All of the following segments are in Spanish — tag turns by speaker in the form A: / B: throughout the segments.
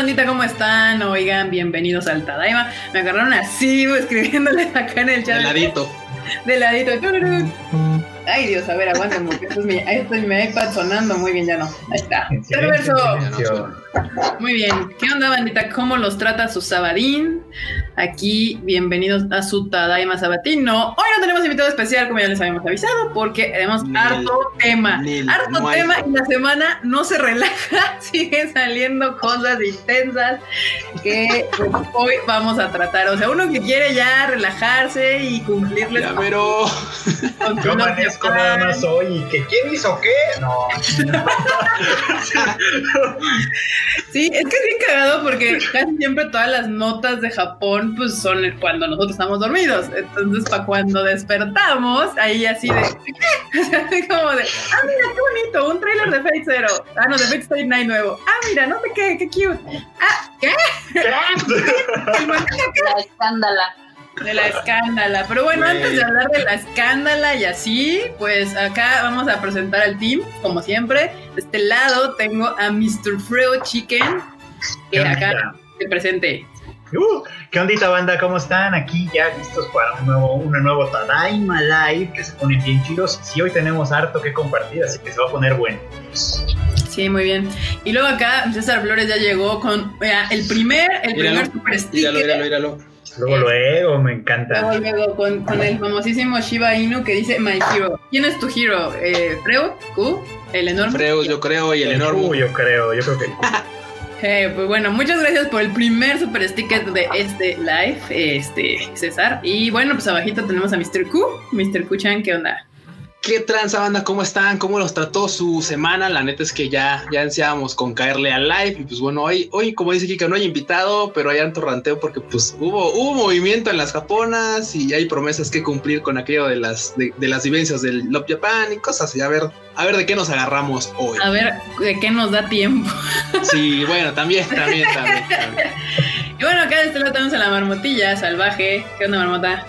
A: bandita? ¿Cómo están? Oigan, bienvenidos al Tadaima. Me agarraron así, escribiéndoles acá en el chat.
B: De ladito.
A: De ladito. Ay, Dios, a ver, aguántenme, porque esto es mi, esto es mi iPad sonando. Muy bien, ya no. Ahí está. Perverso. Muy bien. ¿Qué onda, bandita? ¿Cómo los trata su sabadín? Aquí, bienvenidos a su Tadaima Sabatino. Hoy no tenemos invitado especial, como ya les habíamos avisado, porque tenemos harto tema. harto tema y la semana no se relaja. Siguen saliendo cosas intensas que pues, hoy vamos a tratar. O sea, uno que quiere ya relajarse y cumplirles.
B: Ya, pero.
C: Yo manesco nada más hoy. ¿Que quién hizo qué? No.
A: sí, es que es bien cagado porque casi siempre todas las notas de Japón pues son cuando nosotros estamos dormidos. Entonces, para cuando despertamos, ahí así de así como de, ah, mira, qué bonito, un trailer de Fate Zero. Ah, no, de Fate Stay Night nuevo. Ah, mira, no sé qué, qué cute. Ah, ¿qué? ¿Qué?
D: La escándala
A: de la escándala. Pero bueno, antes de hablar de la escándala y así, pues acá vamos a presentar al team, como siempre. De este lado tengo a Mr. Fredo Chicken, que acá se presente.
C: Uh, ¿Qué ondita banda? ¿Cómo están? Aquí ya listos para un nuevo, una nuevo Tadaima Live que se ponen bien chidos. Sí, hoy tenemos harto que compartir, así que se va a poner bueno.
A: Sí, muy bien. Y luego acá César Flores ya llegó con el primer, el primer super sticker.
B: Míralo, míralo,
C: Luego, luego, me encanta.
A: Luego, luego, con, con, el famosísimo Shiba Inu que dice My Hero. ¿Quién es tu hero? Eh, ¿Freud? ¿Q? ¿El enorme?
B: Freud, yo creo, y el, enorme.
C: Uh, yo creo, yo creo que
A: Eh, pues bueno, muchas gracias por el primer super sticker de este live, este César. Y bueno, pues abajito tenemos a Mr. Q. Mr. Q-chan, ¿qué onda?
B: ¿Qué tranza banda? ¿Cómo están? ¿Cómo los trató su semana? La neta es que ya, ya ansiábamos con caerle al live. Y pues bueno, hoy, hoy como dice Kika, no hay invitado, pero hay un torranteo porque pues hubo, hubo movimiento en las japonas y hay promesas que cumplir con aquello de las, de, las vivencias del Love Japan y cosas. Y a ver, a ver de qué nos agarramos hoy.
A: A ver de qué nos da tiempo.
B: Sí, bueno, también, también, también.
A: Y bueno, acá de este lado tenemos a la marmotilla salvaje. ¿Qué onda, marmota?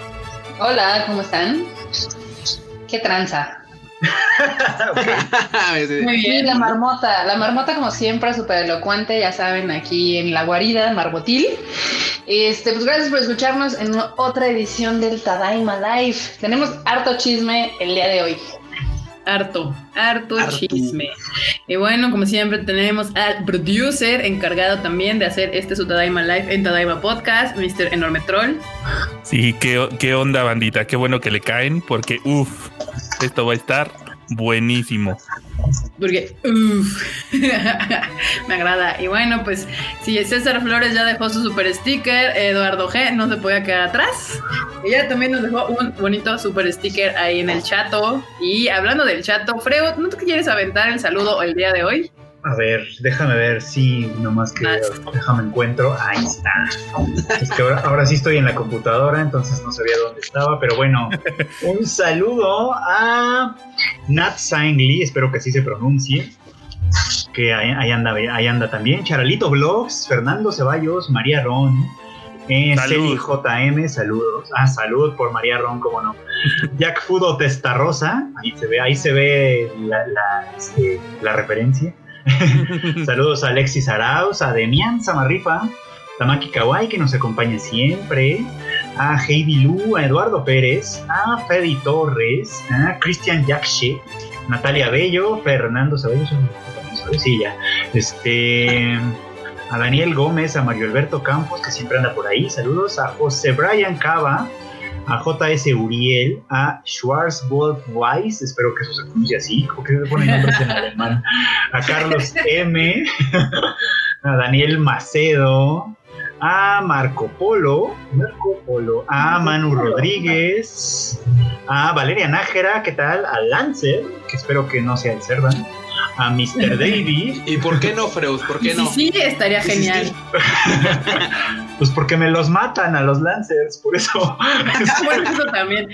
D: Hola, ¿cómo están? ¿Qué tranza? Muy bien. la marmota, la marmota como siempre, súper elocuente, ya saben, aquí en la guarida, Marmotil. Este, pues gracias por escucharnos en otra edición del Tadaima Live. Tenemos harto chisme el día de hoy.
A: Harto, harto, chisme. Y bueno, como siempre, tenemos al producer encargado también de hacer este su Tadaima Live en Tadaima Podcast, Mr. Enorme Troll.
E: Sí, qué, qué onda, bandita. Qué bueno que le caen, porque uff, esto va a estar buenísimo.
A: Porque, me agrada. Y bueno, pues si César Flores ya dejó su super sticker, Eduardo G no se podía quedar atrás. Ella también nos dejó un bonito super sticker ahí en el chato. Y hablando del chato, Freud, ¿no te quieres aventar el saludo el día de hoy?
C: A ver, déjame ver si nomás que ah, déjame encuentro. Ahí está. Es que ahora, sí estoy en la computadora, entonces no sabía dónde estaba, pero bueno, un saludo a Nat Lee, espero que así se pronuncie. Que ahí, anda, ahí anda también. Charalito Blogs, Fernando Ceballos, María Ron, eh, JM, saludos. Ah, salud por María Ron, cómo no. Jack Fudo Testarrosa, ahí se ve, ahí se ve la, la este, referencia. Saludos a Alexis Arauz, a Demian Samarripa, Tamaki Kawai, que nos acompaña siempre, a Heidi Lu, a Eduardo Pérez, a Freddy Torres, a Cristian Yakshe, Natalia Bello, Fernando ya, este, a Daniel Gómez, a Mario Alberto Campos, que siempre anda por ahí, saludos, a José Brian Cava, a JS Uriel, a Schwarzwolf Weiss, espero que eso se pronuncie así, porque se ponen nombres en alemán, a Carlos M, a Daniel Macedo, a Marco Polo, Marco Polo, a Manu Rodríguez, a Valeria Nájera, ¿qué tal? A Lancer, que espero que no sea el Cerdan a Mr. David.
B: ¿Y por qué no, Freud? ¿Por qué no?
A: Sí, estaría genial.
C: pues porque me los matan a los Lancers, por eso.
A: bueno, eso también.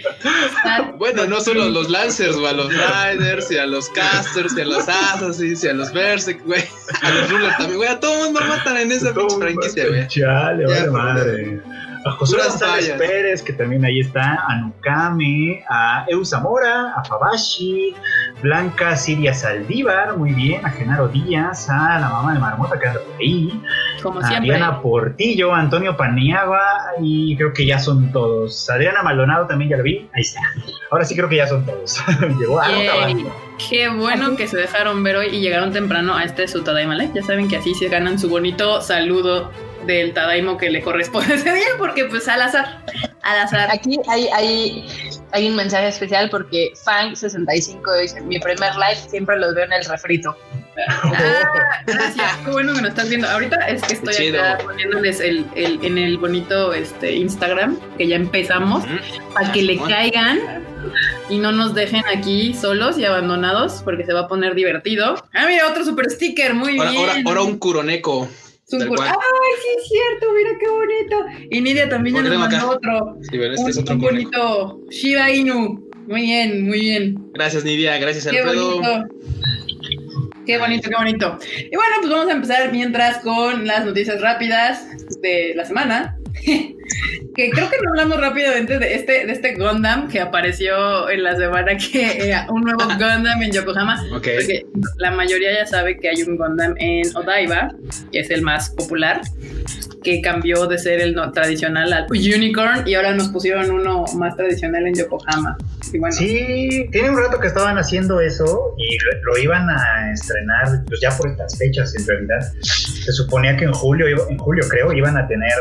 B: bueno, no solo los Lancers, o a los Riders, y a los Casters, y a los Assassins, y a los Berserk, güey. A los Rulers también, güey. A todo el mundo matan en esa franquicia, güey.
C: Chale, vale madre. A José González Pérez, que también ahí está, a Nukame, a Eu Zamora, a Fabashi, Blanca Siria Saldívar, muy bien, a Genaro Díaz, a la mamá de Marmota que anda por ahí,
A: Como
C: a
A: siempre.
C: Diana Portillo, a Antonio Paniagua y creo que ya son todos. Adriana Maldonado también ya lo vi, ahí está. Ahora sí creo que ya son todos. Llegó a.
A: Qué bueno que se dejaron ver hoy y llegaron temprano a este su Tadaima Live. Ya saben que así se ganan su bonito saludo del Tadaimo que le corresponde ese día, porque pues al azar, al azar.
D: Aquí hay, hay, hay un mensaje especial porque Fang65 dice: Mi primer live siempre los veo en el refrito.
A: Ah, gracias, qué bueno que nos estás viendo. Ahorita es que estoy
B: Chido.
A: acá poniéndoles el, el- en el bonito este, Instagram, que ya empezamos, para que le caigan y no nos dejen aquí solos y abandonados, porque se va a poner divertido. Ah, mira, otro super sticker, muy
B: Ahora,
A: bien.
B: ahora, ahora un curoneco.
A: Ay, sí es cierto, mira qué bonito. Y Nidia también ya nos mandó otro.
B: Sí, pero este
A: un,
B: es otro
A: un bonito Shiba Inu. Muy bien, muy bien.
B: Gracias, Nidia. Gracias,
A: Qué
B: Alfredo.
A: bonito. Qué bonito, qué bonito. Y bueno, pues vamos a empezar mientras con las noticias rápidas de la semana. que creo que no hablamos rápidamente de este, de este Gundam que apareció en la semana que eh, un nuevo Gundam en Yokohama.
B: Ok.
A: Porque la mayoría ya sabe que hay un Gundam en Odaiba, que es el más popular, que cambió de ser el no- tradicional al Unicorn y ahora nos pusieron uno más tradicional en Yokohama. Y bueno,
C: Sí, tiene un rato que estaban haciendo eso y lo, lo iban a estrenar pues ya por estas fechas en realidad. Se suponía que en julio, en julio creo, iban a tener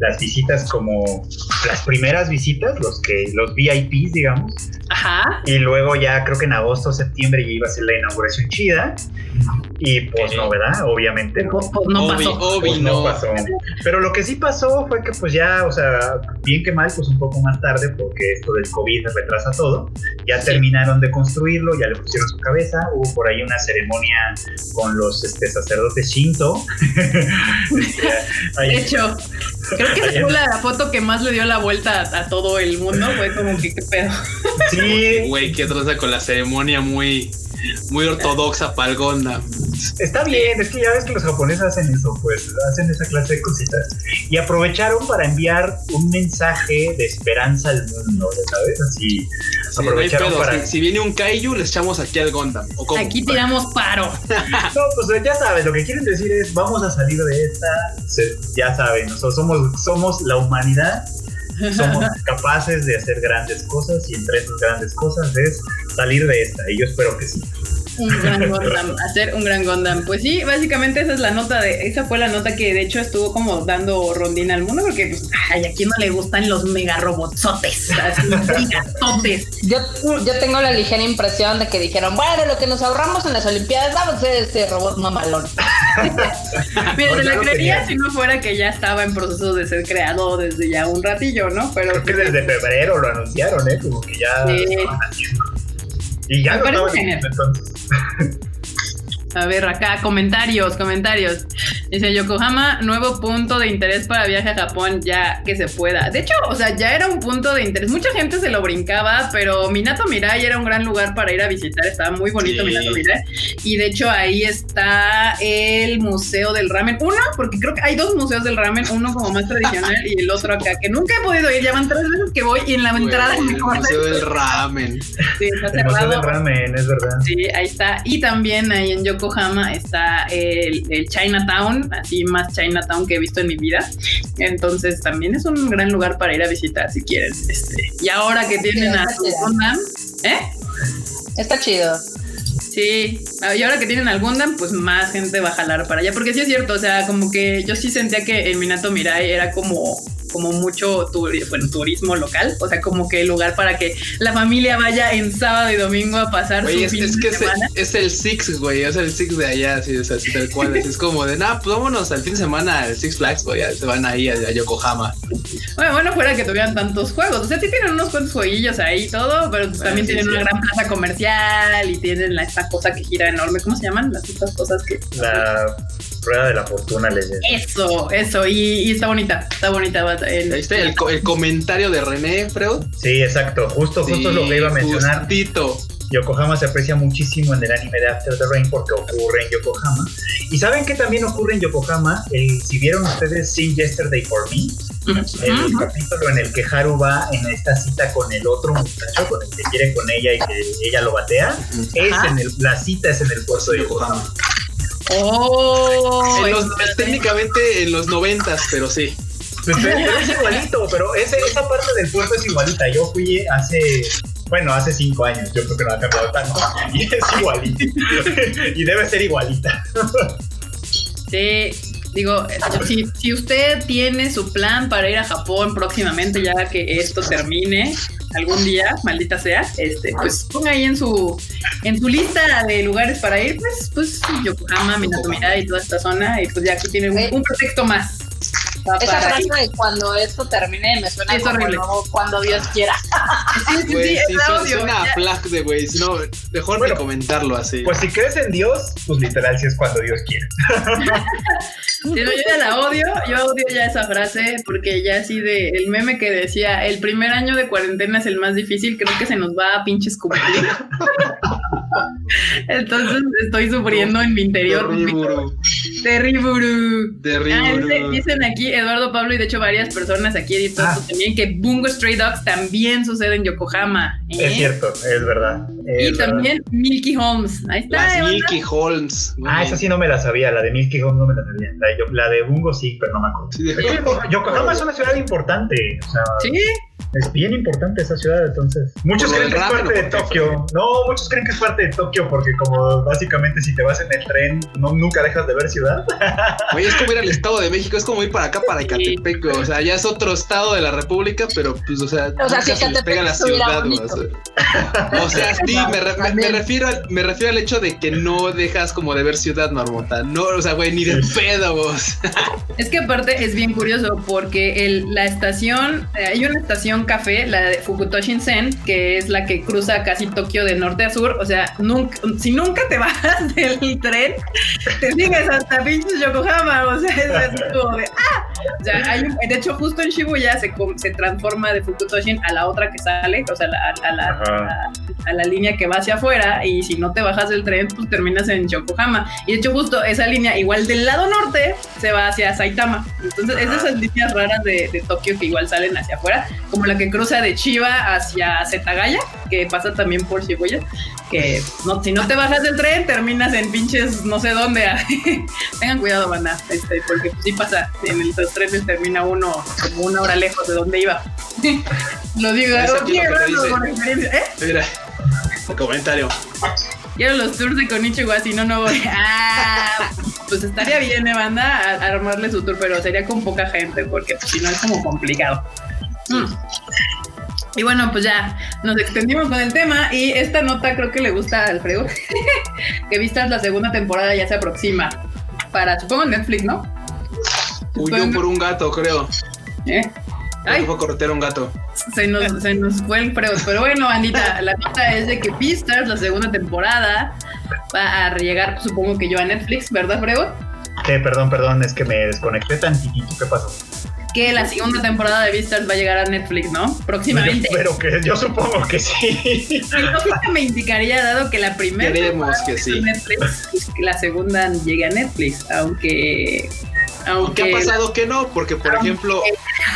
C: las visitas como las primeras visitas, los que los VIPs, digamos,
A: ajá.
C: y luego ya creo que en agosto o septiembre ya iba a ser la inauguración chida. Y pues no, ¿verdad? Obviamente no.
A: Pues, pues no pasó.
B: Obi,
C: Pues
B: no.
C: pasó. Pero lo que sí pasó fue que pues ya, o sea, bien que mal, pues un poco más tarde, porque esto del COVID retrasa todo, ya terminaron de construirlo, ya le pusieron su cabeza, hubo por ahí una ceremonia con los este, sacerdotes Shinto. Ahí-
A: De hecho, creo que esa fue la foto que más le dio la vuelta a, a todo el mundo. Fue como que qué pedo.
C: sí,
B: Güey, qué troza con la ceremonia muy, muy ortodoxa para el Gondam.
C: Está bien, es que ya ves que los japoneses hacen eso, pues hacen esa clase de cositas. Y aprovecharon para enviar un mensaje de esperanza al mundo, ¿ya ¿sabes? Así
B: Sí,
C: aprovecharon
B: pedo.
C: para...
B: Si, si viene un Kaiju, le echamos aquí al Gondam. ¿O cómo?
A: Aquí tiramos paro.
C: No, pues ya sabes, lo que quieren decir es vamos a salir de esta, ya saben, nosotros somos, somos la humanidad, somos capaces de hacer grandes cosas y entre esas grandes cosas es salir de esta y yo espero que sí.
A: Un gran Gundam, hacer un gran Gundam. Pues sí, básicamente esa es la nota de, esa fue la nota que de hecho estuvo como dando rondina al mundo, porque pues, ay, a quién no le gustan los mega robotsotes, gigatotes.
D: Yo, yo tengo la ligera impresión de que dijeron: Bueno, lo que nos ahorramos en las Olimpiadas, vamos a hacer este robot mamalón.
A: Mira, la creería
C: tenía.
A: si no fuera que ya estaba en proceso de ser creado desde ya un ratillo, ¿no? Pero
C: Creo que desde febrero lo anunciaron, ¿eh? Como que ya
A: Sí.
C: lo estaban haciendo. Y ya
A: Me
C: haciendo entonces.
A: A ver, acá, comentarios, comentarios. Dice Yokohama, nuevo punto de interés para viaje a Japón, ya que se pueda. De hecho, o sea, ya era un punto de interés. Mucha gente se lo brincaba, pero Minato Mirai era un gran lugar para ir a visitar. Estaba muy bonito
B: Sí.
A: Minato Mirai. Y de hecho, ahí está el Museo del Ramen. Uno, porque creo que hay dos museos del ramen, uno como más tradicional y el otro acá, que nunca he podido ir. Ya van tres veces que voy y en la
B: Güey,
A: entrada me
B: el museo del ramen.
A: Sí, está
C: El Museo del. Ramen, es verdad.
A: Sí, ahí está. Y también ahí en Yokohama está el, el Chinatown, así más Chinatown que he visto en mi vida. Entonces también es un gran lugar para ir a visitar si quieren. Este. Y ahora que tienen a su Gundam, ¿eh?
D: Está chido.
A: Sí, y ahora que tienen al Gundam, pues más gente va a jalar para allá. Porque sí es cierto, o sea, como que yo sí sentía que el Minato Mirai era como como mucho bueno, turismo local, o sea, como que el lugar para que la familia vaya en sábado y domingo a pasar su
B: es,
A: fin
B: es
A: de
B: que es,
A: semana.
B: es el Six, güey. Es el Six de allá, así, o sea, así tal cual. así es como de, nah, pues vámonos al fin de semana al Six Flags, güey. Se van ahí a, a Yokohama.
A: Bueno, bueno, fuera que tuvieran tantos juegos. O sea, sí tienen unos cuantos jueguillos ahí y todo, pero pues también
B: sí,
A: tienen
B: sí.
A: una gran plaza comercial y tienen la, esta cosa que gira enorme. ¿Cómo se llaman? Las estas cosas que.
C: La rueda de la fortuna les decía.
A: Eso, eso. Y, y está bonita, está bonita. el-
B: el, co- el comentario de René, Freud.
C: Sí, exacto. Justo, justo es lo que iba a mencionar.
B: Justito.
C: Yokohama se aprecia muchísimo en el anime de After the Rain porque ocurre en Yokohama. Y saben que también ocurre en Yokohama, el, si vieron ustedes Sing Yesterday for Me, El capítulo en el que Haru va en esta cita con el otro muchacho, con el que quiere con ella y que ella lo batea, es en el, la cita es en el puerto de Yokohama.
A: Oh,
B: técnicamente en los noventas, pero sí.
C: Pues, pero es igualito, pero esa parte del puerto es igualita. Yo fui hace bueno, hace cinco años, yo creo que no ha cambiado tanto. Y es igualita. y debe ser igualita.
A: sí, digo, si, si, usted tiene su plan para ir a Japón próximamente, ya que esto termine algún día, maldita sea, este, pues ponga ahí en su en su lista de lugares para ir, pues, pues Yokohama, Minato y toda esta zona, y pues ya aquí tiene un, un pretexto más.
D: Esa frase de cuando esto termine me suena como cuando Dios quiera.
B: sí, sí, sí, sí suena a flag de güey, no, mejor bueno, comentarlo así.
C: Pues si crees en Dios, pues literal si es cuando Dios quiere.
A: yo ya la odio, yo odio ya esa frase porque ya así de el meme que decía el primer año de cuarentena es el más difícil, creo que se nos va a pinches cumplir. Entonces estoy sufriendo en mi interior. Terrible. Terrible. Ah, dicen aquí Eduardo Pablo y de hecho varias personas aquí editando ah. también que Bungo Stray Dogs también sucede en Yokohama.
C: ¿Eh? Es cierto, es verdad.
A: y también Milky Holmes. Ahí está.
B: Las Milky Holmes.
C: Ah, esa sí no me la sabía. La de Milky Holmes no me la sabía. La de, Bungo sí, pero no me acuerdo. Sí, Yokohama es una ciudad importante. O sea,
A: sí.
C: Es bien importante esa ciudad, entonces. Muchos creen que es parte de Tokio. No, muchos creen que es parte de Tokio porque como básicamente si te vas en el tren no, nunca dejas de ver ciudad.
B: Oye, es como ir al Estado de México, es como ir para acá, para Ecatepec, o sea, ya es otro estado de la República, pero pues, o sea,
D: o sea si se pega la ciudad.
B: O sea, sí, me, me, refiero al, me refiero al hecho de que no dejas como de ver ciudad, Marmota. No, o sea, güey, ni de pedo vos.
A: Es que aparte es bien curioso porque el, la estación, eh, hay una estación café, la de Fukuto Shinsen, que es la que cruza casi Tokio de norte a sur. O sea, nunca, si nunca te bajas del tren, te sigues hasta pinches Yokohama. O sea, es, como de ¡ah! O sea, hay un, de hecho, justo en Shibuya se, se transforma de Fukutoshin a la otra que sale, o sea, a, la, a, la, línea que va hacia afuera. Y si no te bajas del tren, pues terminas en Yokohama. Y de hecho, justo esa línea, igual del lado norte, se va hacia Saitama. Entonces, es de esas líneas raras de, de Tokio que igual salen hacia afuera, como la que cruza de Chiba hacia Zetagaya, que pasa también por Shibuya, que no, si no te bajas del tren, terminas en pinches no sé dónde. Tengan cuidado, banda, este, porque sí pasa, en el trenes termina uno como una hora lejos de donde iba. lo digo,
B: ¿eh? Mira, comentario.
A: Quiero los tours de Konichiwa, si no, no voy. Ah, pues estaría bien, ¿eh, banda? armarle su tour, pero sería con poca gente, porque si no es como complicado. Mm. Y bueno, pues ya nos extendimos con el tema y esta nota creo que le gusta a Alfredo, que vistas la segunda temporada ya se aproxima para, supongo, Netflix, ¿no?
B: Huyó por un gato, creo.
A: ¿Eh?
B: Ay, fue a corretear un gato.
A: Se nos, se nos fue el Freud. Pero bueno, bandita, la nota es de que Beastars, la segunda temporada, va a llegar, supongo que yo a Netflix, ¿verdad, Freud?
C: Eh, perdón, perdón, es que me desconecté tantitito. ¿Qué pasó?
A: Que la segunda temporada de Beastars va a llegar a Netflix, ¿no? Próximamente.
C: Pero, que yo supongo que sí.
A: lógica me indicaría, dado que la primera
B: Queremos que sí.
A: Netflix, pues, que la segunda llegue a Netflix, aunque
B: aunque ha pasado que no, porque por ejemplo,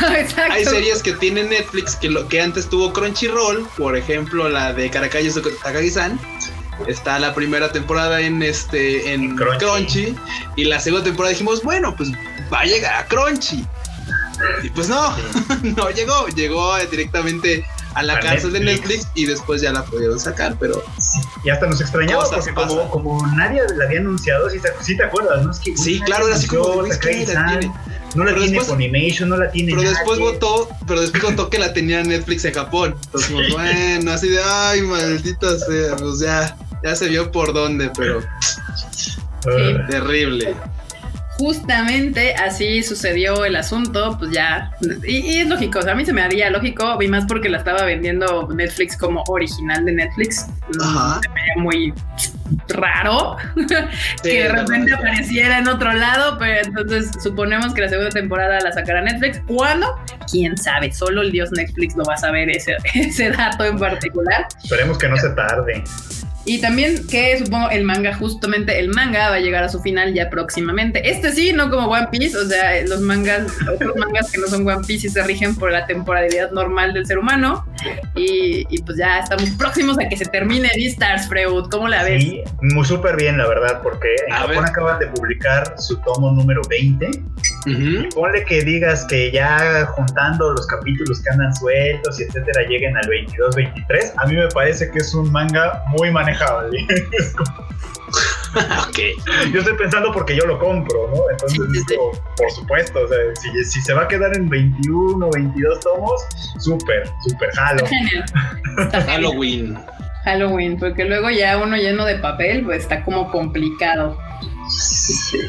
B: hay series que tiene Netflix que lo que antes tuvo Crunchyroll, por ejemplo, la de Caracay Takagi-san. Está la primera temporada en este en Crunchy. y la segunda temporada dijimos, bueno, pues va a llegar a Crunchy. Y pues no, no llegó, llegó directamente a la cárcel de Netflix. Y después ya la pudieron sacar, pero...
C: Y hasta nos extrañaba porque como, como, nadie la había anunciado, si te, te acuerdas, ¿no? Es que
B: sí, claro, era así como...
C: la tiene. No la tiene Funimation, no la tiene
B: Pero después votó, pero después votó que la tenía Netflix en Japón. Entonces, bueno, así de, ay, maldita sea, pues ya, ya se vio por dónde, pero... Terrible
A: justamente así sucedió el asunto, pues ya, y, es lógico, o sea, a mí se me haría lógico, y más porque la estaba vendiendo Netflix como original de Netflix, se me haría muy raro que de repente apareciera en otro lado, pero entonces suponemos que la segunda temporada la sacará Netflix. ¿Cuándo? Quién sabe, solo el dios Netflix lo va a saber ese, ese dato en particular.
C: Esperemos que no se tarde.
A: Y también que supongo el manga, justamente el manga va a llegar a su final ya próximamente. Este sí, no como One Piece, o sea, los mangas, otros mangas que no son One Piece y se rigen por la temporalidad normal del ser humano. Y, pues ya estamos próximos a que se termine Beastars, Freud. ¿Cómo la ves?
C: Sí, muy súper bien, la verdad, porque en Japón acaban de publicar su tomo número 20. Y ponle que digas que ya juntando los capítulos que andan sueltos y etcétera lleguen al 22-23, a mí me parece que es un manga muy manejable.
B: ok.
C: Yo estoy pensando porque yo lo compro, ¿no? Entonces, por supuesto, o sea, si, se va a quedar en 21 o 22 tomos, súper, súper jalo.
B: Halloween.
A: Halloween, porque luego ya uno lleno de papel, pues está como complicado. Sí.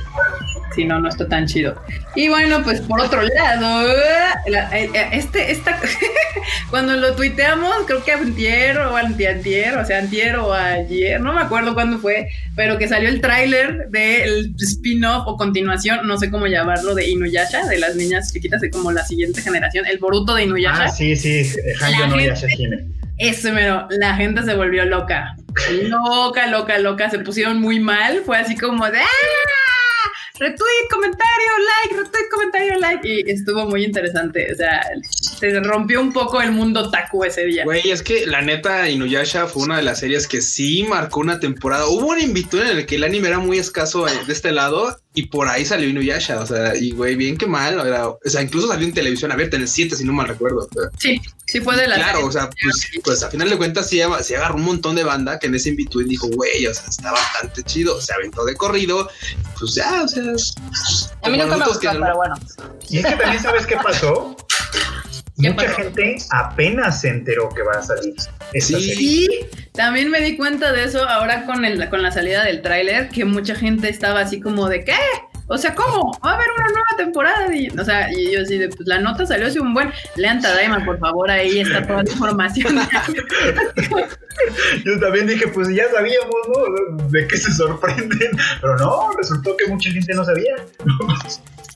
A: Si no, no está tan chido. Y bueno, pues por otro lado, eh, eh, este, esta, cuando lo tuiteamos, creo que antier o antiantier, o sea, antier o ayer, no me acuerdo cuándo fue, pero que salió el tráiler del spin-off o continuación, no sé cómo llamarlo, de Inuyasha, de las niñas chiquitas, de como la siguiente generación, el Boruto de Inuyasha.
C: Ah, sí, sí, Hanyo no tiene.
A: Eso, pero la gente se volvió loca. Loca, loca, loca. Se pusieron muy mal. Fue así como de ¡Ah! retweet, comentario, like, retweet, comentario, like. Y estuvo muy interesante. O sea, se rompió un poco el mundo taku ese día.
B: Güey, es que la neta, Inuyasha fue una de las series que sí marcó una temporada. Hubo un invito en el que el anime era muy escaso de este lado y por ahí salió Inuyasha. O sea, y güey, bien que mal. o sea, incluso salió en televisión abierta en el 7, si no mal recuerdo.
A: sí, sí fue de la.
B: Claro, o sea, pues, pues a final de cuentas sí, se agarró un montón de banda que en ese y dijo, güey, o sea, está bastante chido. Se aventó de corrido. Pues ya, o sea.
D: A mí nunca me gustó, pero bueno.
C: Y es que también sabes qué pasó. Mucha gente apenas se enteró que va a salir.
A: Sí, también me di cuenta de eso ahora con, el, con la salida del tráiler, que mucha gente estaba así como de ¿qué? O sea, ¿cómo? Va a haber una nueva temporada. Y, o sea, y yo así de, pues la nota salió así un buen. Lean Tadaima, por favor, ahí está toda la información.
C: yo también dije, pues ya sabíamos, ¿no? De qué se sorprenden. Pero no, resultó que mucha gente no sabía.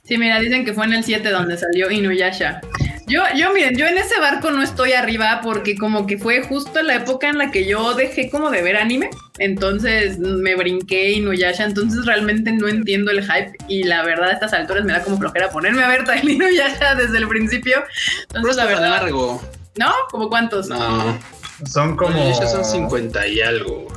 A: sí, mira, dicen que fue en el 7 donde salió Inuyasha. Yo, yo, miren, yo en ese barco no estoy arriba porque como que fue justo la época en la que yo dejé como de ver anime. Entonces me brinqué Inuyasha, entonces realmente no entiendo el hype y la verdad a estas alturas me da como flojera ponerme a ver y Inuyasha desde el principio. Entonces la verdad...
B: largo.
A: ¿No? ¿Como cuántos?
B: No.
C: Son como.
B: son 50 y algo.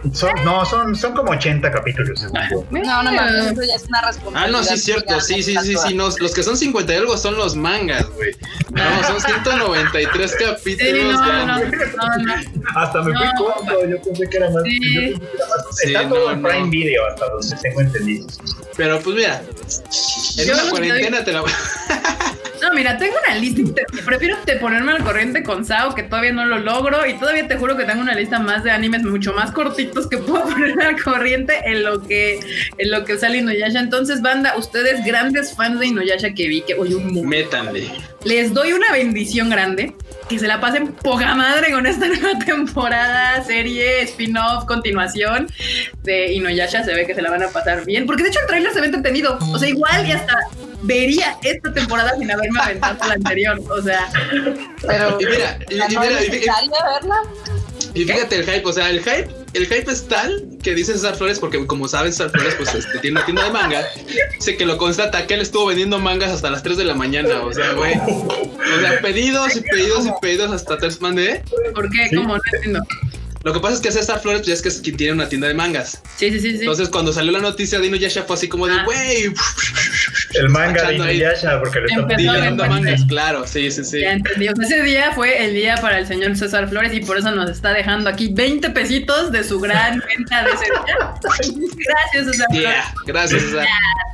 C: no, son, son como 80 capítulos.
D: No, no, no, eso ya es una responsabilidad.
B: Ah, no, sí, es cierto. Sí, sí, sí, sí. No, los que son 50 y algo son los mangas, güey. No, son 193 capítulos.
A: no, no,
C: Hasta me fui corto. Yo pensé que era más. Sí. Está todo en Prime Video, hasta donde tengo entendido.
B: Pero pues mira, en una cuarentena te la.
A: No, mira, tengo una lista. prefiero te ponerme al corriente con Sao, que todavía no lo logro. Y todavía te juro que tengo una lista más de animes mucho más cortitos que puedo ponerme al corriente en lo que, en lo que sale Inuyasha. Entonces, banda, ustedes grandes fans de Inuyasha que vi, que hoy un
B: Métanle.
A: Les doy una bendición grande. Que se la pasen poca madre con esta nueva temporada, serie, spin-off, continuación de Inuyasha. Se ve que se la van a pasar bien. Porque de hecho el trailer se ve entretenido. O sea, igual y hasta vería esta temporada sin haberme aventado la anterior. O sea,
D: pero.
B: Y mira, y,
D: verla?
B: Y fíjate el hype, o sea, el hype, el hype es tal que dice César Flores, porque como saben, César Flores pues este, tiene una tienda de manga, dice que lo constata que él estuvo vendiendo mangas hasta las 3 de la mañana, o sea, güey. O sea, pedidos y pedidos y pedidos hasta tres mandé.
A: ¿Por qué? ¿Cómo? No entiendo.
B: Lo que pasa es que César Flores ya es que es quien tiene una tienda de mangas.
A: Sí, sí, sí, sí.
B: Entonces, cuando salió la noticia de Inuyasha fue así como de, ah. güey.
C: El manga de Inuyasha, porque le
B: está pidiendo mangas, claro. Sí, sí, sí.
A: Ya entendí. ese día fue el día para el señor César Flores y por eso nos está dejando aquí 20 pesitos de su gran venta de ese día. Gracias, César
B: Flores. Gracias, César.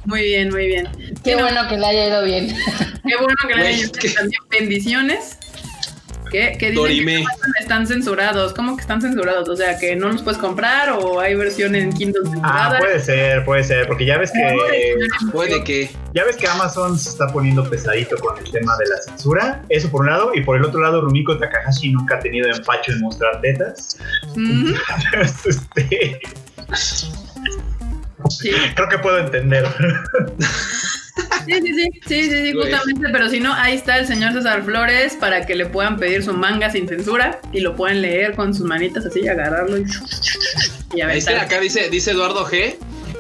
A: Muy bien, muy bien.
D: Qué bueno que le haya ido bien.
A: Qué bueno que le haya ido bien. También bendiciones. ¿Qué, qué dicen que están censurados? ¿Cómo que están censurados? O sea, que no los puedes comprar o hay versión en Kindle
C: censurada. Ah, puede ser, puede ser, porque ya ves que
B: puede que
C: ya ves que Amazon se está poniendo pesadito con el tema de la censura. Eso por un lado y por el otro lado Rumiko Takahashi nunca ha tenido empacho en mostrar tetas. este... Creo que puedo entender.
A: Sí, sí, sí, sí, sí, justamente, pero si no, ahí está el señor César Flores para que le puedan pedir su manga sin censura y lo pueden leer con sus manitas así, agarrarlo y y
B: Ahí está, acá dice, dice Eduardo G.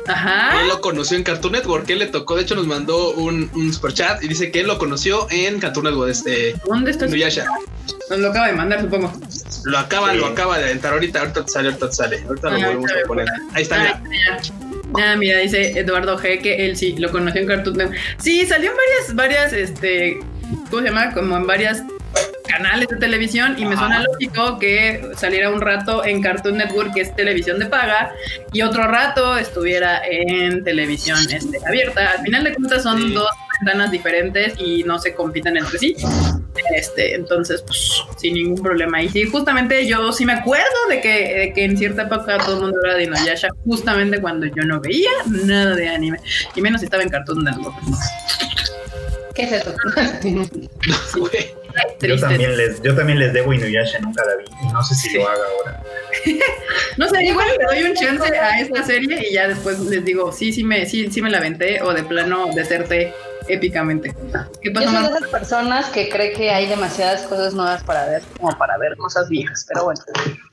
A: Ajá.
B: Él lo conoció en Cartoon Network. Él le tocó, de hecho, nos mandó un, un super chat y dice que él lo conoció en Cartoon Network. Este,
A: ¿Dónde está?
B: Inuyasha.
A: Nos lo acaba de mandar, supongo.
B: Lo acaba,
C: Sí.
B: lo acaba de aventar ahorita. Ahorita te sale, ahorita te sale. Ahorita lo
A: Ah,
B: volvemos a poner. Ahí está,
A: Ah,
B: mira.
A: ya. Ah, mira, dice Eduardo G que él sí lo conoció en Cartoon Network. Sí, salió en varias, varias, este, ¿cómo se llama? Como en varias canales de televisión y me suena lógico que saliera un rato en Cartoon Network, que es televisión de paga, y otro rato estuviera en televisión este, abierta. Al final de cuentas son
B: Sí.
A: dos ventanas diferentes y no se compiten entre sí. Este, entonces, pues, sin ningún problema. Y sí, justamente yo sí me acuerdo de que, de que en cierta época todo el mundo hablaba de Inuyasha, justamente cuando yo no veía nada de anime, y menos si estaba en Cartoon Network.
D: ¿Qué es eso?
C: Yo también, les, yo también les debo Inuyasha, nunca la vi y no sé si lo haga ahora.
A: No sé, igual le doy un chance a esta serie y ya después les digo, sí, sí me, sí, sí me la aventé, o de plano deserte épicamente. ¿Qué
D: Yo
A: pasa,
D: soy de esas personas que cree que hay demasiadas cosas nuevas para ver, como para ver cosas viejas, pero bueno.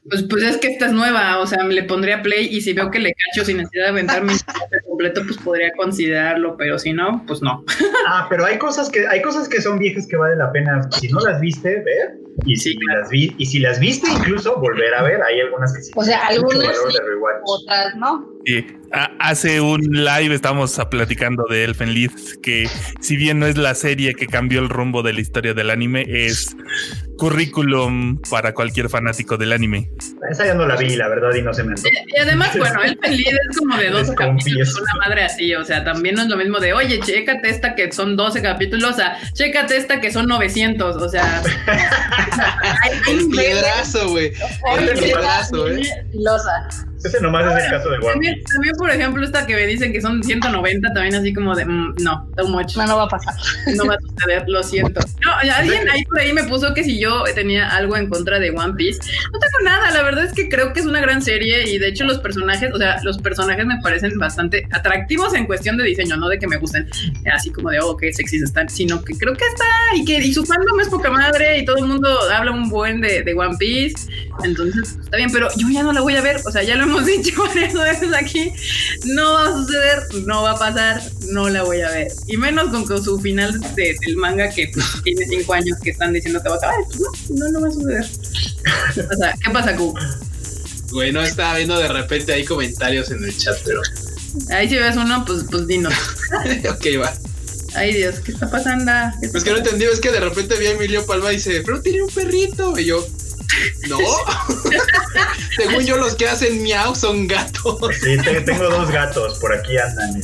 A: Pues, pues es que esta es nueva, o sea, le pondría play y si veo que le cacho sin necesidad de aventar mi completo, pues podría considerarlo, pero si no, pues no.
C: Ah, pero hay cosas que hay cosas que son viejas que vale la pena si no las viste ver y si las vi y si las viste incluso volver a ver. Hay algunas que sí.
D: O sea, algunas sí. Otras no.
E: Sí. Ha- Hace un live estamos platicando de Elfen Lied, que si bien no es la serie que cambió el rumbo de la historia del anime, es currículum para cualquier fanático del anime.
C: Esa ya no la vi, la verdad, y no se me antojó.
A: Y además, bueno, el Lead es como de 12
C: Les
A: capítulos, una madre así, o sea, también no es lo mismo de, oye, chécate esta que son 12 capítulos, a chécate esta que son 900, o sea,
B: El piedrazo, güey. El piedrazo, eh.
D: Filosa.
C: Ese nomás es el caso de One
A: También,
C: Piece.
A: también, por ejemplo, esta que me dicen que son 190, también así como de, mm, no, too much,
D: No, no va a pasar.
A: no va a suceder, lo siento. No, alguien ahí por ahí me puso que si yo tenía algo en contra de One Piece. No tengo nada, la verdad es que creo que es una gran serie y de hecho los personajes, o sea, los personajes me parecen bastante atractivos en cuestión de diseño, no de que me gusten así como de, oh, qué sexys están, sino que creo que está y que y su fandom es poca madre y todo el mundo habla un buen de, de One Piece. Entonces, está bien, pero yo ya no la voy a ver, o sea, ya lo hemos dicho varias veces aquí, no va a suceder, no va a pasar, no la voy a ver. Y menos con, con su final de- del manga que pues, tiene cinco años que están diciendo que va a acabar, pues no, no, no va a suceder. O sea, ¿qué pasa, Q?
B: Güey, no estaba viendo de repente ahí comentarios en el chat, pero.
A: Ahí si ves uno, pues, pues dinos.
B: ok, va.
A: Ay Dios, ¿qué está pasando? ¿Qué está
B: Pues que no entendí, es que de repente vi a Emilio Palma y dice, pero tiene un perrito. Y yo, no. Según yo, los que hacen miau son gatos.
C: Sí, te- tengo dos gatos, por aquí andan.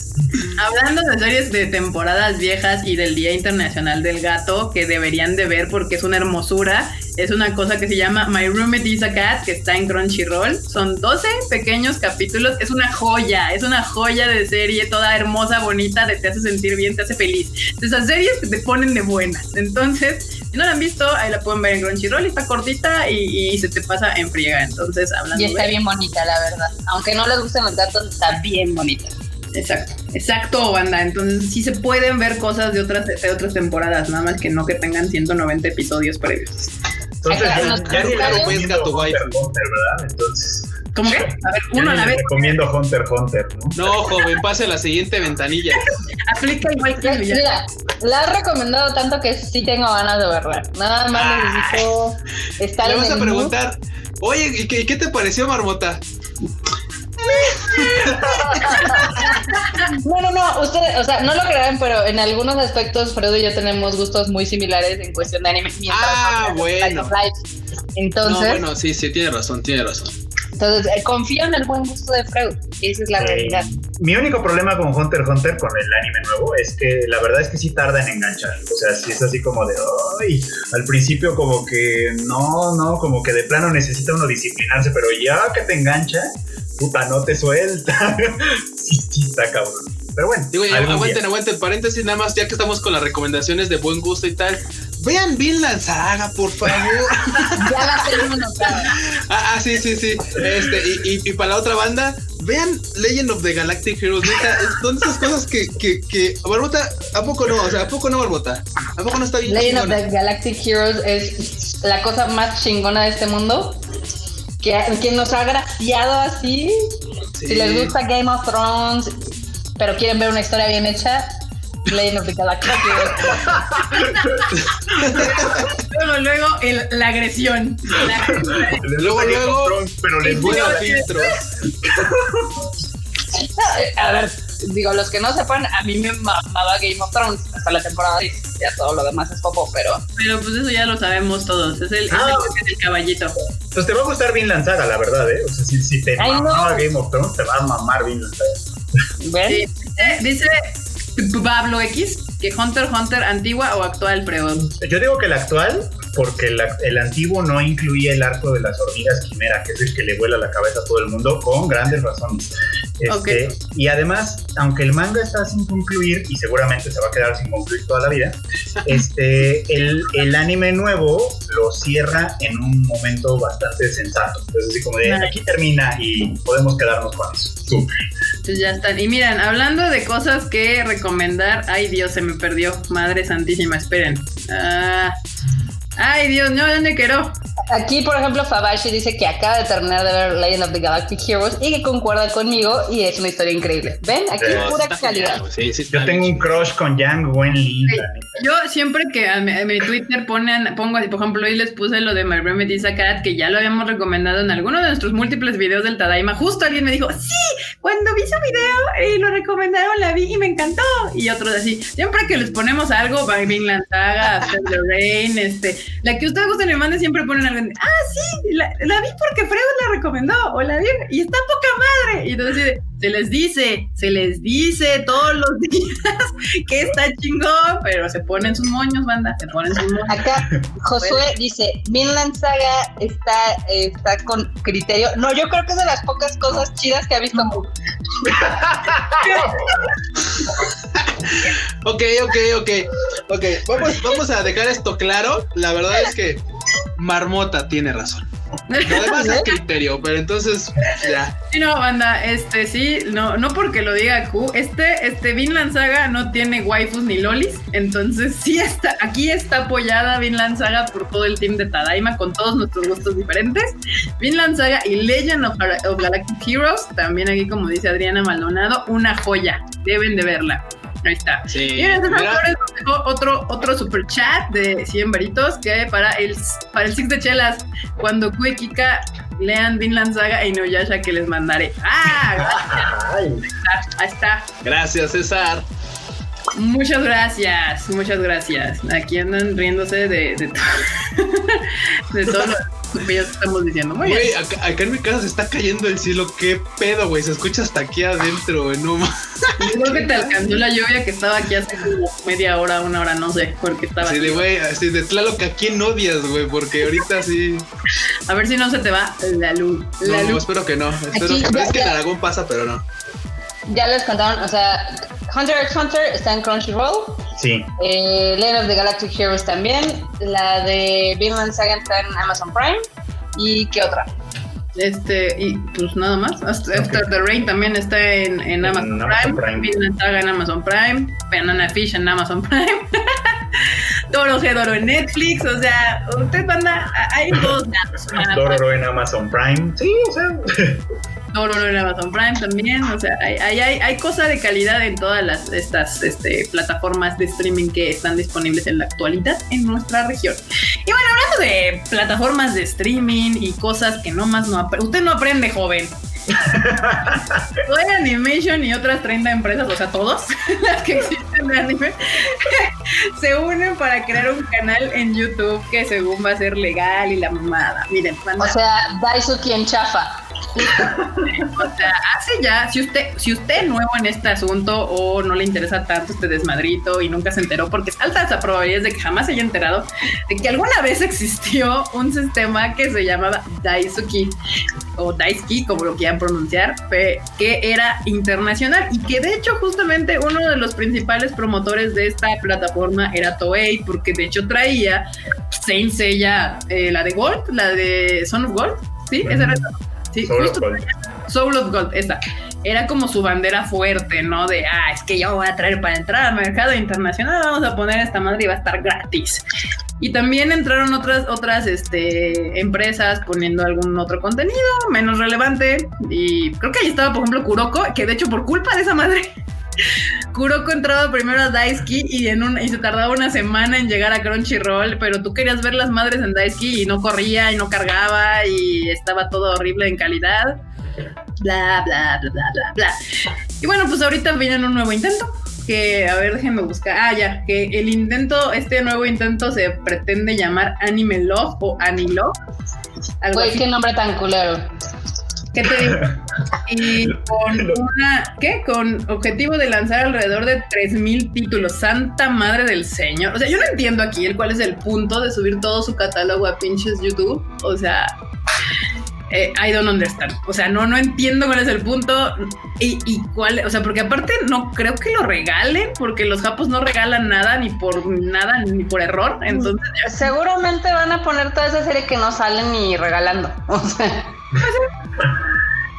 A: Hablando de series de temporadas viejas y del Día Internacional del Gato, que deberían de ver porque es una hermosura, es una cosa que se llama My Roommate is a Cat, que está en Crunchyroll. Son 12 pequeños capítulos, es una joya, es una joya de serie, toda hermosa, bonita, de te hace sentir bien, te hace feliz. Esas series que te ponen de buenas. Entonces, si no la han visto, ahí la pueden ver en Crunchyroll, está cortita y, y se te pasa en friega. Entonces, hablando
D: Y está
A: de...
D: bien bonita, la verdad. Aunque no les gusten los gatos, está bien bonita.
A: Exacto, exacto, banda. Entonces sí se pueden ver cosas de otras de otras temporadas, nada más que no que tengan 190 episodios previos.
C: Entonces,
D: Acá
C: ya, ni
B: gato waifu.
C: ¿verdad? Entonces,
A: ¿Cómo que? A ver, uno a la vez.
C: recomiendo Hunter Hunter, ¿no?
B: No, joven, pase a la siguiente ventanilla.
A: Aplica igual que
D: Ya. Mira, la he recomendado tanto que sí tengo ganas de verla. Nada más
B: Ay.
D: necesito estar
B: Le
D: en
B: vas a
D: mood.
B: preguntar, oye, ¿y qué, qué te pareció, Marmota?
D: No, no, no, ustedes, o sea, no lo crean, pero en algunos aspectos Fredo y yo tenemos gustos muy similares en cuestión de anime.
B: Ah, bueno.
D: Entonces,
B: no, bueno, sí, sí, tiene razón, tiene razón.
D: Entonces eh, confío en el buen gusto de Freud. Esa es la
C: Eh,
D: realidad.
C: Mi único problema con Hunter Hunter, con el anime nuevo, es que la verdad es que sí tarda en enganchar. O sea, sí es así como de, ay, al principio como que no, no, como que de plano necesita uno disciplinarse, pero ya que te engancha, puta, no te suelta. sí, sí está cabrón. Pero bueno,
B: Digo, ya, aguanten,
C: día.
B: aguanten, paréntesis, nada más, ya que estamos con las recomendaciones de buen gusto y tal. Vean Vinland Saga, por favor.
D: Ya la tengo notada.
B: ah, ah, sí, sí, sí. Este, y, y- y para la otra banda, vean Legend of the Galactic Heroes. Neta, son esas cosas que, que, que. Barbota, ¿a poco no? O sea, ¿a poco no, Barbota? ¿A poco no está bien
D: Legend of
B: chingona?
D: the Galactic Heroes es la cosa más chingona de este mundo. que, que nos ha graciado así. Si les gusta Game of Thrones, pero quieren ver una historia bien hecha, Of the Galactic
A: luego, luego, el, la agresión.
B: luego, luego, pero les voy a filtros.
D: A ver, digo, los que no sepan, a mí me mamaba Game of Thrones hasta la temporada 10. Ya todo lo demás es popo, pero.
A: Pero pues eso ya lo sabemos todos. Es el, ah. es el, caballito.
C: Pues te va a gustar bien lanzada, la verdad, ¿eh? O sea, si, si te mamaba Game of Thrones, te va a mamar bien lanzada.
A: Sí. Dice Pablo X que Hunter Hunter antigua o actual, pregón.
C: Yo digo que la actual, porque el antiguo no incluía el arco de las hormigas quimera, que es el que le vuela la cabeza a todo el mundo, con grandes razones. Este, y además, aunque el manga está sin concluir, y seguramente se va a quedar sin concluir toda la vida, este, el, el anime nuevo lo cierra en un momento bastante sensato. Entonces, así como de aquí termina y podemos quedarnos con eso.
A: Pues ya están. Y miren, hablando de cosas que recomendar, ay Dios, se me perdió. Madre Santísima, esperen. Ah, Ay, Dios, no, ¿dónde quiero?
D: Aquí, por ejemplo, Fabashi dice que acaba de terminar de ver Legend of the Galactic Heroes y que concuerda conmigo y es una historia increíble. ¿Ven? Aquí pura calidad.
C: Yo tengo un crush con Yang Wenli.
A: Yo siempre que a mi, Twitter ponen, pongo así, por ejemplo, hoy les puse lo de My Remedy Cat, que ya lo habíamos recomendado en alguno de nuestros múltiples videos del Tadaima. Justo alguien me dijo, sí, cuando vi su video y lo recomendaron, la vi y me encantó. Y otros así, siempre que les ponemos algo, By Vinland Saga, After the Rain, este, la que ustedes gusten me mande siempre ponen algo, ah, sí, la, vi porque Freud la recomendó, o la vi, y está poca madre. Y entonces se les dice, se les dice todos los días que está chingón, pero se ponen sus moños, banda, se ponen sus moños.
D: Acá Josué dice, Vinland Saga está, está con criterio. No, yo creo que es de las pocas cosas chidas que ha visto.
B: ok, ok, ok. Ok, vamos, vamos a dejar esto claro. La verdad es que Marmota tiene razón. Además es criterio, pero entonces ya.
A: Sí, no, banda, este sí, no, no porque lo diga Q, este, este Vinland Saga no tiene waifus ni lolis, entonces sí está, aquí está apoyada Vinland Saga por todo el team de Tadaima con todos nuestros gustos diferentes. Vinland Saga y Legend of, Galactic Heroes, también aquí como dice Adriana Maldonado, una joya, deben de verla. Ahí está. Sí. Y en otro, otro super chat de 100 varitos que para el, para el Six de Chelas, cuando Ku Kika lean Vinland Saga e Inuyasha que les mandaré. ¡Ah! Ahí está, ahí está.
B: Gracias, César.
A: Muchas gracias, muchas gracias. Aquí andan riéndose de, de, de todo lo que ya estamos diciendo.
B: güey, acá, en mi casa se está cayendo el cielo. ¿Qué pedo, güey? Se escucha hasta aquí adentro, güey. No
A: Creo que te alcanzó la lluvia que estaba aquí hace como media hora, una hora, no sé, porque estaba.
B: Así de, güey, así de que ¿a quién odias, güey? Porque ahorita sí.
A: A ver si no se te va la luz.
B: La no, espero que no. Espero que Es que en Aragón pasa, pero no.
D: Ya les contaron, o sea, Hunter x Hunter está en Crunchyroll.
C: Sí.
D: Eh, Legend of the Galactic Heroes también. La de Vinland Saga está en Amazon Prime. ¿Y qué otra?
A: Este, y pues nada más. After the Rain también está en, en, Amazon, Prime. Vinland Saga en Amazon Prime. Banana Fish en Amazon Prime. Toro Gedoro en Netflix. O sea, usted manda. Hay dos
C: Toro en Amazon Prime. Sí, o sea.
A: No, no, no, en Amazon Prime también. O sea, hay, hay, hay, cosa de calidad en todas las, estas este, plataformas de streaming que están disponibles en la actualidad en nuestra región. Y bueno, hablando de plataformas de streaming y cosas que no más no aprende. Usted no aprende, joven. Toy Animation y otras 30 empresas, o sea, todos las que existen de anime, se unen para crear un canal en YouTube que según va a ser legal y la mamada. Miren,
D: o sea, Daisuki en chafa
A: o sea, hace ya, si usted, si usted es nuevo en este asunto o no le interesa tanto este desmadrito y nunca se enteró, porque es alta esa probabilidad de que jamás se haya enterado de que alguna vez existió un sistema que se llamaba Daisuki o Daisuki, como lo quieran pronunciar, que era internacional y que de hecho justamente uno de los principales promotores de esta plataforma era Toei, porque de hecho traía Saint Seiya, eh, la de Gold, la de Son of Gold, ¿sí? Esa era Sí, Soul justo. Of Gold. Soul of Gold, esa. Era como su bandera fuerte, ¿no? De, ah, es que yo voy a traer para entrar al mercado internacional, vamos a poner esta madre y va a estar gratis. Y también entraron otras, otras este, empresas poniendo algún otro contenido menos relevante. Y creo que ahí estaba, por ejemplo, Kuroko, que de hecho por culpa de esa madre Kuroko entraba primero a Daisuki y, en un, y se tardaba una semana en llegar a Crunchyroll, pero tú querías ver las madres en Daisuki y no corría y no cargaba y estaba todo horrible en calidad. Bla, bla, bla, bla, bla, bla. Y bueno, pues ahorita viene un nuevo intento. Que, a ver, déjenme buscar. Ah, ya, que el intento, este nuevo intento se pretende llamar Anime Love o Anilove.
D: Güey, qué nombre tan culero.
A: ¿Qué te digo? Y con una, ¿qué? Con objetivo de lanzar alrededor de 3000 títulos. Santa madre del señor. O sea, yo no entiendo aquí el cuál es el punto de subir todo su catálogo a pinches YouTube. O sea, eh, I don't understand. O sea, no, no entiendo cuál es el punto y, y, cuál, o sea, porque aparte no creo que lo regalen, porque los japos no regalan nada ni por nada ni por error. Entonces,
D: seguramente van a poner toda esa serie que no salen ni regalando. O sea.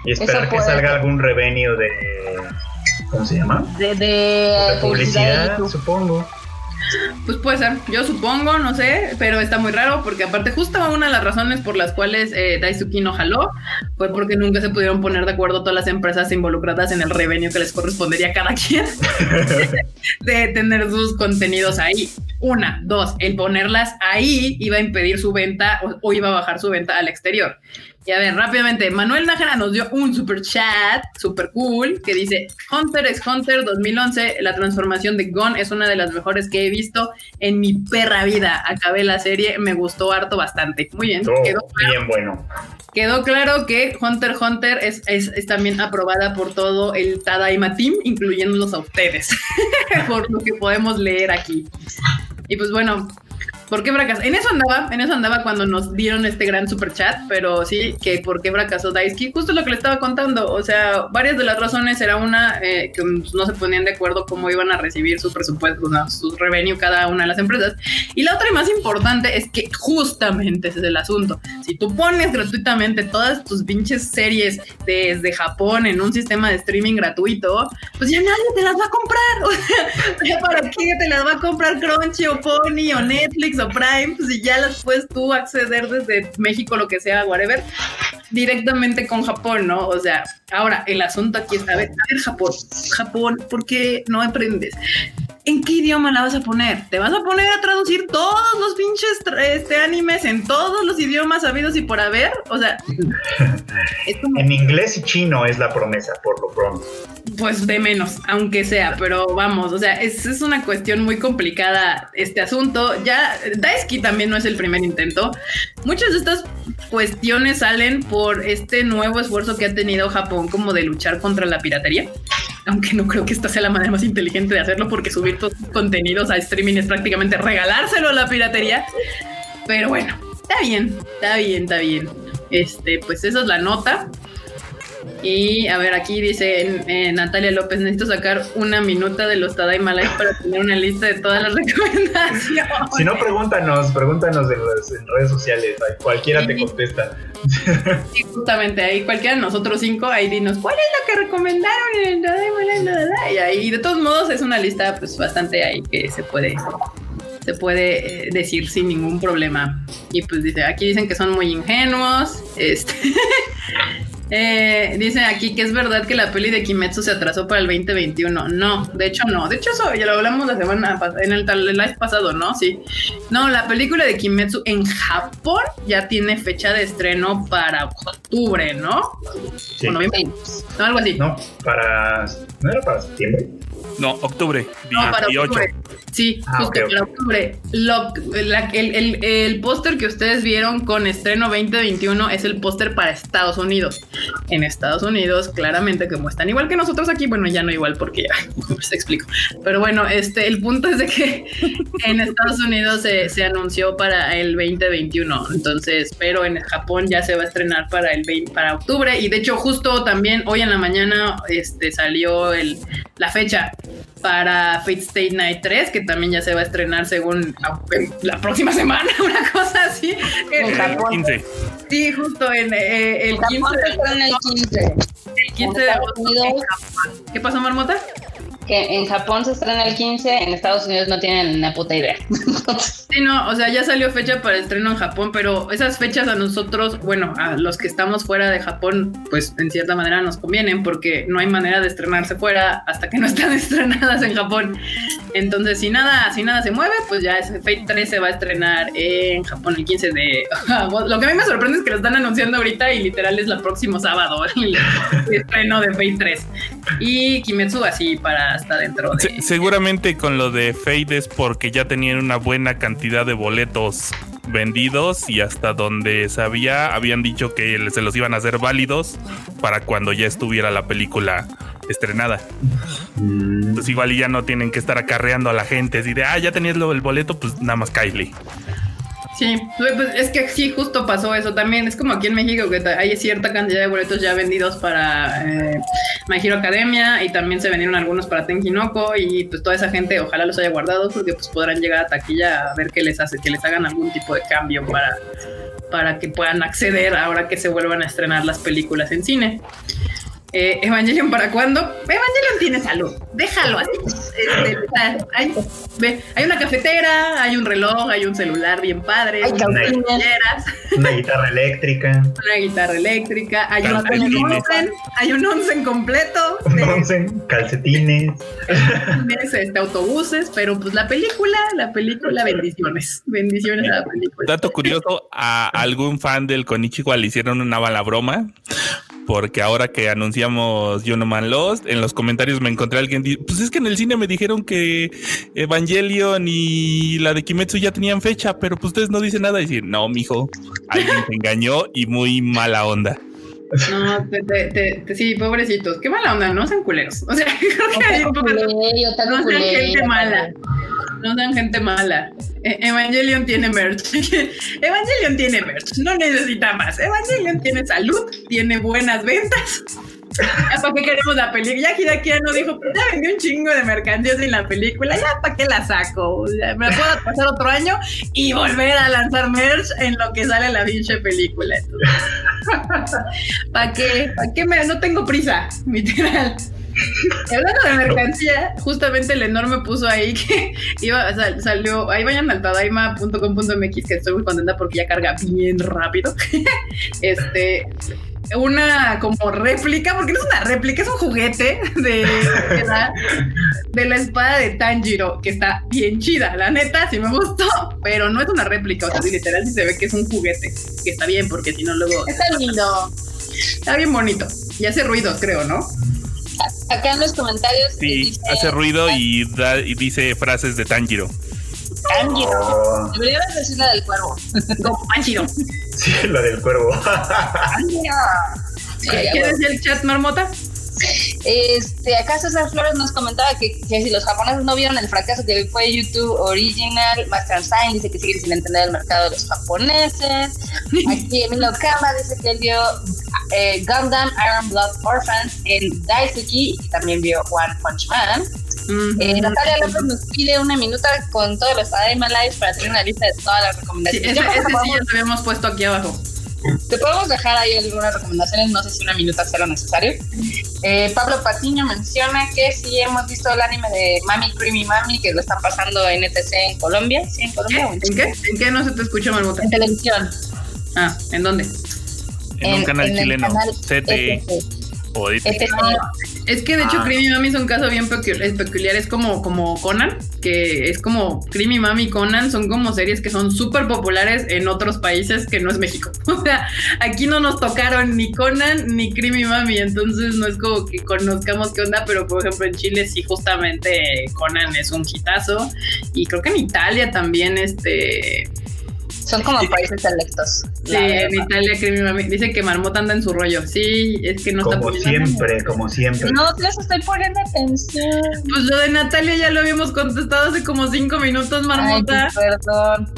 C: Y esperar que salga algún revenue de. ¿Cómo se llama?
D: De, de,
C: publicidad, supongo.
A: Pues puede ser, yo supongo, no sé, pero está muy raro porque aparte justo una de las razones por las cuales eh, Daisuki no jaló fue porque nunca se pudieron poner de acuerdo todas las empresas involucradas en el revenue que les correspondería a cada quien de tener sus contenidos ahí. Una, dos, el ponerlas ahí iba a impedir su venta o iba a bajar su venta al exterior. Y a ver, rápidamente, Manuel Nájera nos dio un super chat, super cool, que dice, Hunter x Hunter 2011, la transformación de Gon es una de las mejores que he visto en mi perra vida. Acabé la serie, me gustó harto bastante. Muy bien.
C: quedó bien bueno.
A: Quedó claro que Hunter Hunter es, es, también aprobada por todo el Tadaima Team, incluyéndolos a ustedes, por lo que podemos leer aquí. Y pues bueno, ¿Por qué fracasó? En eso andaba, en eso andaba cuando nos dieron este gran super chat, pero sí, que por qué fracasó Daisuke, justo lo que le estaba contando, o sea, varias de las razones era una, eh, que no se ponían de acuerdo cómo iban a recibir su presupuesto, o su revenue cada una de las empresas, y la otra y más importante es que justamente ese es el asunto, si tú pones gratuitamente todas tus pinches series desde Japón en un sistema de streaming gratuito, pues ya nadie te las va a comprar, o sea, ¿para qué te las va a comprar Crunchy o Pony o Netflix Prime, si ya las puedes tú acceder desde México, lo que sea, whatever, directamente con Japón, ¿no? O sea, ahora el asunto aquí es, a ver, a ver, Japón, Japón, ¿por qué no aprendes? ¿En qué idioma la vas a poner? ¿Te vas a poner a traducir todos los pinches este, animes en todos los idiomas habidos y por haber? O sea,
C: en inglés y chino es la promesa, por lo pronto.
A: Pues de menos, aunque sea, pero vamos, o sea, es, es una cuestión muy complicada este asunto. Ya, Daisuke también no es el primer intento. Muchas de estas cuestiones salen por este nuevo esfuerzo que ha tenido Japón como de luchar contra la piratería aunque no creo que esta sea la manera más inteligente de hacerlo porque subir tus contenidos a streaming es prácticamente regalárselo a la piratería. Pero bueno, está bien, está bien, está bien. Este, pues esa es la nota. Y a ver, aquí dice eh, Natalia López, necesito sacar una minuta de los Tadaima Live para tener una lista de todas las recomendaciones.
C: Si no, pregúntanos, pregúntanos en, en redes sociales, cualquiera te contesta.
A: Sí, justamente ahí, cualquiera de nosotros cinco, ahí dinos, ¿cuál es la que recomendaron en el Tadaima Live? Y ahí, de todos modos, es una lista pues bastante ahí que se puede se puede eh, decir sin ningún problema. Y pues dice, aquí dicen que son muy ingenuos. Este Eh, dicen aquí que es verdad que la peli de Kimetsu se atrasó para el 2021. No, de hecho no. De hecho eso ya lo hablamos la semana en el, live pasado, ¿no? Sí. No, la película de Kimetsu en Japón ya tiene fecha de estreno para octubre, ¿no?
C: Sí.
A: no, algo así.
C: No, para... ¿No era para septiembre?
E: No, octubre.
A: No, para octubre. Sí, ah, justo para octubre. el, el, póster que ustedes vieron con estreno 2021 es el póster para Estados Unidos. En Estados Unidos, claramente, como están igual que nosotros aquí, bueno, ya no igual porque ya se explico. Pero bueno, este, el punto es de que en Estados Unidos se, se, anunció para el 2021. Entonces, pero en Japón ya se va a estrenar para el 20, para octubre. Y de hecho, justo también hoy en la mañana este, salió el, la fecha para Fate State Night 3, que también ya se va a estrenar según la, próxima semana, una cosa así.
E: El 15.
A: Sí, justo en eh, el 15.
D: De, el 15.
A: El 15 de agosto. ¿Qué pasó, Marmota?
D: Que en Japón se estrena el 15, en Estados Unidos no tienen una puta idea.
A: sí, no, o sea, ya salió fecha para el estreno en Japón, pero esas fechas a nosotros, bueno, a los que estamos fuera de Japón, pues en cierta manera nos convienen porque no hay manera de estrenarse fuera hasta que no están estrenadas en Japón. Entonces, si nada, si nada se mueve, pues ya Fate 3 se va a estrenar en Japón el 15 de... lo que a mí me sorprende es que lo están anunciando ahorita y literal es el próximo sábado el, estreno de Fate 3. Y Kimetsu así para hasta dentro de...
E: seguramente con lo de Fate es porque ya tenían una buena cantidad de boletos vendidos y hasta donde sabía habían dicho que se los iban a hacer válidos para cuando ya estuviera la película estrenada. Mm. Pues igual ya no tienen que estar acarreando a la gente. Así de, ah, ya tenías el boleto, pues nada más Kylie.
A: Sí, pues, es que sí, justo pasó eso también. Es como aquí en México que hay cierta cantidad de boletos ya vendidos para eh, Hero Academia y también se vendieron algunos para Tenkinoko y pues toda esa gente ojalá los haya guardado porque pues podrán llegar a taquilla a ver qué les hace, que les hagan algún tipo de cambio para, para que puedan acceder ahora que se vuelvan a estrenar las películas en cine. Eh, Evangelion para cuándo? Evangelion tiene salud, déjalo así. Este, hay, hay, una cafetera, hay un reloj, hay un celular bien padre,
C: hay una, una guitarra eléctrica,
A: una guitarra eléctrica, hay, un, onsen, hay un onsen completo,
C: un onsen, calcetines,
A: este, autobuses, pero pues la película, la película, bendiciones, bendiciones a la película.
E: Dato curioso, a algún fan del Konichiwa le hicieron una bala broma porque ahora que anunciamos You No Man Lost, en los comentarios me encontré alguien, pues es que en el cine me dijeron que Evangelion y la de Kimetsu ya tenían fecha, pero pues ustedes no dicen nada y dicen, no, mijo, alguien se engañó y muy mala onda.
A: No, te, te, sí, pobrecitos. Qué mala onda, no sean culeros. O sea, creo que hay un poco. No sean gente mala. No sean gente mala. E, Evangelion tiene merch. Evangelion tiene merch. No necesita más. Evangelion tiene salud, tiene buenas ventas. ¿Para qué queremos la película? Ya aquí no dijo, pues ya vendí un chingo de mercancías en la película, ya para qué la saco. me la puedo pasar otro año y volver a lanzar merch en lo que sale la pinche película. ¿Para qué? ¿Para qué me.? No tengo prisa, literal. Hablando de mercancía, justamente el enorme puso ahí que iba, salió, ahí vayan al tadaima.com.mx que estoy muy contenta porque ya carga bien rápido. este, una como réplica, porque no es una réplica, es un juguete de, de, la, espada de Tanjiro, que está bien chida, la neta, sí me gustó, pero no es una réplica, o sea, literal sí se ve que es un juguete, que está bien, porque si no luego...
D: Está lindo.
A: Está bien bonito, y hace ruido, creo, ¿no?
D: Acá en los comentarios.
E: Sí, hace ruido y, y dice frases de Tanjiro.
D: Tanjiro. Oh. Deberías decir la del cuervo.
A: Tanjiro.
C: Sí, la del cuervo.
A: Tanjiro. ¿Qué decía el chat, Marmota?
D: Este, acá César Flores nos comentaba que, si los japoneses no vieron el fracaso que fue YouTube Original, Master Sign dice que sigue sin entender el mercado de los japoneses. Aquí Emilio Kama dice que él vio eh, Gundam Iron Blood Orphans en Daisuki y también vio One Punch Man. Eh, Natalia López nos pide una minuta con todos los Adema Live para tener una lista de todas las recomendaciones.
A: Sí, ese sí lo habíamos puesto aquí abajo.
D: Te podemos dejar ahí algunas recomendaciones, no sé si una minuta sea lo necesario. Eh, Pablo Patiño menciona que sí hemos visto el anime de Mami Creamy Mami, que lo están pasando en ETC en Colombia. ¿Sí, en Colombia?
A: ¿En, qué? ¿En qué no se te escucha, Marmota?
D: En televisión.
A: Ah, ¿en dónde?
E: En, un canal chileno. CTE.
A: Es que de hecho ah. Creamy Mami es un caso bien peculiar, es como, como Conan, que es como Creamy Mami y Conan son como series que son súper populares en otros países que no es México. O sea, aquí no nos tocaron ni Conan ni Creamy Mami, entonces no es como que conozcamos qué onda, pero por ejemplo en Chile sí justamente Conan es un hitazo y creo que en Italia también este
D: son como países selectos.
A: Sí, en Italia que dice que Marmota anda en su rollo. Sí, es que no
C: como está siempre, como siempre.
D: No, les estoy poniendo atención.
A: Pues lo de Natalia ya lo habíamos contestado hace como cinco minutos, Marmota.
D: Ay, perdón.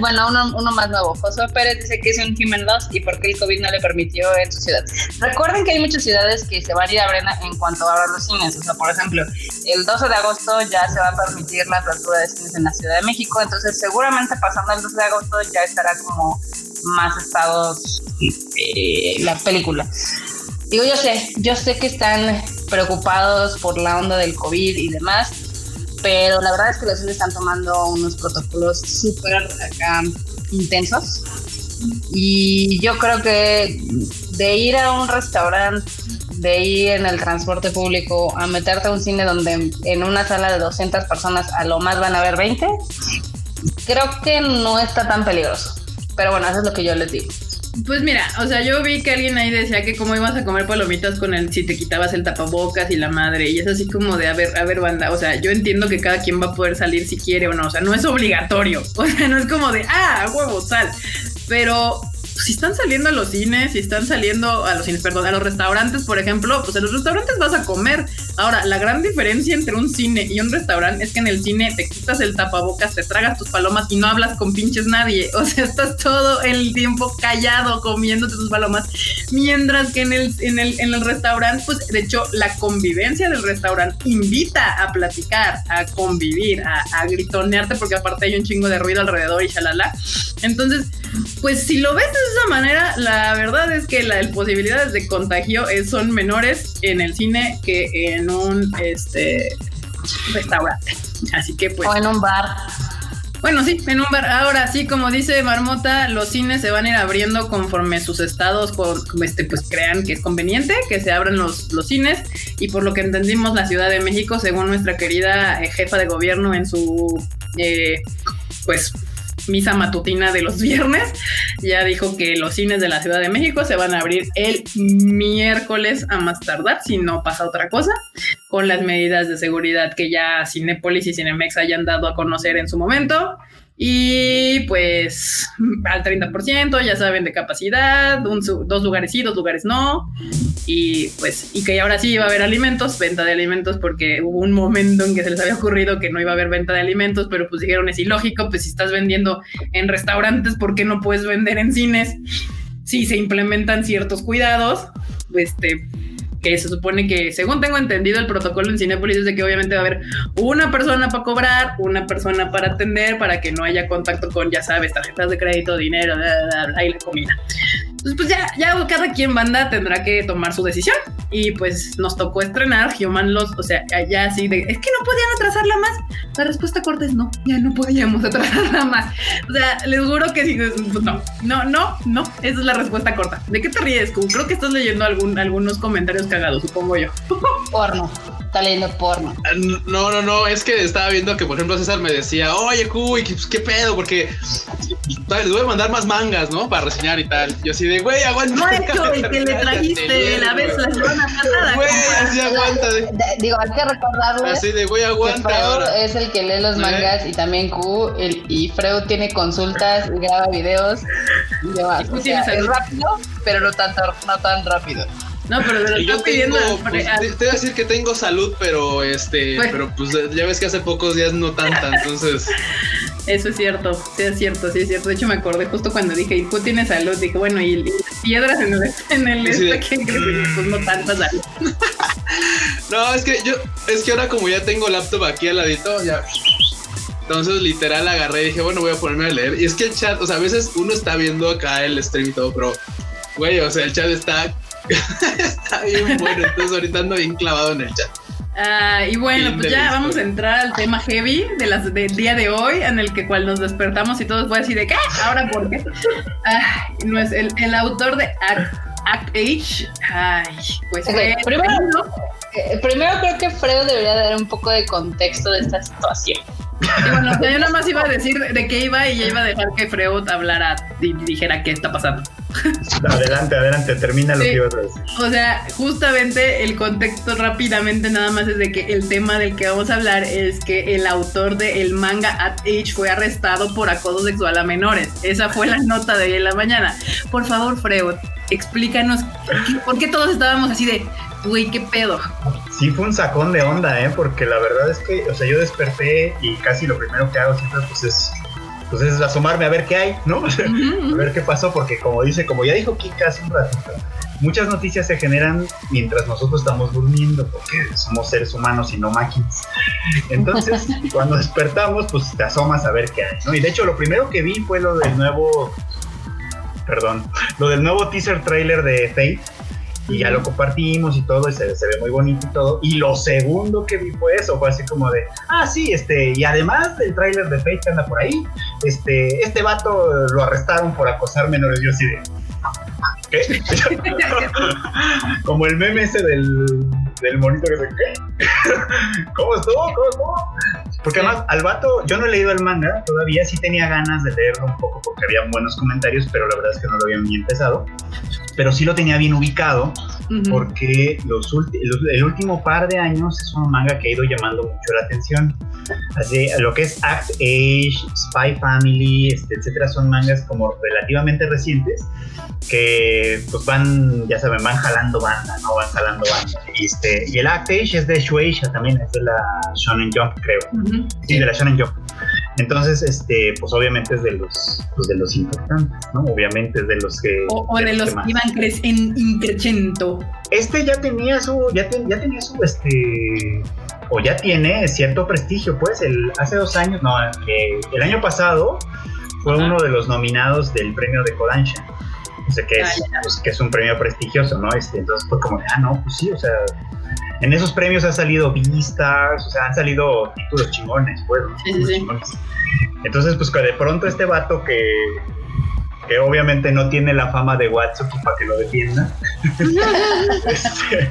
D: bueno, uno, uno, más nuevo. José Pérez dice que es un human loss y por qué el COVID no le permitió en su ciudad. Recuerden que hay muchas ciudades que se van a ir a Brena en cuanto a los cines. O sea, por ejemplo, el 12 de agosto ya se va a permitir la apertura de cines en la Ciudad de México. Entonces, seguramente pasando el 12 de agosto ya estará como más estados eh, la película. Digo, yo sé, yo sé que están preocupados por la onda del COVID y demás, pero la verdad es que los están tomando unos protocolos súper intensos y yo creo que de ir a un restaurante, de ir en el transporte público a meterte a un cine donde en una sala de 200 personas a lo más van a haber 20, creo que no está tan peligroso. Pero bueno, eso es lo que yo les digo.
A: Pues mira, o sea, yo vi que alguien ahí decía que cómo ibas a comer palomitas con el si te quitabas el tapabocas y la madre, y es así como de a ver, a ver, banda, o sea, yo entiendo que cada quien va a poder salir si quiere o no, o sea, no es obligatorio, o sea, no es como de, ah, huevo, sal, pero si están saliendo a los cines, si están saliendo a los cines, perdón, a los restaurantes, por ejemplo, pues en los restaurantes vas a comer. Ahora, la gran diferencia entre un cine y un restaurante es que en el cine te quitas el tapabocas, te tragas tus palomas y no hablas con pinches nadie. O sea, estás todo el tiempo callado comiéndote tus palomas. Mientras que en el, en el, en el restaurante, pues de hecho, la convivencia del restaurante invita a platicar, a convivir, a, a gritonearte, porque aparte hay un chingo de ruido alrededor y shalala. Entonces, pues si lo ves de esa manera, la verdad es que las posibilidades de contagio son menores en el cine que en un este restaurante. Así que pues.
D: O en un bar.
A: Bueno, sí, en un bar. Ahora sí, como dice Marmota, los cines se van a ir abriendo conforme sus estados este, pues crean que es conveniente que se abran los, los cines. Y por lo que entendimos, la Ciudad de México, según nuestra querida eh, jefa de gobierno en su eh, pues misa matutina de los viernes, ya dijo que los cines de la Ciudad de México se van a abrir el miércoles a más tardar, si no pasa otra cosa, con las medidas de seguridad que ya Cinepolis y Cinemex hayan dado a conocer en su momento. Y pues al 30%, ya saben, de capacidad, dos lugares sí, dos lugares no. Y pues, y que ahora sí iba a haber alimentos, venta de alimentos, porque hubo un momento en que se les había ocurrido que no iba a haber venta de alimentos, pero pues dijeron es ilógico, pues si estás vendiendo en restaurantes, ¿por qué no puedes vender en cines? Si se implementan ciertos cuidados, este, que se supone que, según tengo entendido, el protocolo en Cinepolis es de que obviamente va a haber una persona para cobrar, una persona para atender, para que no haya contacto con, ya sabes, tarjetas de crédito, dinero, ahí la comida. Entonces, pues ya, ya cada quien banda tendrá que tomar su decisión. Y pues nos tocó estrenar Human Lost, o sea, ya así de, es que no podían atrasarla más. La respuesta corta es no, ya no podíamos atrasarla más. O sea, les juro que sí, no, no, no, no, esa es la respuesta corta. ¿De qué te ríes? Creo que estás leyendo algún, algunos comentarios cagados, supongo yo.
D: Porno está leyendo porno. Ah,
B: no, no, no, es que estaba viendo que, por ejemplo, César me decía, oye, Cuy, ¿qué, ¿qué, pedo? Porque les voy a mandar más mangas, ¿no? Para reseñar y tal. Yo así de, güey, aguanta.
A: No hecho el que le trajiste la vez la semana pasada.
B: Güey, así aguanta.
D: Digo, hay que recordarle.
B: Así de, güey, aguanta.
D: Que es el que lee los mangas y también Q. El, y Freud tiene consultas y graba videos y demás. O sea, es rápido, pero no, tanto, no tan rápido.
A: No, pero te lo pidiendo.
B: Pues, te, voy a decir que tengo salud, pero este, pues, pero pues ya ves que hace pocos días no tanta, entonces.
A: Eso es cierto, sí es cierto, sí es cierto. De hecho, me acordé justo cuando dije, ¿y tú tienes salud? Dije, bueno, y, las piedras en el, en el este, que pues no tanta salud.
B: no, es que yo, es que ahora como ya tengo laptop aquí al ladito, ya. Entonces, literal, agarré y dije, bueno, voy a ponerme a leer. Y es que el chat, o sea, a veces uno está viendo acá el stream y todo, pero, güey, o sea, el chat está Está bien bueno, entonces ahorita ando bien clavado en el chat.
A: Ah, y bueno, pues ya vamos a entrar al tema heavy de las, del día de hoy, en el que cual nos despertamos y todos voy a decir de qué, ahora por qué. no es el, el, autor de Act, Age. Ay, pues
D: primero, eh, primero creo que Fredo debería dar un poco de contexto de esta situación.
A: Y bueno, yo nada más iba a decir de qué iba y ya iba a dejar que Freud hablara y dijera qué está pasando.
C: Adelante, adelante, termina lo que iba a decir.
A: O sea, justamente el contexto rápidamente nada más es de que el tema del que vamos a hablar es que el autor del manga At Age fue arrestado por acoso sexual a menores. Esa fue la nota de hoy en la mañana. Por favor, Freud, explícanos por qué todos estábamos así de, güey, qué pedo.
C: Sí, fue un sacón de onda, ¿eh? Porque la verdad es que, o sea, yo desperté y casi lo primero que hago siempre, pues es pues es asomarme a ver qué hay, ¿no? a ver qué pasó, porque como dice, como ya dijo Kika hace un ratito, muchas noticias se generan mientras nosotros estamos durmiendo, porque somos seres humanos y no máquinas. Entonces, cuando despertamos, pues te asomas a ver qué hay, ¿no? Y de hecho, lo primero que vi fue lo del nuevo, perdón, lo del nuevo teaser trailer de Fate Y ya lo compartimos y todo, y se, se, ve muy bonito y todo. Y lo segundo que vi fue eso, fue así como de, ah, sí, este, y además del tráiler de Fate que anda por ahí, este, este vato lo arrestaron por acosar menores. Yo así de, ¿qué? como el meme ese del, del monito que se, ¿qué? ¿Cómo estuvo? ¿Cómo estuvo? Porque además, al vato, yo no he leído el manga, todavía sí tenía ganas de leerlo un poco porque había buenos comentarios, pero la verdad es que no lo había ni empezado. Pero sí lo tenía bien ubicado porque los, el último par de años es un manga que ha ido llamando mucho la atención. Así, lo que es Act Age, Spy Family, este, etcétera, son mangas como relativamente recientes que pues van, ya saben, van jalando banda, ¿no? Van jalando banda. Y, este, y el Act Age es de Shueisha también, es de la Shonen Jump, creo. sí, de la Shonen Jump. Entonces, este, pues obviamente es de los, pues de los importantes, ¿no? Obviamente es de los que.
A: O, de, los que iban en increchento.
C: Este ya tenía su, ya, ya tenía su, este, o ya tiene cierto prestigio, pues. El, hace dos años, no, el año pasado fue uno de los nominados del premio de Kodansha. O sea, que, es, pues, que es un premio prestigioso, ¿no? Este, entonces fue como de, ah, no, pues sí, o sea, en esos premios ha salido vistas, o sea, han salido títulos chingones, pues, Chingones. Entonces, pues que de pronto este vato que, que obviamente no tiene la fama de Watsuki para que lo defienda, este,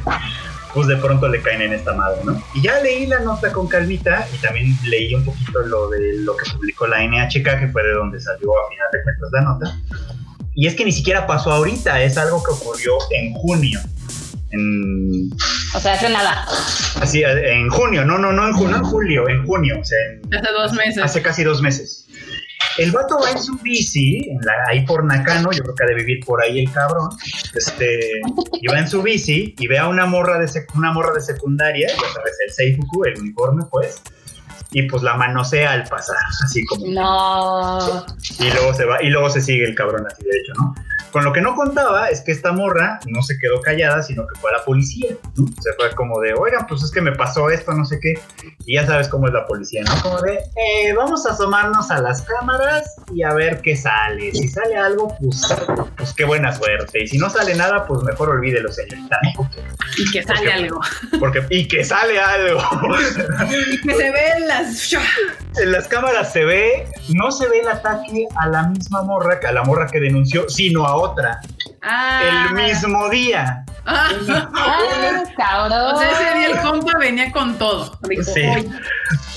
C: pues de pronto le caen en esta madre, ¿no? Y ya leí la nota con calmita y también leí un poquito lo de lo que publicó la NHK, que fue de donde salió a final de cuentas la nota. Y es que ni siquiera pasó ahorita, es algo que ocurrió en junio. En,
D: o sea, hace nada.
C: Así, en junio, no, no, no en junio, en julio, en junio. O sea,
A: hace dos meses.
C: Hace casi dos meses. El vato va en su bici, ahí por Nakano, yo creo que ha de vivir por ahí el cabrón. Este, y va en su bici y ve a una morra de, una morra de secundaria, ya sabes, el Seifuku, el uniforme, pues y pues la manosea al pasar, así como.
D: No.
C: Y luego se va, y luego se sigue el cabrón así de hecho, ¿no? Con lo que no contaba es que esta morra no se quedó callada, sino que fue a la policía. Se fue como de, oigan, pues es que me pasó esto, no sé qué. Y ya sabes cómo es la policía, ¿no? Como de, eh, vamos a asomarnos a las cámaras y a ver qué sale. Si sale algo, pues, pues qué buena suerte. Y si no sale nada, pues mejor olvídelo, señorita.
A: y que sale algo.
C: Porque, y que sale algo.
A: y que se ve las...
C: En las cámaras se ve, no se ve el ataque a la misma morra, a la morra que denunció, sino a otra. Ah. El mismo día.
A: Ah, cabrón. O sea, ese día el compa venía con todo.
C: sí.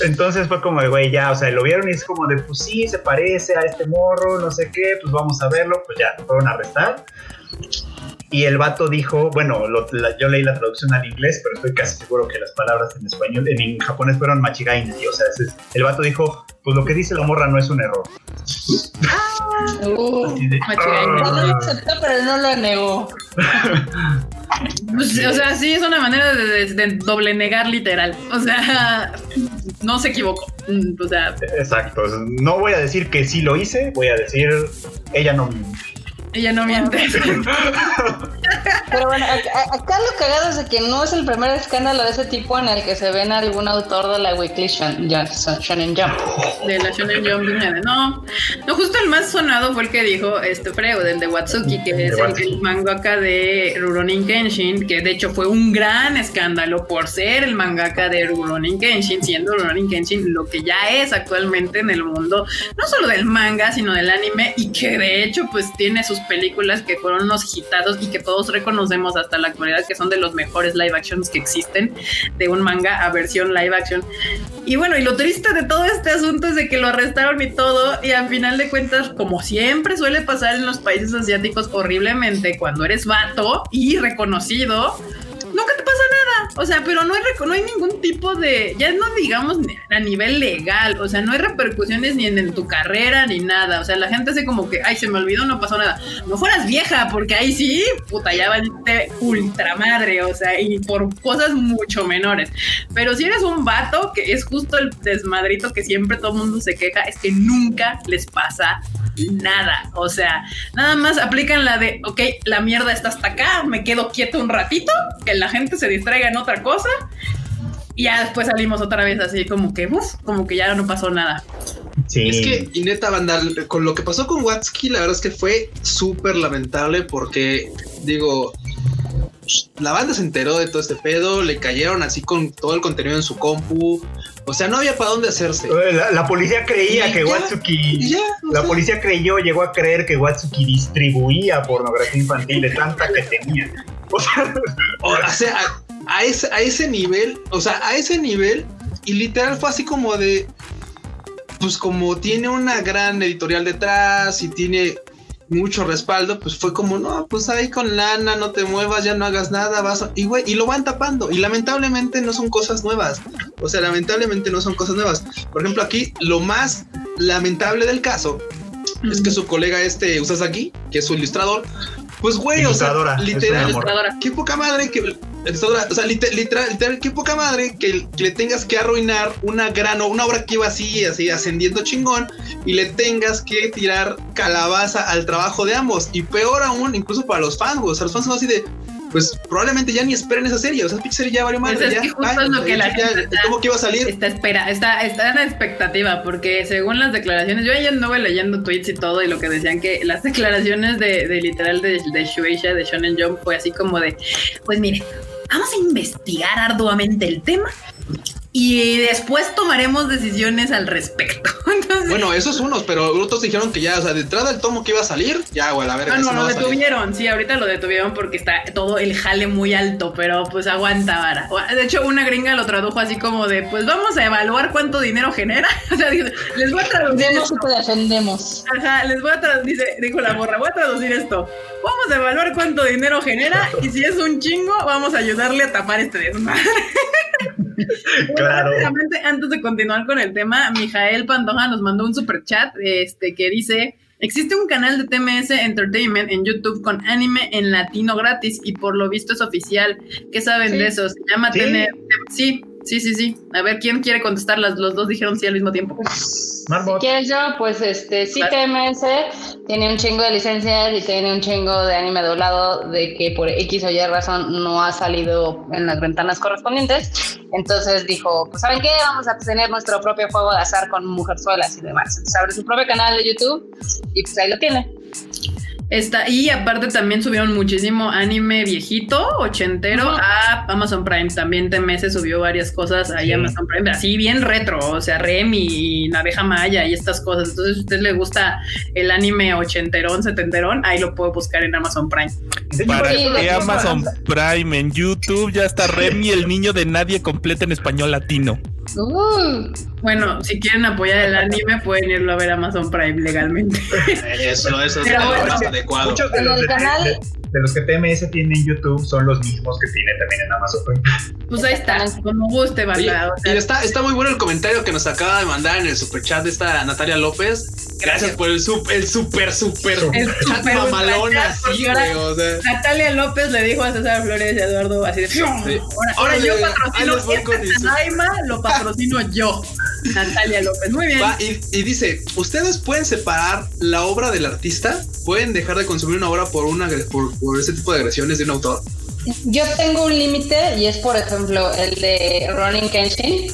C: Entonces fue como de, güey, ya, o sea, lo vieron y es como de, pues sí, se parece a este morro, no sé qué, pues vamos a verlo, pues ya, lo fueron a arrestar. Y el vato dijo, bueno, yo leí la traducción al inglés, pero estoy casi seguro que las palabras en español, en, japonés fueron machigaine. o sea, el vato dijo, pues lo que dice la morra no es un error.
D: Ah, uh, No lo aceptó, pero no lo negó.
A: Pues, o sea, sí es una manera de, doble negar literal. O sea, no se equivocó. Mm, o sea,
C: exacto. No voy a decir que sí lo hice, voy a decir ella no
A: ella no miente.
D: Pero bueno, acá, lo cagado es de que no es el primer escándalo de ese tipo en el que se ven algún autor de la Weekly Shonen Jump.
A: De la Shonen Jump. No, no, justo el más sonado fue el que dijo este Freud, el de Watsuki, que es el, mangaka de Rurouni Kenshin, que de hecho fue un gran escándalo por ser el mangaka de Rurouni Kenshin, siendo Rurouni Kenshin lo que ya es actualmente en el mundo, no solo del manga, sino del anime, y que de hecho pues tiene sus películas que fueron unos hitados y que todos reconocemos hasta la actualidad que son de los mejores live actions que existen, de un manga a versión live action. Y bueno, y lo triste de todo este asunto es de que lo arrestaron y todo, y al final de cuentas, como siempre suele pasar en los países asiáticos horriblemente, cuando eres vato y reconocido, O sea, pero no hay, ningún tipo de, ya no digamos a nivel legal, o sea, no hay repercusiones ni en, tu carrera ni nada. O sea, la gente hace como que, ay, se me olvidó, no pasó nada. No fueras vieja, porque ahí sí, puta, ya valiste ultra madre, o sea, y por cosas mucho menores. Pero si eres un vato, que es justo el desmadrito que siempre todo mundo se queja, es que nunca les pasa nada. O sea, nada más aplican la de, ok, la mierda está hasta acá, me quedo quieto un ratito, que la gente se distraiga en otra cosa. Y ya después salimos otra vez así como que, uf, como que ya no pasó nada.
B: Sí. Es que, y neta, banda, con lo que pasó con Watsky, la verdad es que fue súper lamentable porque, digo, la banda se enteró de todo este pedo, le cayeron así con todo el contenido en su compu. O sea, no había para dónde hacerse.
C: La, policía creía que Watsuki. la policía creyó, llegó a creer que Watsuki distribuía pornografía infantil de tanta que tenía.
B: O sea, a, ese, a ese nivel, o sea, a ese nivel, y literal fue así como de. Pues como tiene una gran editorial detrás y tiene mucho respaldo, pues fue como, no, pues ahí con lana, no te muevas, ya no hagas nada, vas y güey, y lo van tapando. Y lamentablemente no son cosas nuevas. O sea, lamentablemente no son cosas nuevas. Por ejemplo, aquí lo más lamentable del caso es que su colega este Usasaki, que es su ilustrador, pues güey, o sea, literal, qué poca madre que o sea, literal, literal, qué poca madre que, le tengas que arruinar una gran o una obra que iba así, así ascendiendo chingón y le tengas que tirar calabaza al trabajo de ambos. Y peor aún, incluso para los fans, O sea, los fans son así de, pues probablemente ya ni esperen esa serie. O sea, serie ya valió pues
A: madre. es justo es lo que la
B: gente ¿Cómo que iba a salir?
A: Está, espera, está, está en expectativa, porque según las declaraciones, yo ya anduve leyendo tweets y todo, y lo que decían que las declaraciones de, de literal de, de Shueisha, de Shonen Jump, fue así como de, pues mire, vamos a investigar arduamente el tema y después tomaremos decisiones al respecto.
B: bueno, esos unos, pero otros dijeron que ya, o sea, de entrada el tomo que iba a salir, ya, güey, a ver.
A: Ah, no, lo detuvieron, sí, ahorita lo detuvieron porque está todo el jale muy alto, pero pues aguanta vara. De hecho, una gringa lo tradujo así como de, pues vamos a evaluar cuánto dinero genera. o sea, les voy a traducir.
D: defendemos.
A: Ajá, les voy a traducir, dijo la morra, voy a traducir esto. Vamos a evaluar cuánto dinero genera y si es un chingo, vamos a ayudarle a tapar este desmadre. claro. antes de continuar con el tema, Mijael Pantoja nos mandó un super chat este, que dice: Existe un canal de TMS Entertainment en YouTube con anime en latino gratis y por lo visto es oficial. ¿Qué saben de eso? Se llama ¿Sí? Sí, sí, sí, sí. A ver, ¿quién quiere contestar? Las, los dos dijeron sí al mismo tiempo.
D: Si quieres yo, pues este, sí, TMS tiene un chingo de licencias y tiene un chingo de anime doblado de que por X o Y razón no ha salido en las ventanas correspondientes. Entonces dijo, pues ¿saben qué? Vamos a tener nuestro propio juego de azar con mujerzuelas y demás. Entonces abre su propio canal de YouTube y pues ahí lo tiene.
A: Está, y aparte también subieron muchísimo anime viejito, ochentero, a Amazon Prime. También TMS subió varias cosas ahí a Amazon Prime, así bien retro, o sea, Remy y Naveja Maya y estas cosas. Entonces, si a usted le gusta el anime ochenterón, setenterón, ahí lo puedo buscar en Amazon Prime.
E: Para que Amazon Prime en YouTube ya está Remy, el niño de nadie completa en español latino.
A: Uh. Bueno, si quieren apoyar el anime, pueden irlo a ver a Amazon Prime legalmente.
B: Eso, eso es adecuado.
C: Muchos de los, de, los que TMS tiene en YouTube son los mismos que tiene también en Amazon.
A: Pues ahí está, como guste, banda.
B: y está, está muy bueno el comentario que nos acaba de mandar en el superchat de esta Natalia López. Gracias por el super, el super, super, chat mamalón así, güey. O sea.
A: Natalia López le dijo a César Flores y a Eduardo así de. Ahora, yo patrocino este Naima, lo patrocino yo. Natalia López, muy bien.
B: y, dice: ¿Ustedes pueden separar la obra del artista? ¿Pueden dejar de consumir una obra por, una, por, por ese tipo de agresiones de un autor?
D: Yo tengo un límite y es, por ejemplo, el de Ronin Kenshin.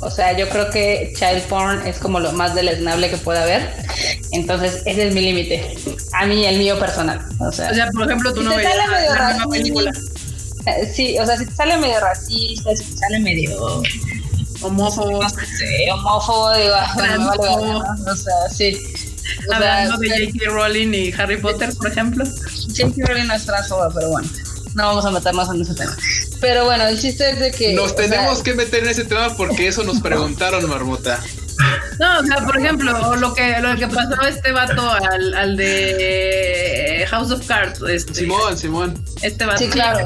D: O sea, yo creo que child porn es como lo más deleznable que pueda haber. Entonces, ese es mi límite. A mí, el mío personal. O sea,
A: o sea por ejemplo, tú no ves la, película.
D: Eh, sí, o sea, si te sale medio racista, si te sale medio
A: homófobo.
D: Sí, homófobo, digo, bueno, vale, o sea, sí.
A: Hablando de J.K. Rowling y Harry Potter, por ejemplo.
D: J.K. Rowling no es transfoba, pero bueno no vamos a meternos en ese tema. Pero bueno, el chiste es de que.
B: Nos tenemos que meter en ese tema porque eso nos preguntaron, Marmota.
A: No, o sea, por ejemplo, lo que, lo que pasó este vato al, al de House of Cards. Este,
B: Simón, Simón.
A: Este vato.
D: Sí, claro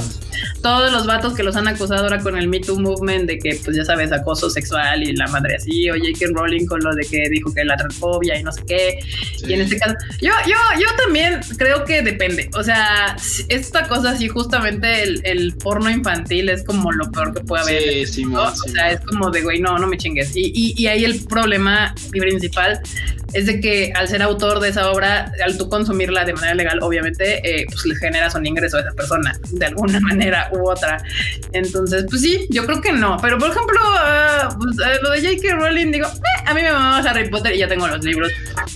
A: todos los vatos que los han acusado ahora con el Me Too Movement de que, pues ya sabes, acoso sexual y la madre así, o J.K. Rowling con lo de que dijo que la transfobia y no sé qué. Y en este caso, yo, yo, yo también creo que depende. O sea, esta cosa sí, justamente el, porno infantil es como lo peor que puede haber.
B: Sí,
A: O sea, es como de, güey, no, no me chingues. Y, y, y ahí el problema principal es de que al ser autor de esa obra, al tú consumirla de manera legal, obviamente, eh, pues le generas un ingreso a esa persona de alguna manera u otra. Entonces, pues sí, yo creo que no. Pero por ejemplo, pues, eh, lo de J.K. Rowling, digo, eh, a mí me mamaba Harry Potter y ya tengo los libros.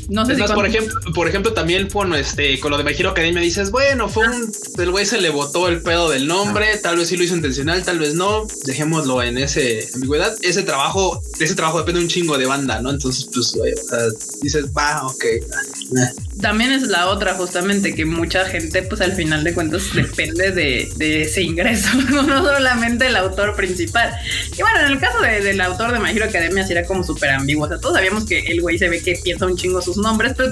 A: No sé si
B: por ejemplo, por ejemplo, también con este, con lo de My Hero Academia dices, bueno, fue un, el güey se le botó el pedo del nombre, tal vez sí lo hizo intencional, tal vez no. Dejémoslo en ese ambigüedad. Ese trabajo, de ese trabajo depende un chingo de banda, ¿no? Entonces, pues, güey, o sea, dices, va, ok.
A: También es la otra, justamente, que mucha gente, pues al final de cuentas, depende de, de ese ingreso, no solamente el autor principal. Y bueno, en el caso del autor de My Hero Academia, sí era como súper ambiguo. O sea, todos sabíamos que el güey se ve que piensa un chingo sus nombres, pero,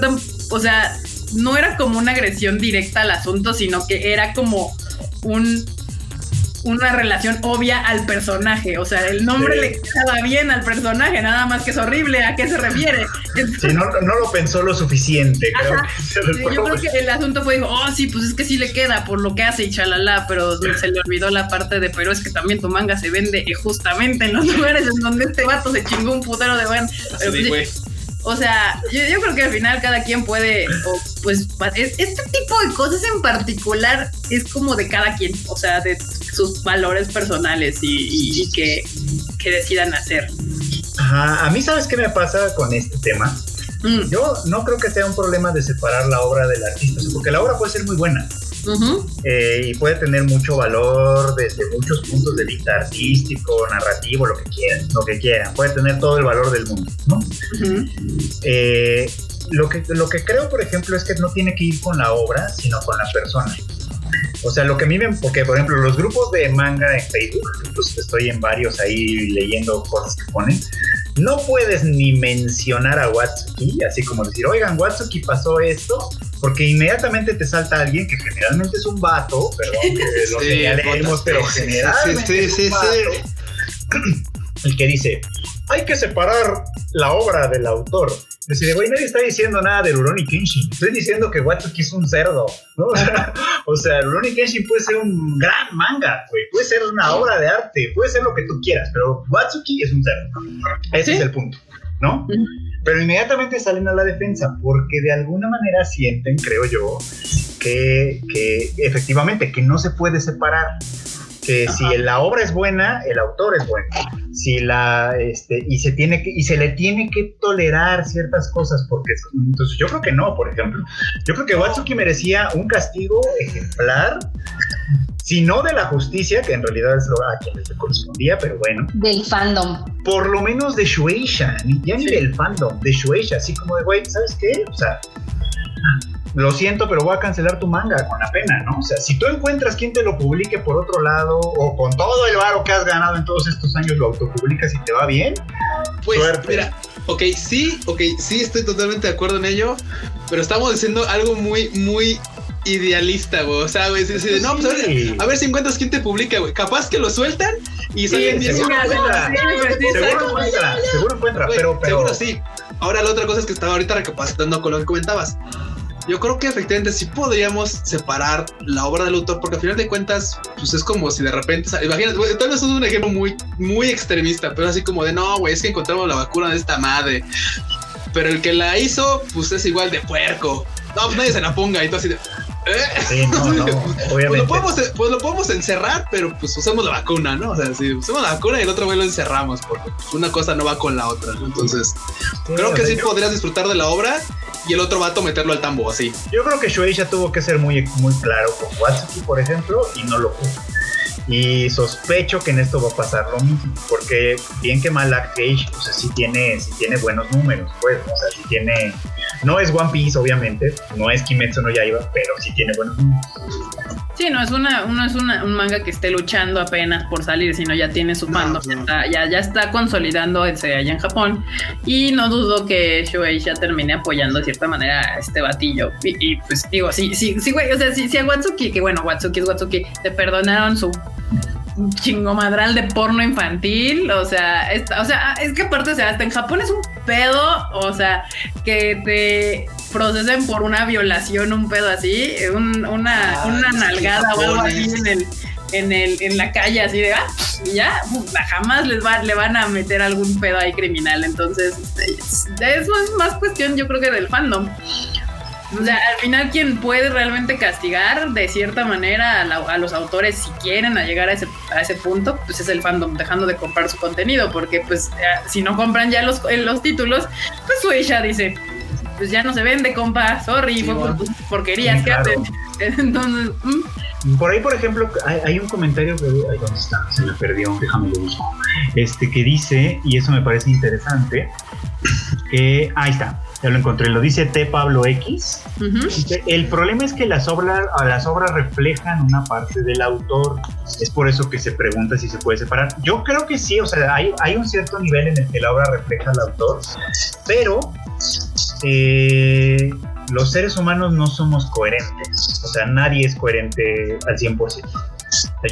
A: o sea, no era como una agresión directa al asunto, sino que era como un una relación obvia al personaje. O sea, el nombre le quedaba bien al personaje, nada más que es horrible. ¿A qué se refiere?
C: sí, no, lo pensó lo suficiente.
A: yo creo que el asunto fue, oh, sí, pues es que sí le queda por lo que hace y chalala, pero se le olvidó la parte de, pero es que también tu manga se vende justamente en los lugares en donde este vato se chingó un putero de buen. Pues, o sea, yo, creo que al final cada quien puede, pues, este tipo de cosas en particular es como de cada quien, o sea, de sus valores personales y, que, decidan hacer.
C: Ajá, a mí sabes qué me pasa con este tema. Mm. Yo no creo que sea un problema de separar la obra del artista, porque la obra puede ser muy buena. Eh, y puede tener mucho valor desde muchos puntos de vista artístico, narrativo, lo que quieran, lo que quieran. Puede tener todo el valor del mundo, ¿no? Eh, lo, que, lo que creo, por ejemplo, es que no tiene que ir con la obra, sino con la persona. O sea, lo que a mí me... Porque, por ejemplo, los grupos de manga en Facebook, pues estoy en varios ahí leyendo cosas que ponen, no puedes ni mencionar a Watsuki, así como decir, oigan, Watsuki pasó esto, porque inmediatamente te salta alguien que generalmente es un vato, perdón, que lo sí, pero generalmente sí, sí, es un vato, el que dice, hay que separar la obra del autor. Decide, güey, nadie está diciendo nada de Rurouni Kenshin. Estoy diciendo que Watsuki es un cerdo, ¿no? o sea, Rurouni Kenshin puede ser un gran manga, güey. Puede ser una obra de arte, puede ser lo que tú quieras, pero Watsuki es un cerdo. Ese es el punto, ¿no? Pero inmediatamente salen a la defensa porque de alguna manera sienten, creo yo, que, que efectivamente, que no se puede separar que si la obra es buena, el autor es bueno. Si la este y se tiene que y se le tiene que tolerar ciertas cosas porque entonces yo creo que no, por ejemplo. Yo creo que Watsuki merecía un castigo ejemplar si no de la justicia, que en realidad es a quien le correspondía, pero bueno.
D: Del fandom.
C: Por lo menos de Shueisha, ya ni del fandom, de Shueisha, así como de, güey, ¿sabes qué? O sea, lo siento, pero voy a cancelar tu manga con la pena, ¿no? O sea, si tú encuentras quien te lo publique por otro lado o con todo el varo que has ganado en todos estos años lo autopublicas y te va bien,
B: pues mira, ok, sí, ok, sí estoy totalmente de acuerdo en ello, pero estamos diciendo algo muy, muy idealista, güey. O sea, güey, no, pues a ver, a ver, si encuentras quién te publica, güey. Capaz que lo sueltan y salen 10
C: Seguro encuentra, seguro encuentra, pero, pero,
B: Seguro sí. Ahora la otra cosa es que estaba ahorita recapacitando con lo que comentabas. Yo creo que efectivamente sí podríamos separar la obra del autor, porque al final de cuentas, pues es como si de repente, imagínate, tal vez es un ejemplo muy, muy extremista, pero así como de no, güey, es que encontramos la vacuna de esta madre. Pero el que la hizo, pues es igual de puerco. No, pues nadie se la ponga y todo así de. ¿eh? pues, lo podemos, pues lo podemos encerrar, pero pues usamos la vacuna, ¿no? O sea, si usamos la vacuna y el otro güey lo encerramos, porque una cosa no va con la otra. Entonces, creo que sí podrías disfrutar de la obra y el otro vato meterlo al tambo, así.
C: Yo creo que Shueisha tuvo que ser muy, muy claro con Watsuki, por ejemplo, y no lo puso. Y sospecho que en esto va a pasar lo mismo, porque bien que mal Cage, o sea, sí tiene, sí tiene buenos números, pues, o sea, sí tiene, no es One Piece, obviamente, no es Kimetsu no Yaiba, pero sí tiene buenos números.
A: Sí, no es una, uno es una, un manga que esté luchando apenas por salir, sino ya tiene su mando, ya, ya, está consolidándose allá en Japón. Y no dudo que Shueisha termine apoyando de cierta manera a este batillo. Y, pues digo, sí, sí, sí, güey, o sea, si, si a Watsuki, que bueno, Watsuki es Watsuki, te perdonaron su chingomadral de porno infantil, o sea, o sea, es que aparte, o sea, hasta en Japón es un pedo, o sea, que te procesen por una violación, un pedo así, una, una nalgada o algo así en el en, el, en la calle así de, ah, y ya, jamás les va, le van a meter algún pedo ahí criminal. Entonces, este, eso es más cuestión yo creo que del fandom. O sea, al final quien puede realmente castigar de cierta manera a, los autores si quieren a llegar a ese, a ese punto, pues es el fandom dejando de comprar su contenido, porque pues si no compran ya los, los títulos, pues Suisha dice, pues ya no se vende, compa, sorry, fue por tus porquerías que hacen. Entonces...
C: Por ahí, por ejemplo, hay, un comentario que. Ahí dónde está, se me perdió, déjame lo busco. Este que dice, y eso me parece interesante, que. Ahí está, ya lo encontré, lo dice T. Pablo X. El problema es que las obras, las obras reflejan una parte del autor. Es por eso que se pregunta si se puede separar. Yo creo que sí, o sea, hay, hay un cierto nivel en el que la obra refleja al autor, pero eh, los seres humanos no somos coherentes. O sea, nadie es coherente al 100%.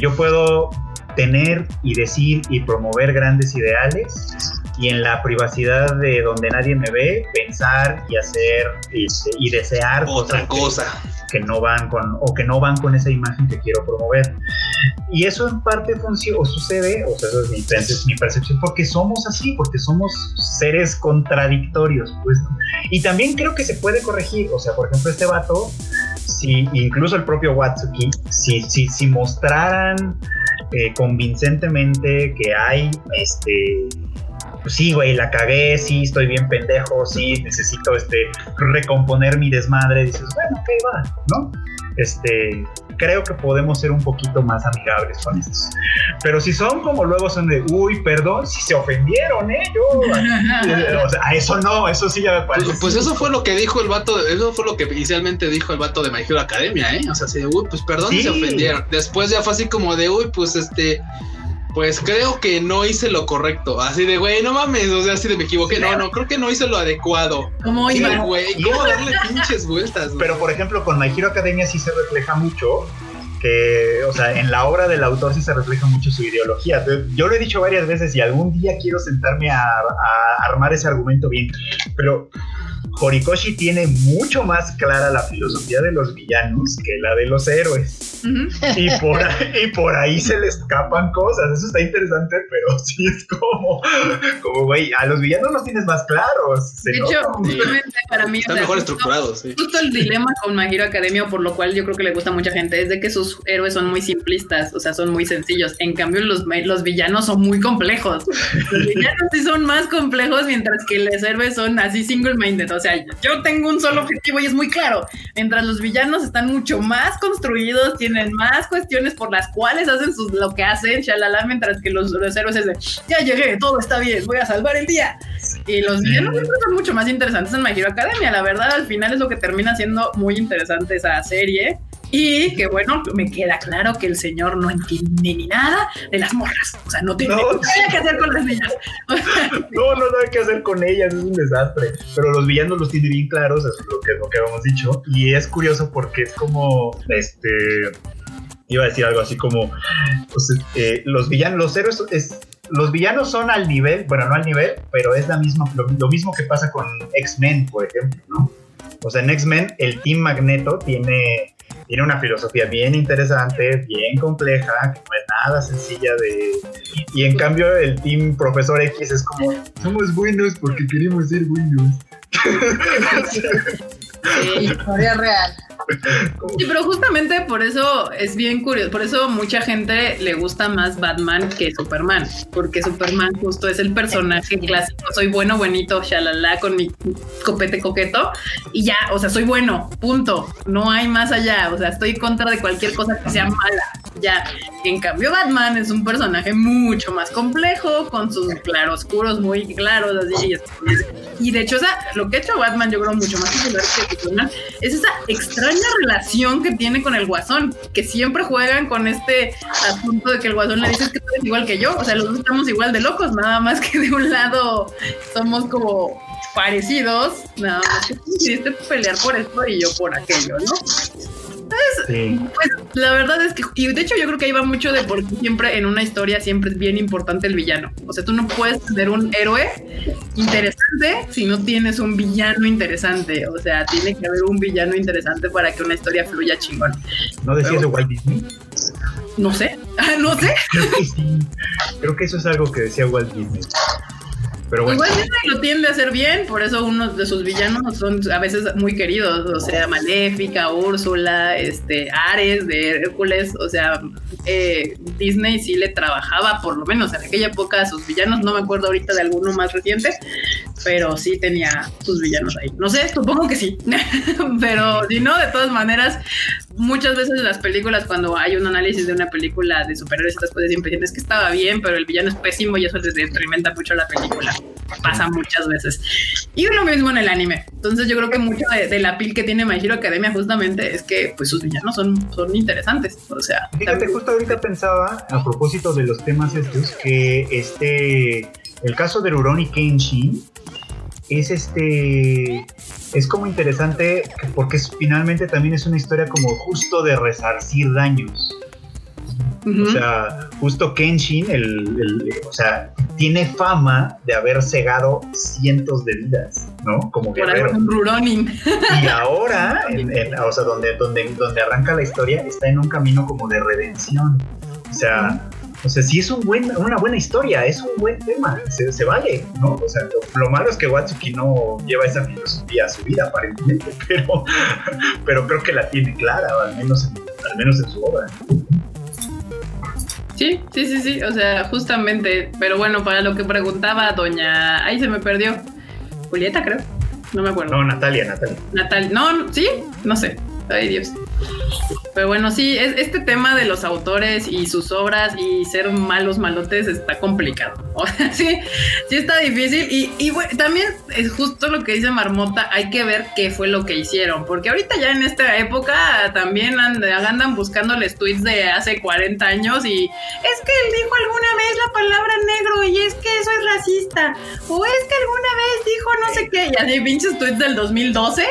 C: yo puedo tener y decir y promover grandes ideales y en la privacidad de donde nadie me ve, pensar y hacer este, y desear
B: otra cosa
C: que, no van con o que no van con esa imagen que quiero promover. Y eso en parte funciona o sucede, o sea, eso es mi, mi, percepción, porque somos así, porque somos seres contradictorios, pues. Y también creo que se puede corregir, o sea, por ejemplo, este vato, si incluso el propio Watsuki, si, si, si mostraran eh, convincentemente que hay este pues sí, güey, la cagué, sí, estoy bien pendejo, sí, necesito este recomponer mi desmadre, dices, bueno, ok, va, ¿no? Este, creo que podemos ser un poquito más amigables con estos. Pero si son como luego son de, uy, perdón, si se ofendieron, ¿eh? Yo, o sea, eso no, eso sí ya me
B: parece. Pues, pues, eso fue lo que dijo el vato, eso fue lo que inicialmente dijo el vato de My Hero Academia, ¿eh? O sea, así de, uy, pues perdón si se ofendieron. Después ya fue así como de, uy, pues este pues creo que no hice lo correcto. Así de, güey, no mames, o sea, así de me equivoqué. No, no, creo que no hice lo adecuado.
A: ¿Cómo iba?
B: güey, ¿cómo darle pinches vueltas?
C: Pero, por ejemplo, con My Hero Academia sí se refleja mucho que, o sea, en la obra del autor sí se refleja mucho su ideología. Yo lo he dicho varias veces y algún día quiero sentarme a, a armar ese argumento bien, pero Horikoshi tiene mucho más clara la filosofía de los villanos que la de los héroes. y, por ahí, y por ahí se le escapan cosas. Eso está interesante, pero sí es como, como güey, a los villanos los tienes más claros.
A: De hecho, justamente para mí.
B: Están mejor estructurados.
A: Justo el dilema con My Hero Academia, por lo cual yo creo que le gusta a mucha gente, es de que sus héroes son muy simplistas, o sea, son muy sencillos. En cambio, los, los villanos son muy complejos. Los villanos sí son más complejos, mientras que los héroes son así single-minded. O sea, yo tengo un solo objetivo y es muy claro. Mientras los villanos están mucho más construidos, tienen más cuestiones por las cuales hacen sus, lo que hacen, shalala, mientras que los, héroes es de, ya llegué, todo está bien, voy a salvar el día. Y los villanos son mucho más interesantes en My Hero Academia. La verdad, al final es lo que termina siendo muy interesante esa serie. Y que bueno, me queda claro que el señor no entiende ni nada de las morras. O sea, no tiene nada que hacer con las niñas.
C: no, no, hay que hacer con ellas, es un desastre. Pero los villanos los tiene bien claros, eso es lo que, lo que habíamos dicho. Y es curioso porque es como, este, iba a decir algo así como, pues, eh, los villanos, los héroes, es, los villanos son al nivel, bueno, no al nivel, pero es la misma, lo mismo que pasa con X-Men, por ejemplo, ¿no? O sea, en X-Men el Team Magneto tiene tiene una filosofía bien interesante, bien compleja, que no es nada sencilla de... Y en cambio el team Profesor X es como, somos buenos porque queremos ser buenos.
D: Sí, historia real.
A: Sí, pero justamente por eso es bien curioso, por eso mucha gente le gusta más Batman que Superman, porque Superman justo es el personaje clásico, soy bueno, buenito, shalala, con mi copete coqueto, y ya, o sea, soy bueno, punto, no hay más allá, o sea, estoy contra de cualquier cosa que sea mala, ya. En cambio, Batman es un personaje mucho más complejo, con sus claroscuros muy claros, así, y de hecho, o sea, lo que ha hecho Batman, yo creo mucho más popular que Superman, es esa extraña relación que tiene con el guasón, que siempre juegan con este asunto de que el guasón le dice que tú eres igual que yo, o sea, los dos estamos igual de locos, nada más que de un lado somos como parecidos, nada más que tú decidiste pelear por esto y yo por aquello, ¿no? Pues la verdad es que, y de hecho yo creo que ahí va mucho de porque siempre en una historia siempre es bien importante el villano. O sea, tú no puedes tener un héroe interesante si no tienes un villano interesante. O sea, tiene que haber un villano interesante para que una historia fluya chingón.
C: ¿No decías de Walt Disney?
A: No sé, no sé.
C: Creo que sí. Creo que eso es algo que decía Walt Disney. Pero bueno.
A: Igual Disney lo tiende a hacer bien, por eso uno de sus villanos son a veces muy queridos, o sea, Maléfica, Úrsula, este, Ares de Hércules, o sea, eh, Disney sí le trabajaba, por lo menos en aquella época, a sus villanos, no me acuerdo ahorita de alguno más reciente, pero sí tenía sus villanos ahí. No sé, supongo que sí, pero si no, de todas maneras, muchas veces en las películas, cuando hay un análisis de una película de superhéroes, estas cosas siempre dicen es que estaba bien, pero el villano es pésimo y eso les detrimenta mucho la película. Pasa muchas veces. Y lo mismo en el anime. Entonces yo creo que mucho de, la pil que tiene My Hero Academia justamente es que pues sus villanos son, son interesantes. O sea,
C: fíjate, justo ahorita pensaba a propósito de los temas estos que este el caso de Rurouni Kenshin es este es como interesante porque finalmente también es una historia como justo de resarcir daños. O sea, justo Kenshin, el, o sea, tiene fama de haber cegado cientos de vidas, ¿no? Como guerrero. Y ahora, o sea, donde, donde, donde arranca la historia, está en un camino como de redención. O sea, o sea, sí es un buen, una buena historia, es un buen tema, se, vale, ¿no? O sea, lo, malo es que Watsuki no lleva esa filosofía a su vida, aparentemente, pero, pero creo que la tiene clara, al menos, al menos en su obra.
A: Sí, sí, sí, sí, o sea, justamente, pero bueno, para lo que preguntaba doña, ahí se me perdió, Julieta creo, no me acuerdo.
C: No, Natalia, Natalia.
A: Natalia, no, sí, no sé, ay Dios. Pero bueno, sí, es, este tema de los autores y sus obras y ser malos malotes está complicado. sí, sí está difícil. Y, y bueno, también es justo lo que dice Marmota, hay que ver qué fue lo que hicieron. Porque ahorita ya en esta época también andan, buscándoles tweets de hace 40 años y es que él dijo alguna vez la palabra negro y es que eso es racista. O es que alguna vez dijo no sé qué. Y así pinches tweets del 2012.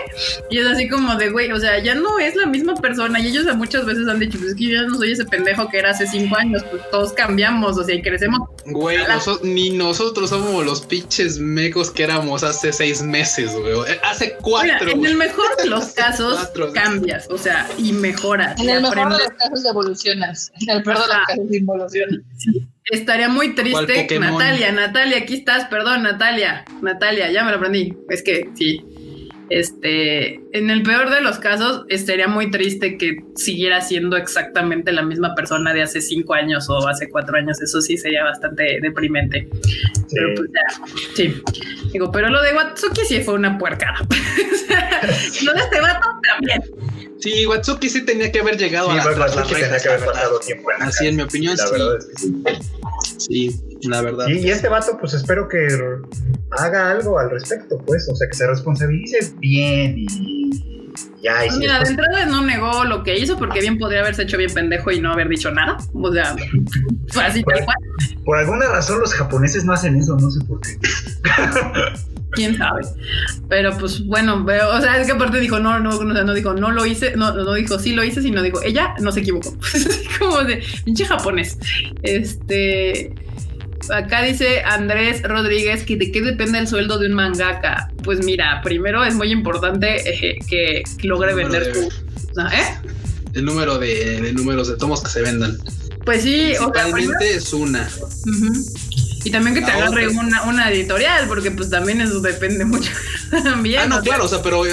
A: Y es así como de, güey, o sea, ya no es la misma persona. Y ellos muchas veces han dicho, pues es que yo no soy ese pendejo que era hace cinco años, pues todos cambiamos, o sea, y crecemos.
B: Güey, ni nosotros somos los pinches mecos que éramos hace seis meses, güey. Hace cuatro.
A: en el mejor de los casos cambias, o sea, y mejoras.
D: En el mejor de los casos evolucionas. En el peor de los casos involucionas.
A: Estaría muy triste, Natalia, Natalia, aquí estás, perdón, Natalia, Natalia, ya me lo aprendí. Es que sí, este, en el peor de los casos, sería muy triste que siguiera siendo exactamente la misma persona de hace cinco años o hace cuatro años. Eso sí sería bastante deprimente. Pero pues ya, sí. Digo, pero lo de Watsuki sí fue una puercada. lo de este vato también.
B: Sí, Watsuki sí tenía que haber llegado a la,
C: Watsuki tenía que haber pasado tiempo
B: en Así, en mi opinión, la Verdad es que sí. sí la verdad.
C: y este vato, pues espero que haga algo al respecto, pues, o sea, que se responsabilice bien y ya.
A: Y Mira, de entrada no negó lo que hizo porque bien podría haberse hecho bien pendejo y no haber dicho nada. O sea, fue así tal cual.
C: Por alguna razón los japoneses no hacen eso, no sé por qué.
A: quién sabe. Pero pues bueno, o sea, es que aparte dijo, no, no, no, no dijo, no lo hice, no, no dijo, sí lo hice, sino dijo, ella no se equivocó. como de pinche japonés. Este. Acá dice Andrés Rodríguez que de qué depende el sueldo de un mangaka. Pues mira, primero es muy importante eh, que logre vender tu. ¿eh?
B: El número de, números de tomos que se vendan.
A: Pues sí,
B: Principalmente es una.
A: Y también que te agarre una, una, editorial, porque pues también eso depende mucho. también.
B: Ah, no, claro, o sea, pero,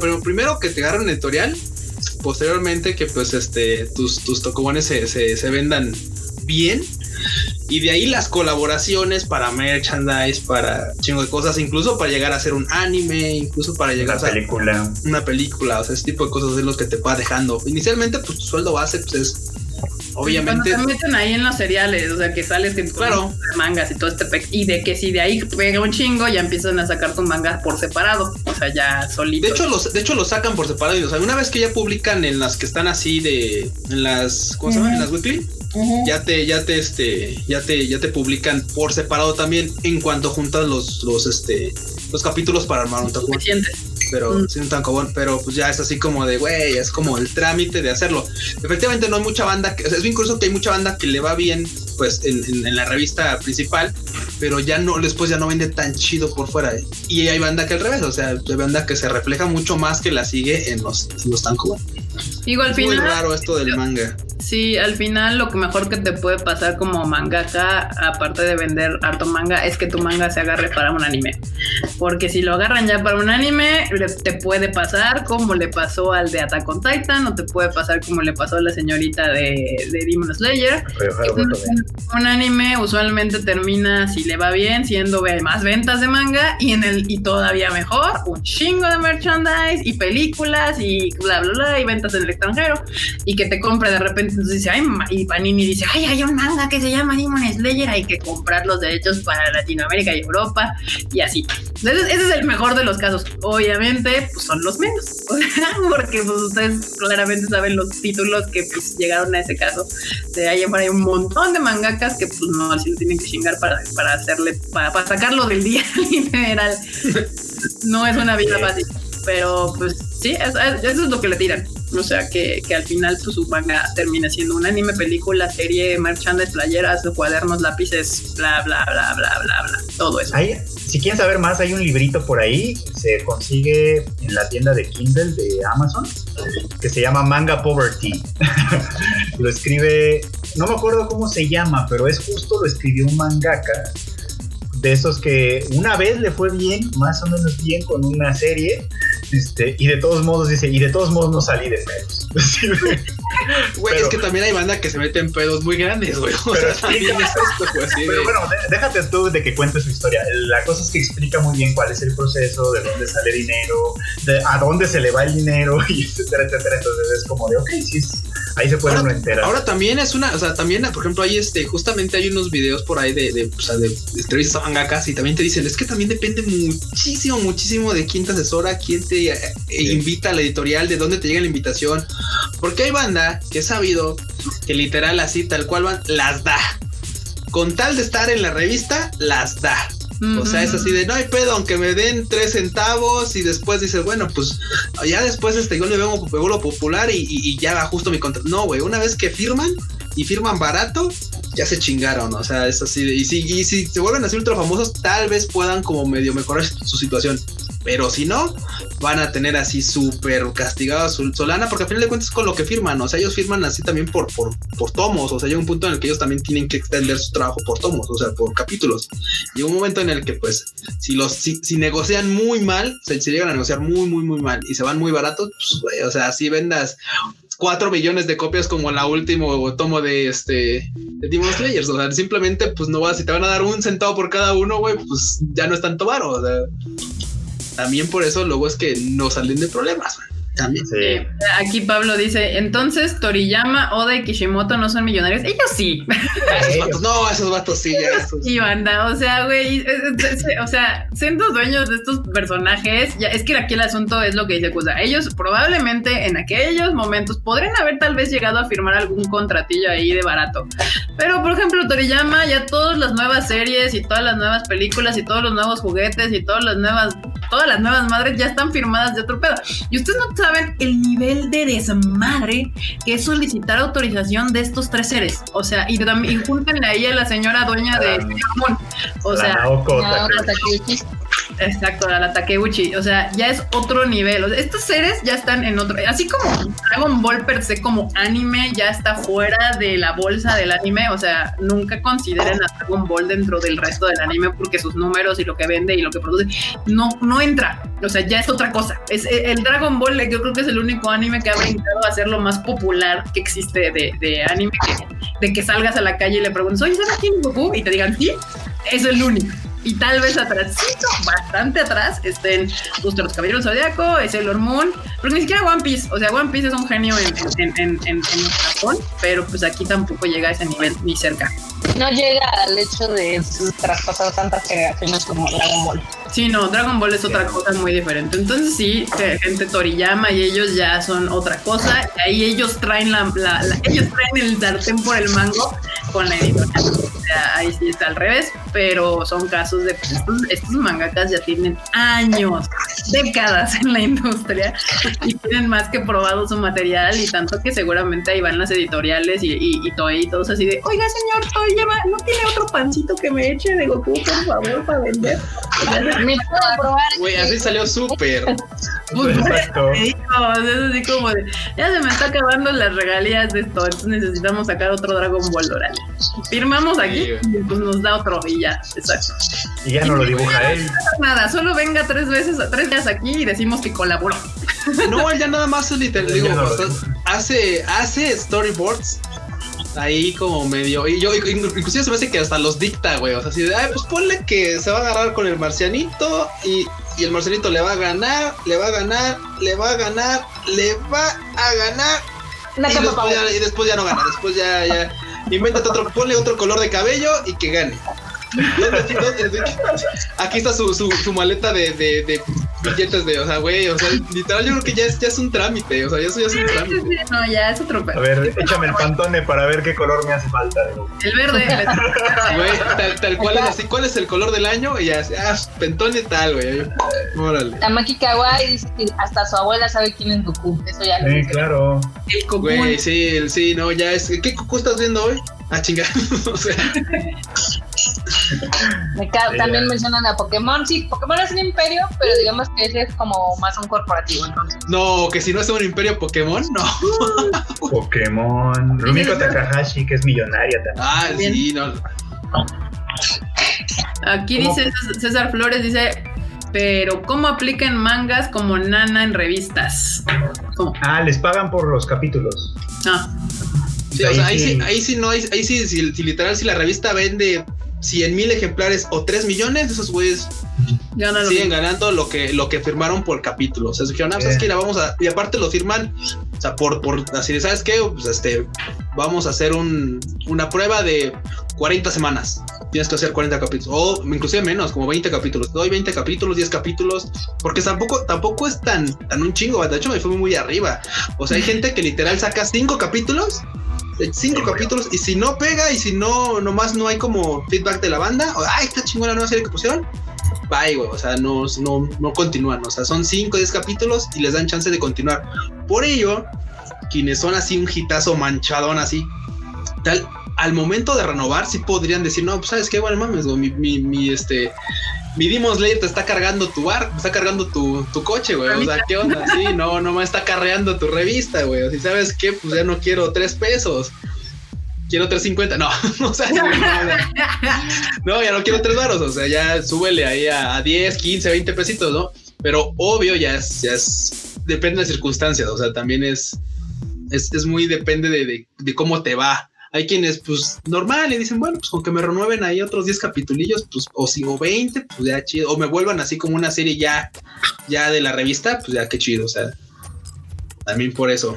B: pero primero que te agarre una editorial, posteriormente que pues este tus, tus tocobones se, se, se vendan bien y de ahí las colaboraciones para merchandise, para chingo de cosas, incluso para llegar a hacer un anime, incluso para llegar
C: a película.
B: una película, o sea, ese tipo de cosas es lo que te va dejando. Inicialmente, pues tu sueldo base, pues es obviamente.
A: Cuando te meten ahí en los cereales, o sea, que sales que claro. mangas y todo este y de que si de ahí pega un chingo, ya empiezan a sacar tus mangas por separado, o sea, ya solito.
B: De hecho, los, de hecho, los sacan por separado. O sea, una vez que ya publican en las que están así de, en las, ¿cómo se llama? En las weekly. Ya te, ya te, este, ya te, ya te publican por separado también en cuanto juntas los, los, este, los capítulos para armar un tacón pero mm. sin un tancobón, pero pues ya es así como de, güey, es como el trámite de hacerlo. Efectivamente no hay mucha banda, que, es bien curioso que hay mucha banda que le va bien, pues, en, en, la revista principal, pero ya no, después ya no vende tan chido por fuera. Y hay banda que al revés, o sea, hay banda que se refleja mucho más que la sigue en los, en los tancobón.
A: Digo, al final.
B: Muy raro esto del manga.
A: Sí, al final lo que mejor que te puede pasar como mangaka, aparte de vender harto manga, es que tu manga se agarre para un anime. Porque si lo agarran ya para un anime, te puede pasar como le pasó al de Attack on Titan, o te puede pasar como le pasó a la señorita de, de Demon Slayer. Un, anime usualmente termina, si le va bien, siendo más ventas de manga y en el y todavía mejor, un chingo de merchandise y películas y bla bla bla y ventas en el extranjero y que te compre de repente entonces dice, ay, y Panini dice, ay, hay un manga que se llama Demon Slayer, hay que comprar los derechos para Latinoamérica y Europa y así. Entonces, ese es el mejor de los casos. Obviamente, pues son los menos, porque pues, ustedes claramente saben los títulos que pues, llegaron a ese caso. De ahí hay un montón de mangakas que pues no, así lo tienen que chingar para, para hacerle, para, para sacarlo del día literal. no es una vida fácil, pero pues sí, eso, es lo que le tiran. O sea, que, que, al final pues, su manga termina siendo un anime, película, serie, merchandise, playeras, cuadernos, lápices, bla, bla, bla, bla, bla, bla. Todo eso.
C: si quieren saber más, hay un librito por ahí, se consigue en la tienda de Kindle de Amazon, que se llama Manga Poverty. lo escribe, no me acuerdo cómo se llama, pero es justo lo escribió un mangaka de esos que una vez le fue bien, más o menos bien con una serie, este, y de todos modos dice, y de todos modos no salí de pedos.
B: Güey, es que también hay banda que se mete en pedos muy grandes, güey. O sea, también es esto,
C: pues, Pero bueno, déjate tú de que cuentes su historia. La cosa es que explica muy bien cuál es el proceso, de dónde sale dinero, de a dónde se le va el dinero, y etcétera, etcétera. Entonces es como de, ok, sí, ahí se puede
B: ahora,
C: uno enterar.
B: Ahora también es una, o sea, también, por ejemplo, hay este, justamente hay unos videos por ahí de, de, o sea, de, entrevistas a mangakas y también te dicen, es que también depende muchísimo, muchísimo de quién te asesora, quién te eh, invita a la editorial, de dónde te llega la invitación. Porque hay banda que he sabido que literal así, tal cual van, las da. Con tal de estar en la revista, las da. O sea, es así de no hay pedo, aunque me den tres centavos y después dices, bueno, pues ya después este, yo le veo lo popular y, y, ya justo mi contrato. No, güey, una vez que firman y firman barato, ya se chingaron. O sea, es así de, y si, y si se vuelven así ultra famosos, tal vez puedan como medio mejorar su situación. Pero si no, van a tener así súper castigado su Solana, porque al final de cuentas es con lo que firman. O sea, ellos firman así también por, por, por tomos. O sea, hay un punto en el que ellos también tienen que extender su trabajo por tomos, o sea, por capítulos. Y un momento en el que, pues, si los si, negocian muy mal, si llegan a negociar muy, muy, muy mal y se van muy baratos, pues, o sea, si vendas 4 millones de copias como la último tomo de este de Demon Slayers. O sea, simplemente, pues no vas, si te van a dar un centavo por cada uno, güey, pues ya no es tanto varo. O sea también por eso luego es que no salen de problemas. También.
A: Sí. Aquí Pablo dice, entonces Toriyama, Oda y Kishimoto no son millonarios. Ellos sí.
B: Esos vatos, no, esos vatos sí.
A: Y banda, o sea, güey, o sea, siendo dueños de estos personajes, ya es que aquí el asunto es lo que dice Kusa. Ellos probablemente en aquellos momentos podrían haber tal vez llegado a firmar algún contratillo ahí de barato. Pero, por ejemplo, Toriyama, ya todas las nuevas series y todas las nuevas películas y todos los nuevos juguetes y todas las nuevas, todas las nuevas madres ya están firmadas de otro pedo. Y ustedes no saben el nivel de desmadre que es solicitar autorización de estos tres seres. O sea, y también júntenle ahí a la señora dueña de O sea, Exacto, la, Takeuchi. O sea, ya es otro nivel. Estos seres ya están en otro. Así como Dragon Ball per se como anime ya está fuera de la bolsa del anime. O sea, nunca consideren a Dragon Ball dentro del resto del anime porque sus números y lo que vende y lo que produce no, no entra. O sea, ya es otra cosa. Es eh, el Dragon Ball, yo creo que es el único anime que ha brincado a ser lo más popular que existe de, anime. de que salgas a la calle y le preguntes, oye, ¿sabes quién Goku? Y te digan, sí, es el único y tal vez atrásito, bastante atrás, estén justo los Caballeros Zodiaco, es el Moon, pero ni siquiera One Piece. O sea, One Piece es un genio en, Japón, pero pues aquí tampoco llega a ese nivel ni cerca.
D: No llega al hecho de traspasar tantas generaciones como Dragon Ball.
A: Sí, no, Dragon Ball es otra cosa muy diferente. Entonces sí, gente Toriyama y ellos ya son otra cosa. Y ahí ellos traen la, ellos traen el sartén por el mango con la editorial. O sea, ahí sí está al revés, pero son casos de pues, estos, mangakas ya tienen años, décadas en la industria y tienen más que probado su material y tanto que seguramente ahí van las editoriales y, y, y todos así de, oiga señor Toriyama, ¿no tiene otro pancito que me eche de Goku, por favor, para vender?
D: Me puedo probar.
B: Güey, así salió súper.
A: Pues, Exacto. es así como de, ya se me está acabando las regalías de esto, entonces necesitamos sacar otro Dragon Ball oral. Firmamos aquí y pues nos da otro y ya, exacto.
C: Y ya no lo dibuja él.
A: Nada, solo venga tres veces, tres días aquí y decimos que colaboró.
B: No, él ya nada más literal, digo, hace, hace storyboards ahí como medio. Y yo, inclusive se me hace que hasta los dicta, güey. O sea, así de, ay, pues ponle que se va a agarrar con el marcianito y, y, el marcianito le va a ganar, le va a ganar, le va a ganar, le va a ganar. Y después, ya, y después, ya, no gana. Después ya, ya. Invéntate otro, ponle otro color de cabello y que gane. Aquí está su, su, su maleta de, de, de, billetes de, o sea, güey, o sea, literal yo creo que ya es, ya es un trámite, o sea, ya eso ya es un trámite.
A: No, ya es otro
C: A ver, échame el pantone para ver qué color me hace falta.
A: El verde.
B: Güey, tal, tal cual es así, ¿cuál es el color del año? Y ya, ah, pentone tal, güey.
D: Órale. Tamaki Kawaii dice que hasta su abuela sabe quién es Goku, eso ya
C: lo Sí, claro.
B: El Goku. Güey, sí, sí, no, ya es, ¿qué Goku estás viendo hoy? Ah, chingar. o sea.
D: También mencionan a Pokémon. Sí, Pokémon es un imperio, pero digamos que ese es como más un corporativo. Entonces.
B: No, que si no es un imperio Pokémon, no.
C: Pokémon. Rumiko Takahashi, que es millonaria también.
B: Ah, sí, no.
A: Aquí dice César Flores, dice, pero ¿cómo aplican mangas como Nana en revistas?
C: Ah, les pagan por los capítulos.
B: Ah. Sí, o sea, ahí sí, ahí sí no, ahí, ahí sí, si, literal, si la revista vende 100 mil ejemplares o 3 millones, esos güeyes siguen ganando lo que, lo que firmaron por capítulo. O sea, dijeron, ah, ¿sabes qué? La vamos a. Y aparte lo firman, o sea, por, por así, ¿sabes qué? Pues este, vamos a hacer un, una prueba de 40 semanas. Tienes que hacer 40 capítulos, o inclusive menos, como 20 capítulos. Doy 20 capítulos, 10 capítulos, porque tampoco, tampoco es tan, tan un chingo. De hecho, me fue muy arriba. O sea, hay gente que literal saca 5 capítulos cinco capítulos y si no pega y si no, nomás no hay como feedback de la banda, o, ay, está chingona la nueva serie que pusieron, bye, güey, o sea, no, no, no continúan, o sea, son cinco o diez capítulos y les dan chance de continuar. Por ello, quienes son así un hitazo manchadón así, tal, al momento de renovar, sí podrían decir, no, pues sabes qué, bueno, mames, mi, mi, mi, este, mi Demon Slayer te está cargando tu bar, está cargando tu, tu coche, güey. O sea, ¿qué onda? Sí, no, no me está carreando tu revista, güey. O si sabes qué, pues ya no quiero tres pesos. Quiero 350, no, o sea, no, ya no quiero tres varos, o sea, ya súbele ahí a, a 10, 15, 20 pesitos, ¿no? Pero obvio ya es, ya es, depende de circunstancias, o sea, también es, es, es muy depende de, de, de cómo te va hay quienes, pues, normal, y dicen, bueno, pues con que me renueven ahí otros 10 capitulillos, pues, o si, o 20, pues ya chido. O me vuelvan así como una serie ya, ya de la revista, pues ya qué chido, o sea. También por eso.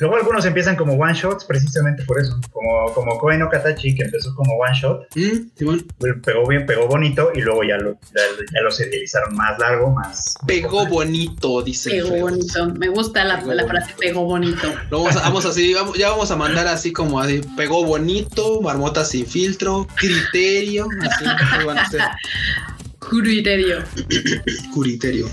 C: Luego algunos empiezan como one shots precisamente por eso. Como, como Koen Katachi, que empezó como one shot. Mm, pegó bien, pegó bonito y luego ya lo, ya, lo serializaron más largo, más.
B: Pegó bonito, dice.
A: Pegó bonito. Me gusta la, la frase pegó bonito.
B: vamos, vamos así, ya vamos a mandar así como así. Pegó bonito, marmota sin filtro, criterio. Así,
A: Criterio.
B: Criterio.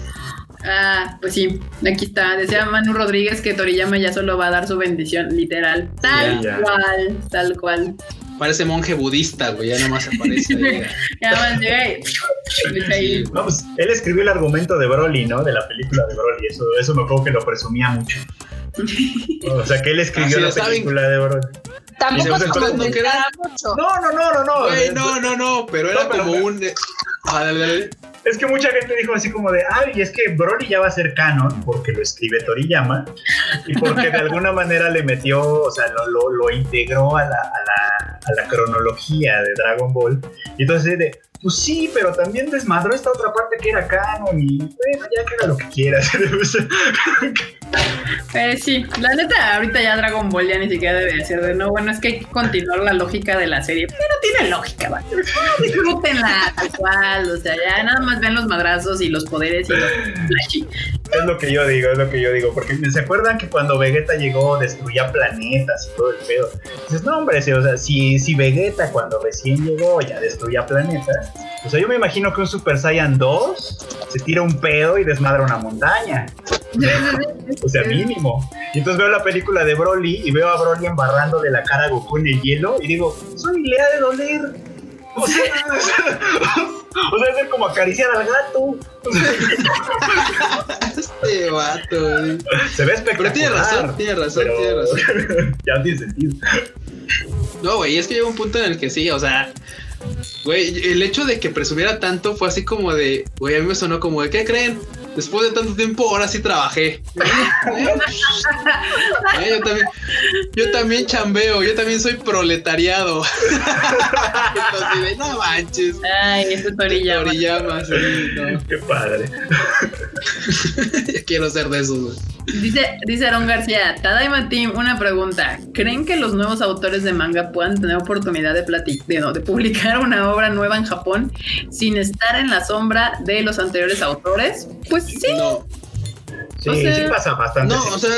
A: Ah, pues sí, aquí está. Decía Manu Rodríguez que Toriyama ya solo va a dar su bendición, literal. Tal cual, tal cual.
B: Parece monje budista, güey, ya nomás aparece.
A: ya más
C: pues, él escribió el argumento de Broly, ¿no? De la película de Broly. Eso, eso me acuerdo que lo presumía mucho. O sea, que él escribió la película de Broly.
D: Tampoco se no, mucho.
C: no, no, no, no, no.
B: no, no, no, pero era como un.
C: Es que mucha gente dijo así como de, ay, es que Broly ya va a ser canon porque lo escribe Toriyama y porque de alguna manera le metió, o sea, lo, lo, integró a la, a, la, a la, cronología de Dragon Ball. Y entonces de, pues sí, pero también desmadró esta otra parte que era canon y bueno, ya que lo que quieras.
A: eh, sí, la neta, ahorita ya Dragon Ball ya ni siquiera debe ser de no, bueno, es que hay que continuar la lógica de la serie. Pero tiene lógica, ¿vale? Disfrútenla tal o sea, ya nada más ven los madrazos y los poderes y los flashy.
C: Es lo que yo digo, es lo que yo digo, porque se acuerdan que cuando Vegeta llegó destruía planetas y todo el pedo. Dices, no, hombre, o sea, si, si Vegeta cuando recién llegó ya destruía planetas, o sea, yo me imagino que un Super Saiyan 2 se tira un pedo y desmadra una montaña. o sea, mínimo. Y entonces veo la película de Broly y veo a Broly embarrando de la cara a Goku en el hielo y digo, soy Lea de doler. O sea, o sea, es como acariciar al gato.
B: este vato,
C: Se ve espectacular.
B: Pero tiene razón, tiene razón, tiene razón.
C: ya tiene sentido.
B: No, güey, es que llega un punto en el que sí, o sea, güey, el hecho de que presumiera tanto fue así como de, güey, a mí me sonó como de, ¿qué creen? Después de tanto tiempo, ahora sí trabajé. Eh, yo, también, yo también chambeo, yo también soy proletariado. Entonces, no manches.
A: Ay, ese Toriyama.
B: Toriyama, sí, no.
C: Qué padre.
B: Quiero ser de esos, güey.
A: Dice, dice Aaron García, Tadaima Team, una pregunta. ¿Creen que los nuevos autores de manga puedan tener oportunidad de, de, no, de publicar una obra nueva en Japón sin estar en la sombra de los anteriores autores? Pues sí.
B: No.
C: Sí, sí pasa bastante.
B: No, o sea,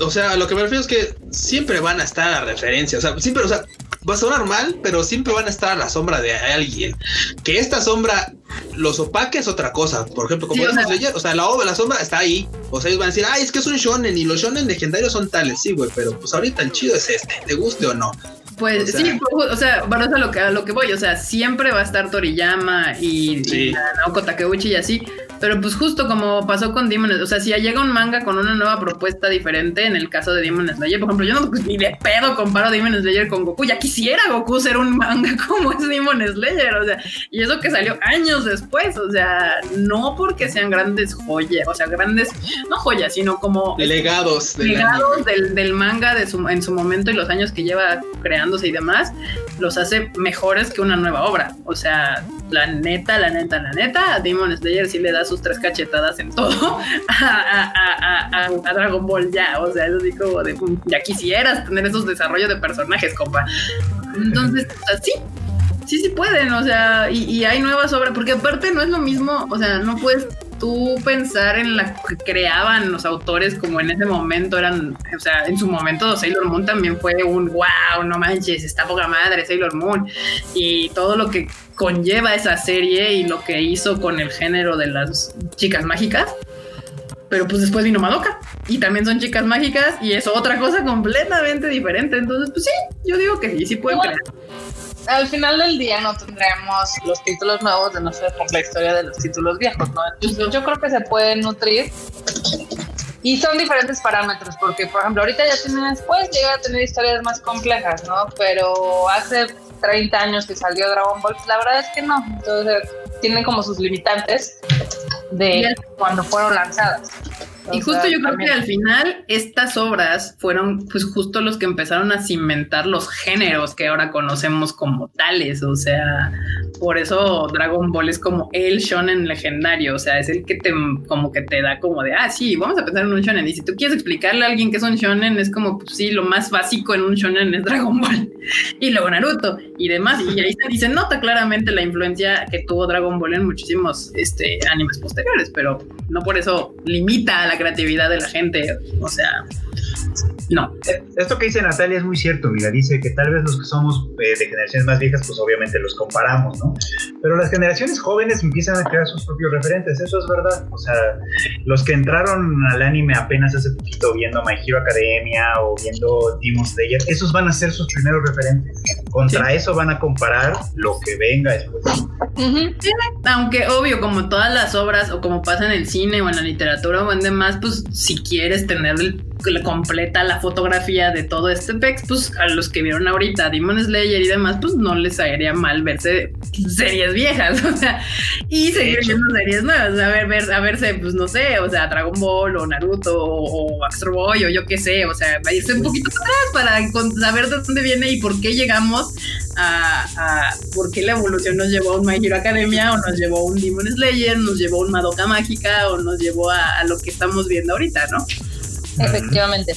B: o sea, lo que me refiero es que siempre van a estar a referencia. O sea, siempre, o sea, va a sonar mal, pero siempre van a estar a la sombra de alguien. Que esta sombra los opaque es otra cosa. Por ejemplo, como o, sea, o sea, la, la sombra está ahí. O sea, ellos van a decir, ay, es que es un shonen y los shonen legendarios son tales. Sí, güey, pero pues ahorita el chido es este, te guste o no.
A: Pues sí, o sea, bueno, es a lo que, a lo que voy, o sea, siempre va a estar Toriyama y, y Naoko Takeuchi y así, pero pues justo como pasó con Demon Slayer, o sea, si llega un manga con una nueva propuesta diferente, en el caso de Demon Slayer, por ejemplo, yo no pues, ni de pedo comparo Demon Slayer con Goku, ya quisiera Goku ser un manga como es Demon Slayer, o sea, y eso que salió años después, o sea, no porque sean grandes joyas, o sea, grandes, no joyas, sino como...
B: Legados.
A: Del legados del, del, manga de su, en su momento y los años que lleva creándose y demás, los hace mejores que una nueva obra, o sea, la neta, la neta, la neta, a Demon Slayer sí le da sus tres cachetadas en todo a, Dragon Ball ya. O sea, es así como de ya quisieras tener esos desarrollos de personajes, compa. Entonces, sí, sí, sí pueden, o sea, y, y, hay nuevas obras, porque aparte no es lo mismo, o sea, no puedes tú pensar en la que creaban los autores como en ese momento eran, o sea, en su momento Sailor Moon también fue un wow, no manches, está poca madre Sailor Moon y todo lo que conlleva esa serie y lo que hizo con el género de las chicas mágicas. Pero pues después vino Madoka y también son chicas mágicas y es otra cosa completamente diferente. Entonces, pues sí, yo digo que sí, sí pueden crear
D: al final del día no tendremos los títulos nuevos de no ser por la historia de los títulos viejos, ¿no? Entonces yo creo que se pueden nutrir y son diferentes parámetros, porque por ejemplo ahorita ya tienen después llega a tener historias más complejas, ¿no? Pero hace 30 años que salió Dragon Ball, la verdad es que no, entonces tienen como sus limitantes de cuando fueron lanzadas
A: y justo yo creo que al final estas obras fueron pues justo los que empezaron a cimentar los géneros que ahora conocemos como tales, o sea, por eso Dragon Ball es como el shonen legendario, o sea, es el que te como que te da como de, ah, sí, vamos a pensar en un shonen. Y si tú quieres explicarle a alguien que es un shonen es como pues sí, lo más básico en un shonen es Dragon Ball y luego Naruto y demás. Y ahí se dice nota claramente la influencia que tuvo Dragon Ball en muchísimos este animes posteriores, pero no por eso limita a la creatividad de la gente. O sea, no.
C: Esto que dice Natalia es muy cierto, mira, dice que tal vez los que somos eh, de generaciones más viejas, pues obviamente los comparamos, ¿no? Pero las generaciones jóvenes empiezan a crear sus propios referentes, eso es verdad. O sea, los que entraron al anime apenas hace poquito viendo My Hero Academia o viendo Demon Slayer, esos van a ser sus primeros referentes. Contra eso van a comparar lo que venga después.
A: Aunque obvio, como todas las obras o como pasa en el cine o en la literatura o en demás, pues si quieres tener el completa la fotografía de todo este pex, pues a los que vieron ahorita Demon Slayer y demás, pues no les haría mal verse series viejas, o sea, y seguir viendo series nuevas, a ver, ver, a verse, pues no sé, o sea, Dragon Ball o Naruto o, Astro Boy o yo qué sé, o sea, irse un poquito atrás para saber de dónde viene y por qué llegamos a, a, por qué la evolución nos llevó a un My Hero Academia o nos llevó a un Demon Slayer, nos llevó a un Madoka Mágica o nos llevó a, a lo que estamos viendo ahorita, ¿no?
D: Efectivamente.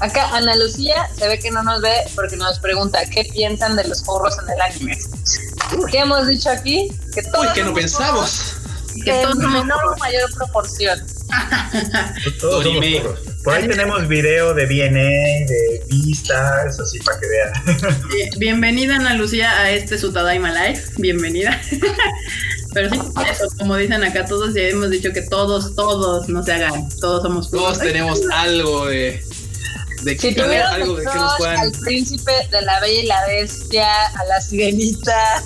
D: Acá Ana Lucía se ve que no nos ve porque nos pregunta qué piensan de los forros en el anime. ¿Qué hemos dicho aquí?
B: Que todos Uy, que no pensamos.
D: Que todos en menor o mayor proporción.
C: todos Por ahí tenemos video de BNA, de vistas, así para que vean.
A: Bienvenida Ana Lucía a este Sutadaima Live. Bienvenida. Pero sí, eso, como dicen acá todos, ya hemos dicho que todos, todos no se hagan, todos somos
B: Todos tenemos algo de,
D: de que, algo de que nos puedan... Al príncipe de la bella y la bestia, a la sirenita,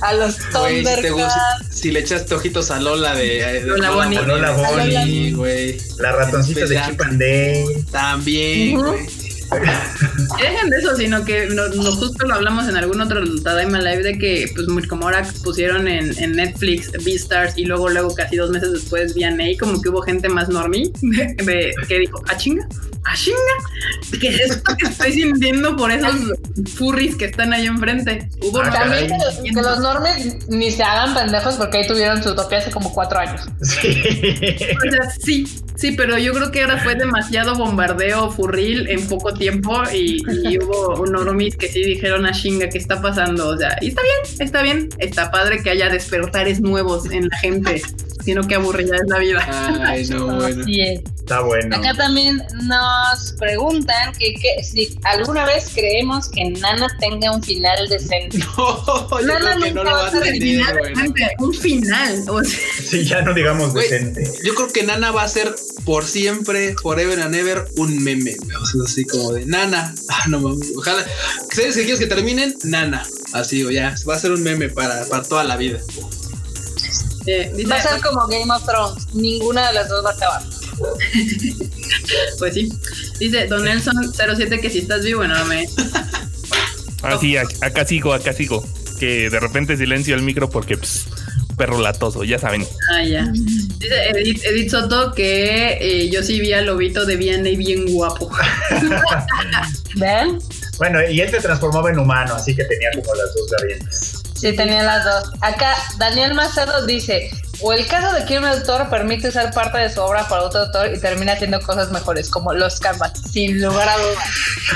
D: a los Thundercats.
B: Si, le echaste ojitos a Lola de,
A: Lola Bonnie.
C: Lola Bonnie,
B: güey.
C: La ratoncita de Chip and Dale.
B: También, güey.
A: Y dejen de eso, sino que no, justo lo hablamos en algún otro Tadaima Live de que, pues, como ahora pusieron en, en Netflix Beastars y luego, luego, casi dos meses después, VNA, como que hubo gente más normie que dijo, ¿a chinga? ¿a chinga? ¿Qué es esto que estoy sintiendo por esos furries que están ahí enfrente?
D: Hubo ah, También que, los normes ni se hagan pendejos porque ahí tuvieron su utopía hace como cuatro años.
A: Sí. O sea, sí, sí, pero yo creo que ahora fue demasiado bombardeo furril en poco tiempo y, hubo un normis que sí dijeron a chinga, ¿qué está pasando? O sea, y está bien, está bien, está padre que haya despertares nuevos en la gente sino que aburrida es la vida.
B: Ay, no, bueno.
C: Está bueno.
D: Acá también nos preguntan que, si alguna vez creemos que Nana tenga un final decente.
B: No, yo Nana creo que no lo va a tener.
A: Un final. O
C: sea. Sí, ya no digamos decente.
B: Yo creo que Nana va a ser por siempre, forever and ever, un meme. O sea, así como de Nana. Ah, no mames. Ojalá. ¿Sabes que quieres que terminen? Nana. Así o ya. Va a ser un meme para, para toda la vida
D: va a ser como Game of Thrones. Ninguna de las dos va a acabar.
A: pues sí. Dice Don Nelson 07 que si estás vivo, no me.
E: Ah, sí, acá sigo, acá sigo. Que de repente silencio el micro porque pues, perro latoso, ya saben.
A: Ah, ya. Dice Edith, Soto que eh, yo sí vi al lobito de bien y bien guapo.
D: ¿Ven?
C: Bueno, y él se transformaba en humano, así que tenía como las dos variantes.
D: Sí, tenía las dos. Acá Daniel Macedo dice, o el caso de que un autor permite usar parte de su obra para otro autor y termina haciendo cosas mejores, como los canvas, sin lugar a dudas.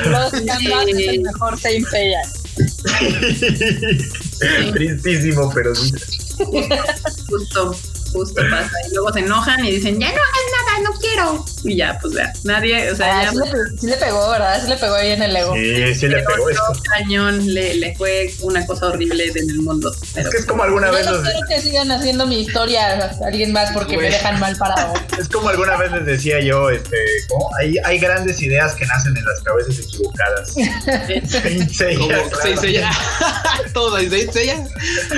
D: Los canvas es el mejor Saint Seiya.
C: Tristísimo, pero sí.
A: Justo justo pasa. Y luego se enojan y dicen, ya no hagas nada, no quiero. Y ya, pues vea, nadie, o sea,
D: ah,
A: ya.
D: Sí le, pegó, ¿verdad? Sí le pegó ahí en el ego.
C: Sí, sí le, pegó. Esto.
A: cañón, le, le fue una cosa horrible en el mundo.
C: es que es como alguna vez.
D: Yo no quiero que sigan haciendo mi historia a alguien más porque me dejan mal parado.
C: es como alguna vez les decía yo, este, ¿cómo? Hay, hay grandes ideas que nacen en las cabezas equivocadas. Saint Seiya.
B: Saint Seiya. Todo, Saint Seiya.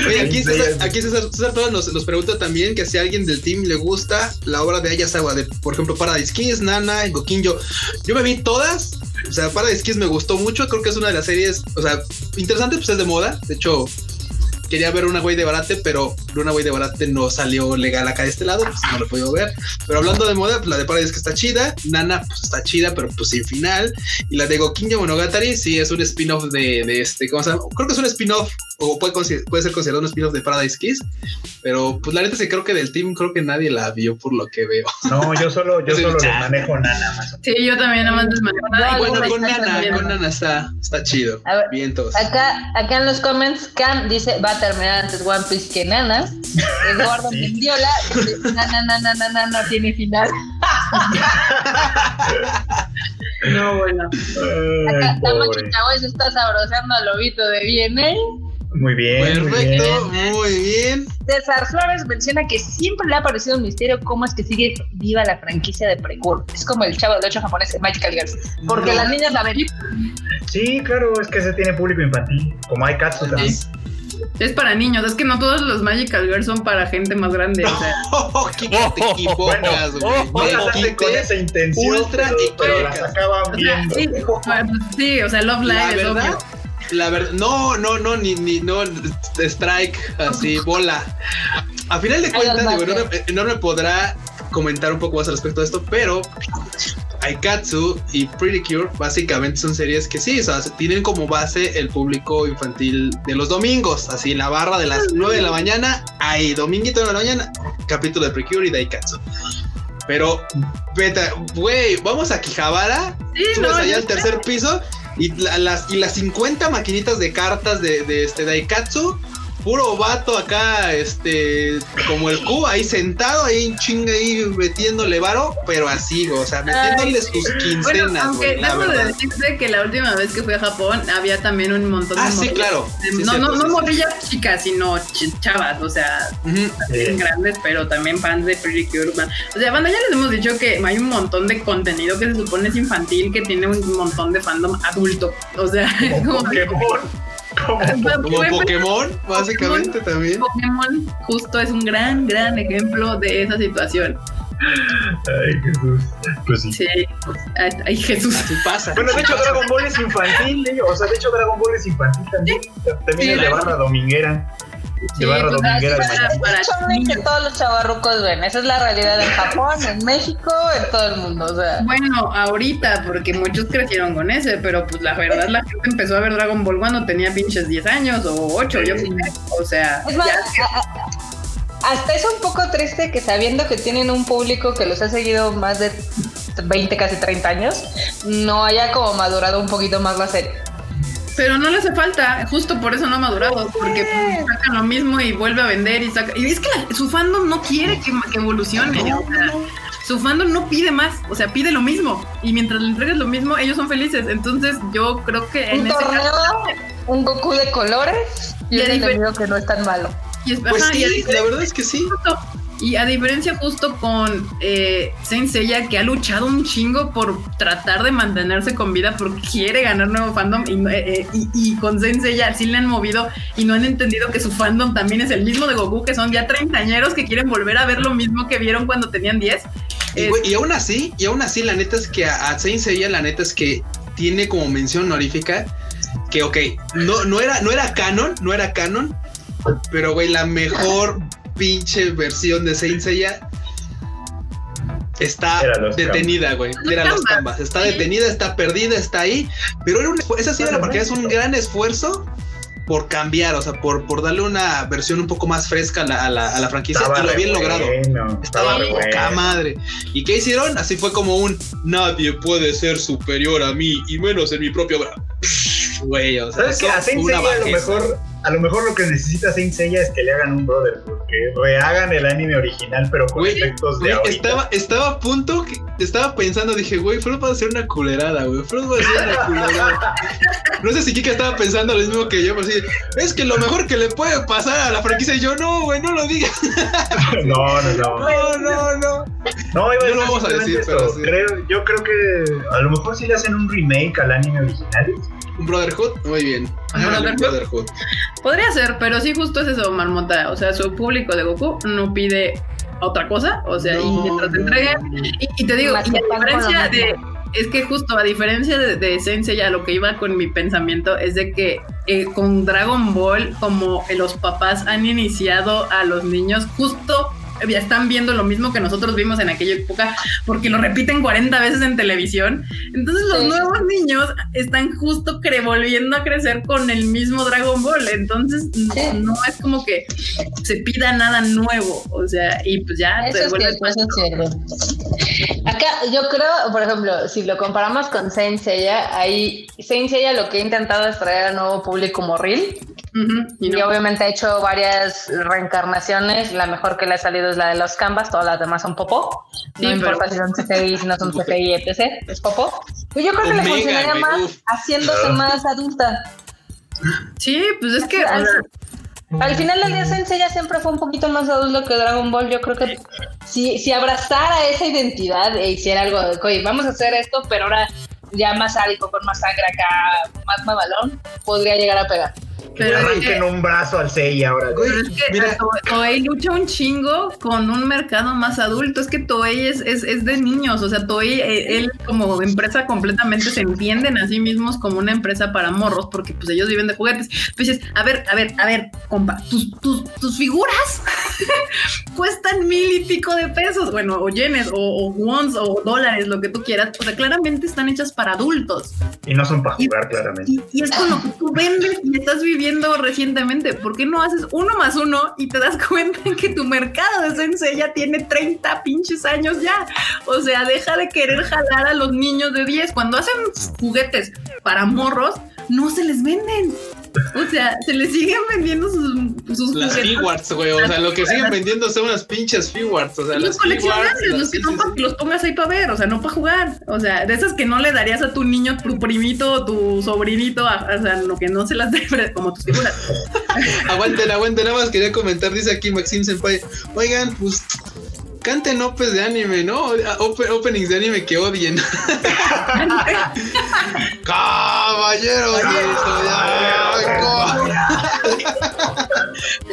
B: Oye, aquí César, aquí César, César todos nos, nos pregunta también si a alguien del team le gusta la obra de Ayasawa, de por ejemplo Paradise Kiss, Nana, Gokinjo. Yo me vi todas, o sea, Paradise Kiss me gustó mucho, creo que es una de las series, o sea, interesante, pues es de moda, de hecho, quería ver una güey de barate, pero una güey de barate no salió legal acá de este lado, pues no lo he podido ver. Pero hablando de moda, pues la de Paradise que está chida, Nana pues está chida, pero pues sin final. Y la de Gokinjo Monogatari, sí, es un spin-off de, de, este, ¿cómo se llama? Creo que es un spin-off, o puede, puede ser considerado un spin-off de Paradise Kiss. Pero pues la neta sí creo que del team creo que nadie la vio por lo que veo.
C: No, yo solo, yo solo manejo Nana más.
A: Sí, yo también nada más manejo Nana.
B: Bueno, con Nana, con Nana está, está chido. Bien todos.
D: Acá, acá en los comments, Cam dice, va a terminar antes One Piece que Nana. Eduardo Mendiola dice, Nana, Nana, Nana, no tiene final.
A: no, bueno.
D: Acá está sabrosando al lobito de bien,
C: muy bien.
B: Perfecto, muy bien.
D: César Flores menciona que siempre le ha parecido un misterio cómo es que sigue viva la franquicia de Precure. Es como el chavo de 8 japonés de Magical Girls. Porque las niñas la ven.
C: Sí, claro, es que se tiene público infantil. Como hay Katsu también.
A: Es para niños, es que no todos los Magical Girls son para gente más grande. O sea.
B: oh, ¿Qué te equivocas,
C: güey? No, con esa intención, ultra pero, las acaban viendo.
A: Sí, sí, o sea, Love Live es obvio
B: la verdad, no, no, no, ni, ni, no, strike, así, bola. A final de cuentas, no, me, podrá comentar un poco más al respecto de esto, pero Aikatsu y Pretty Cure básicamente son series que sí, o sea, tienen como base el público infantil de los domingos, así la barra de las 9 de la mañana, ahí, dominguito de la mañana, capítulo de Pretty Cure y de Aikatsu. Pero, beta, güey, vamos a Kijabara, sí, allá al tercer piso y las, y las 50 maquinitas de cartas de, de este Daikatsu puro vato acá, este, como el Q, ahí sentado, ahí chinga, ahí metiéndole varo, pero así, o sea, metiéndole sus quincenas. Bueno,
A: aunque debo de decirte que la última vez que fui a Japón había también un montón de.
B: Ah, sí, claro.
A: no, no, no morrillas chicas, sino chavas, o sea, grandes, pero también fans de Pretty Cure. O sea, banda, ya les hemos dicho que hay un montón de contenido que se supone es infantil, que tiene un montón de fandom adulto. O sea,
C: como,
B: como Pokémon, básicamente también.
A: Pokémon justo es un gran, gran ejemplo de esa situación.
C: Ay, Jesús. Pues sí.
A: Sí. Ay, Jesús.
B: Así pasa.
C: Bueno, de hecho, Dragon Ball es infantil, ¿eh? o sea, de hecho, Dragon Ball es infantil también. También
A: Sí,
C: es de
A: claro.
C: barra dominguera. De barra
A: pues,
C: dominguera.
A: así
C: de
A: para- para
D: que todos los chavarrucos ven. Esa es la realidad en Japón, en México, en todo el mundo. O sea,
A: Bueno, ahorita, porque muchos crecieron con ese, pero pues la verdad la gente empezó a ver Dragon Ball cuando tenía pinches 10 años o 8, yo qué sé. O sea,
D: es más,
A: ya-
D: a- a- hasta es un poco triste que sabiendo que tienen un público que los ha seguido más de 20, casi 30 años, no haya como madurado un poquito más la serie.
A: Pero no le hace falta, justo por eso no ha madurado, porque pues, sacan lo mismo y vuelve a vender y saca. Y es que la- su fandom no quiere que, que evolucione, o sea, su fandom no pide más, o sea, pide lo mismo. Y mientras le entregues lo mismo, ellos son felices. Entonces, yo creo que en
D: Un
A: ese
D: torneo,
A: caso.
D: un Goku de colores y
A: Y
D: un enemigo que no es tan malo.
A: Y es-
B: Pues
A: ajá,
B: sí, la verdad es que sí.
A: Justo. Y a diferencia justo con eh, que ha luchado un chingo por tratar de mantenerse con vida porque quiere ganar nuevo fandom eh, eh, y, con Saint Seiya sí le han movido y no han entendido que su fandom también es el mismo de Goku, que son ya treintañeros que quieren volver a ver lo mismo que vieron cuando tenían 10.
B: Y, aún así, y aún así, la neta es que a, a la neta es que tiene como mención honorífica que, ok, no, no, era, no era canon, no era canon, pero, güey, la mejor pinche versión de Saint Seiya está detenida, güey. Era los
A: Canvas.
B: Está
A: Sí.
B: detenida, está perdida, está ahí. Pero era un, esa sí era porque es un gran esfuerzo por cambiar, o sea, por, por darle una versión un poco más fresca a la, a la, a la franquicia
C: Estaba
B: y lo bien logrado.
C: bueno,
B: Estaba
C: re
B: poca madre. ¿Y qué hicieron? Así fue como un nadie puede ser superior a mí y menos en mi propia obra. Güey, o sea,
C: A Saint Seiya a lo mejor, a lo mejor lo que necesita Saint Seiya es que le hagan un Brotherhood, que rehagan el anime original, pero con
B: Güey,
C: efectos de
B: Güey,
C: ahorita.
B: estaba, estaba a punto, que, estaba pensando, dije, güey, Frost va a ser una culerada, güey. Frost va a ser una culerada. No sé si Kika estaba pensando lo mismo que yo, pero sí, es que lo mejor que le puede pasar a la franquicia y yo, no, güey, no lo digas.
C: No, no, no.
B: No, no, no.
C: No, iba
B: No lo vamos a decir,
C: simplemente
B: pero sí.
C: Creo, yo creo que a lo mejor si le hacen un remake al anime original.
B: Un Brotherhood, muy bien. Un
A: Brotherhood.
B: Brotherhood.
A: Podría ser, pero sí, justo es eso, Marmota. O sea, su público de Goku no pide otra cosa. O sea, y mientras te
B: no,
A: entreguen.
B: no.
A: Y, y te digo, y a diferencia de. Es que justo a diferencia de, de Sensei, ya lo que iba con mi pensamiento es de que eh, con Dragon Ball, como los papás han iniciado a los niños, justo están viendo lo mismo que nosotros vimos en aquella época, porque lo repiten 40 veces en televisión. Entonces los
D: Sí.
A: nuevos niños están justo cre volviendo a crecer con el mismo Dragon Ball. Entonces
D: Sí.
A: no es como que se pida nada nuevo. O sea, y pues ya
D: Eso
A: te
D: es
A: vuelves
D: cierto, eso es. Acá yo creo, por ejemplo, si lo comparamos con Saint Seiya, ahí Saint Seiya lo que ha intentado es traer a nuevo público morril
A: Y
D: y,
A: no.
D: obviamente ha hecho varias reencarnaciones. La mejor que le ha salido es la de los canvas, todas las demás son popó.
A: Sí,
D: no
A: pero-
D: importa si son CGI, si no son CGI, etc. Es popó. Y yo creo que le funcionaría más
B: uf.
D: haciéndose más adulta.
A: Sí, pues es que.
D: Al- final del día Sensei ya siempre fue un poquito más adulto que Dragon Ball. Yo creo que si, si abrazara esa identidad e hiciera algo de, oye, vamos a hacer esto, pero ahora ya más sádico, con más sangre acá, más mamalón, podría llegar a pegar.
C: Que le
A: Pero es
C: arranquen
A: que-
C: un brazo al Seiya ahora.
B: Güey,
A: Pero es que
B: mira,
A: To- Toei lucha un chingo con un mercado más adulto. Es que Toei es, es, es de niños. O sea, Toei, eh, él como empresa completamente se entienden a sí mismos como una empresa para morros porque pues ellos viven de juguetes. Pues dices, a ver, a ver, a ver, compa, tus, tus, tus figuras cuestan mil y pico de pesos. Bueno, o yenes, o, o wons, o dólares, lo que tú quieras. O sea, claramente están hechas para adultos.
C: Y no son para jugar, claramente.
A: Y, y es con lo que tú vendes y estás viviendo recientemente. ¿Por qué no haces uno más uno y te das cuenta que tu mercado de Sensei ya tiene 30 pinches años ya? O sea, deja de querer jalar a los niños de 10. Cuando hacen juguetes para morros, no se les venden. O sea, se les siguen vendiendo sus, sus
B: Las figuarts, güey. O sea, lo que siguen vendiendo son unas pinches figuarts. O sea,
A: Los coleccionables, los que son para que los pongas ahí para ver, o sea, no para jugar. O sea, de esas que no le darías a tu niño, tu primito o tu sobrinito, o sea, lo que no se las dé como tus figuras.
B: Aguanten, aguanten, nada más quería comentar, dice aquí Maxim Senpai. Oigan, pues canten opes de anime, ¿no? openings de anime que odien. Caballeros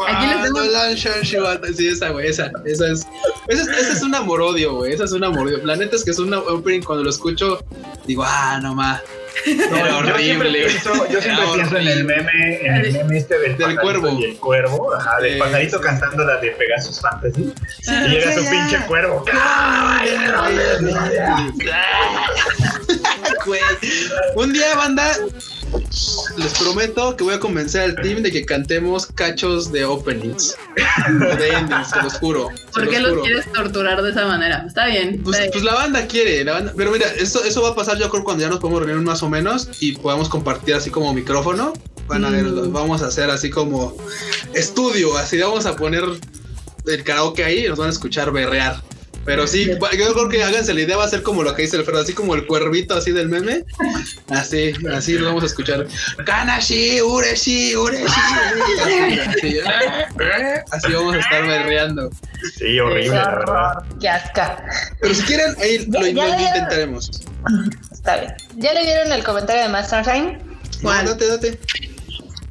B: Aquí Sí, esa, güey, esa, esa es. Esa, es un amor-odio, güey. Esa es un amor-odio. La neta es que es un opening cuando lo escucho, digo, ah, no más.
C: No, horrible. Yo siempre, pienso, yo siempre pienso en el meme, en el meme este del,
B: del cuervo.
C: Y el cuervo, ajá, del pajarito cantando la de Pegasus Fantasy. y llega su pinche cuervo.
B: Un día, banda, les prometo que voy a convencer al team de que cantemos cachos de openings. de endings, se los juro.
A: ¿Por qué los, quieres torturar de esa manera? Está bien.
B: Pues, pues la banda quiere, pero mira, eso, eso va a pasar yo creo cuando ya nos podemos reunir más o menos y podamos compartir así como micrófono. Van a ver, mm. vamos a hacer así como estudio, así vamos a poner el karaoke ahí y nos van a escuchar berrear. Pero sí, yo creo que háganse la idea, va a ser como lo que dice el Alfredo, así como el cuervito así del meme. Así, así lo vamos a escuchar. Kanashi, Ureshi, Ureshi. Así, así vamos a estar berreando.
C: Sí, horrible, la verdad.
D: Qué asca.
B: Pero si quieren, ahí lo, intentaremos.
D: Está bien. ¿Ya le vieron el comentario de Master Shine?
B: No, date, date.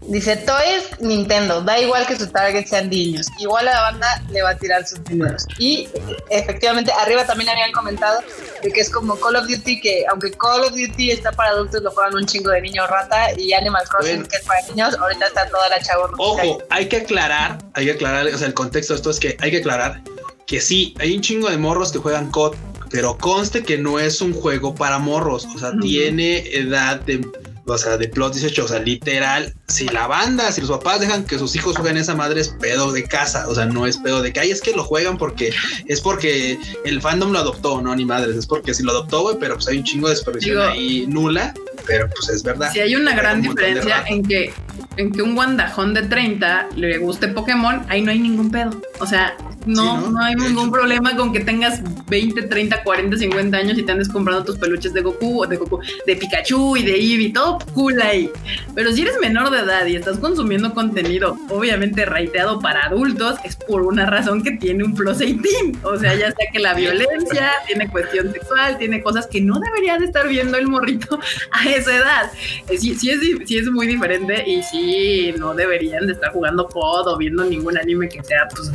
D: Dice, Toys Nintendo, da igual que su target sean niños, igual a la banda le va a tirar sus números. Y efectivamente, arriba también habían comentado de que es como Call of Duty, que aunque Call of Duty está para adultos, lo juegan un chingo de niños rata, y Animal Crossing, que es para niños, ahorita está toda la chavo.
B: Ojo, hay que aclarar, hay que aclarar, o sea, el contexto de esto es que hay que aclarar que sí, hay un chingo de morros que juegan COD, pero conste que no es un juego para morros, o sea, tiene edad de o sea, de plot 18, o sea, literal, si la banda, si los papás dejan que sus hijos jueguen esa madre es pedo de casa, o sea, no es pedo de que, ay, es que lo juegan porque es porque el fandom lo adoptó, no, ni madres, es porque si lo adoptó, güey, pero pues hay un chingo de desperdicio ahí nula, pero pues es verdad.
A: Si hay una gran diferencia en que en que un guandajón de 30 le guste Pokémon, ahí no hay ningún pedo. O sea, no, no, hay ningún problema con que tengas 20, 30, 40, 50 años y te andes comprando tus peluches de Goku o de Goku, de Pikachu y de Eevee, todo cool ahí. Pero si eres menor de edad y estás consumiendo contenido, obviamente raiteado para adultos, es por una razón que tiene un plus 18. O sea, ya sea que la violencia, tiene cuestión sexual, tiene cosas que no deberías estar viendo el morrito a esa edad. Eh, sí, sí, es, sí es muy diferente y sí no deberían de estar jugando COD o viendo ningún anime que sea pues,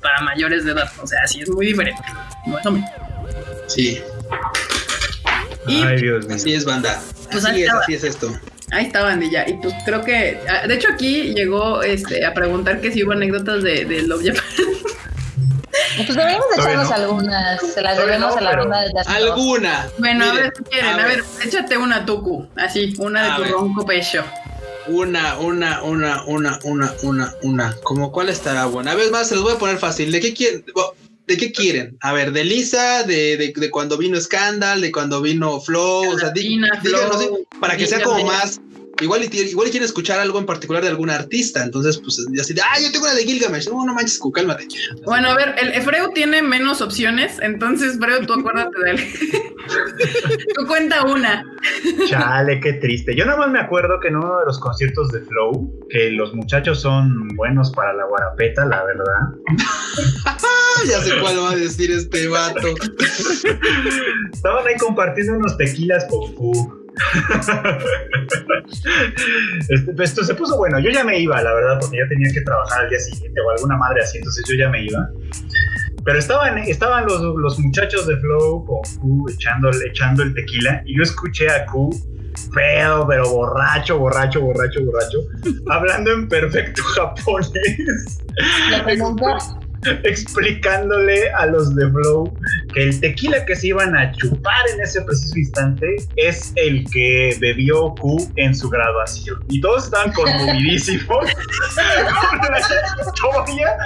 A: para mayores de edad. O sea, sí es muy diferente. No es lo mismo.
B: Sí.
C: Ay, Dios
B: mío. Así es, banda. Pues así, es, así es esto.
A: Ahí está, bandilla. Y pues creo que. Ah, de hecho, aquí llegó este, a preguntar que si hubo anécdotas de, de Love Japan.
D: Pues deberíamos echarnos algunas. Se las debemos a la ronda de las
B: Alguna.
A: Bueno, a ver si quieren. A ver. échate una tuku. Así, una de tu ronco pecho.
B: Una, una, una, una, una, una, una. ¿Cómo cuál estará buena? A ver, más se los voy a poner fácil. ¿De qué quieren? ¿De qué quieren? A ver, de Lisa, de, de, de cuando vino Scandal, de cuando vino Flow, o sea, para que sea como más, Igual, igual quieren escuchar algo en particular de algún artista, entonces pues así de, ah, yo tengo una de Gilgamesh, no, no manches, cálmate.
A: Bueno, a ver, el Freu tiene menos opciones, entonces Freu, tú acuérdate de él. tú cuenta una.
C: Chale, qué triste. Yo nada más me acuerdo que en uno de los conciertos de Flow, que los muchachos son buenos para la guarapeta, la verdad.
B: ya sé cuál va a decir este vato.
C: Estaban ahí compartiendo unos tequilas con Fu. Este, pues, esto se puso bueno. Yo ya me iba, la verdad, porque ya tenía que trabajar al día siguiente o alguna madre así, entonces yo ya me iba. Pero estaban, estaban los, los muchachos de Flow con Q echando, echando el tequila y yo escuché a Q feo, pero borracho, borracho, borracho, borracho, hablando en perfecto japonés.
D: La pregunta
C: explicándole a los de Flow que el tequila que se iban a chupar en ese preciso instante es el que bebió Q en su graduación. Y todos estaban conmovidísimos con la historia,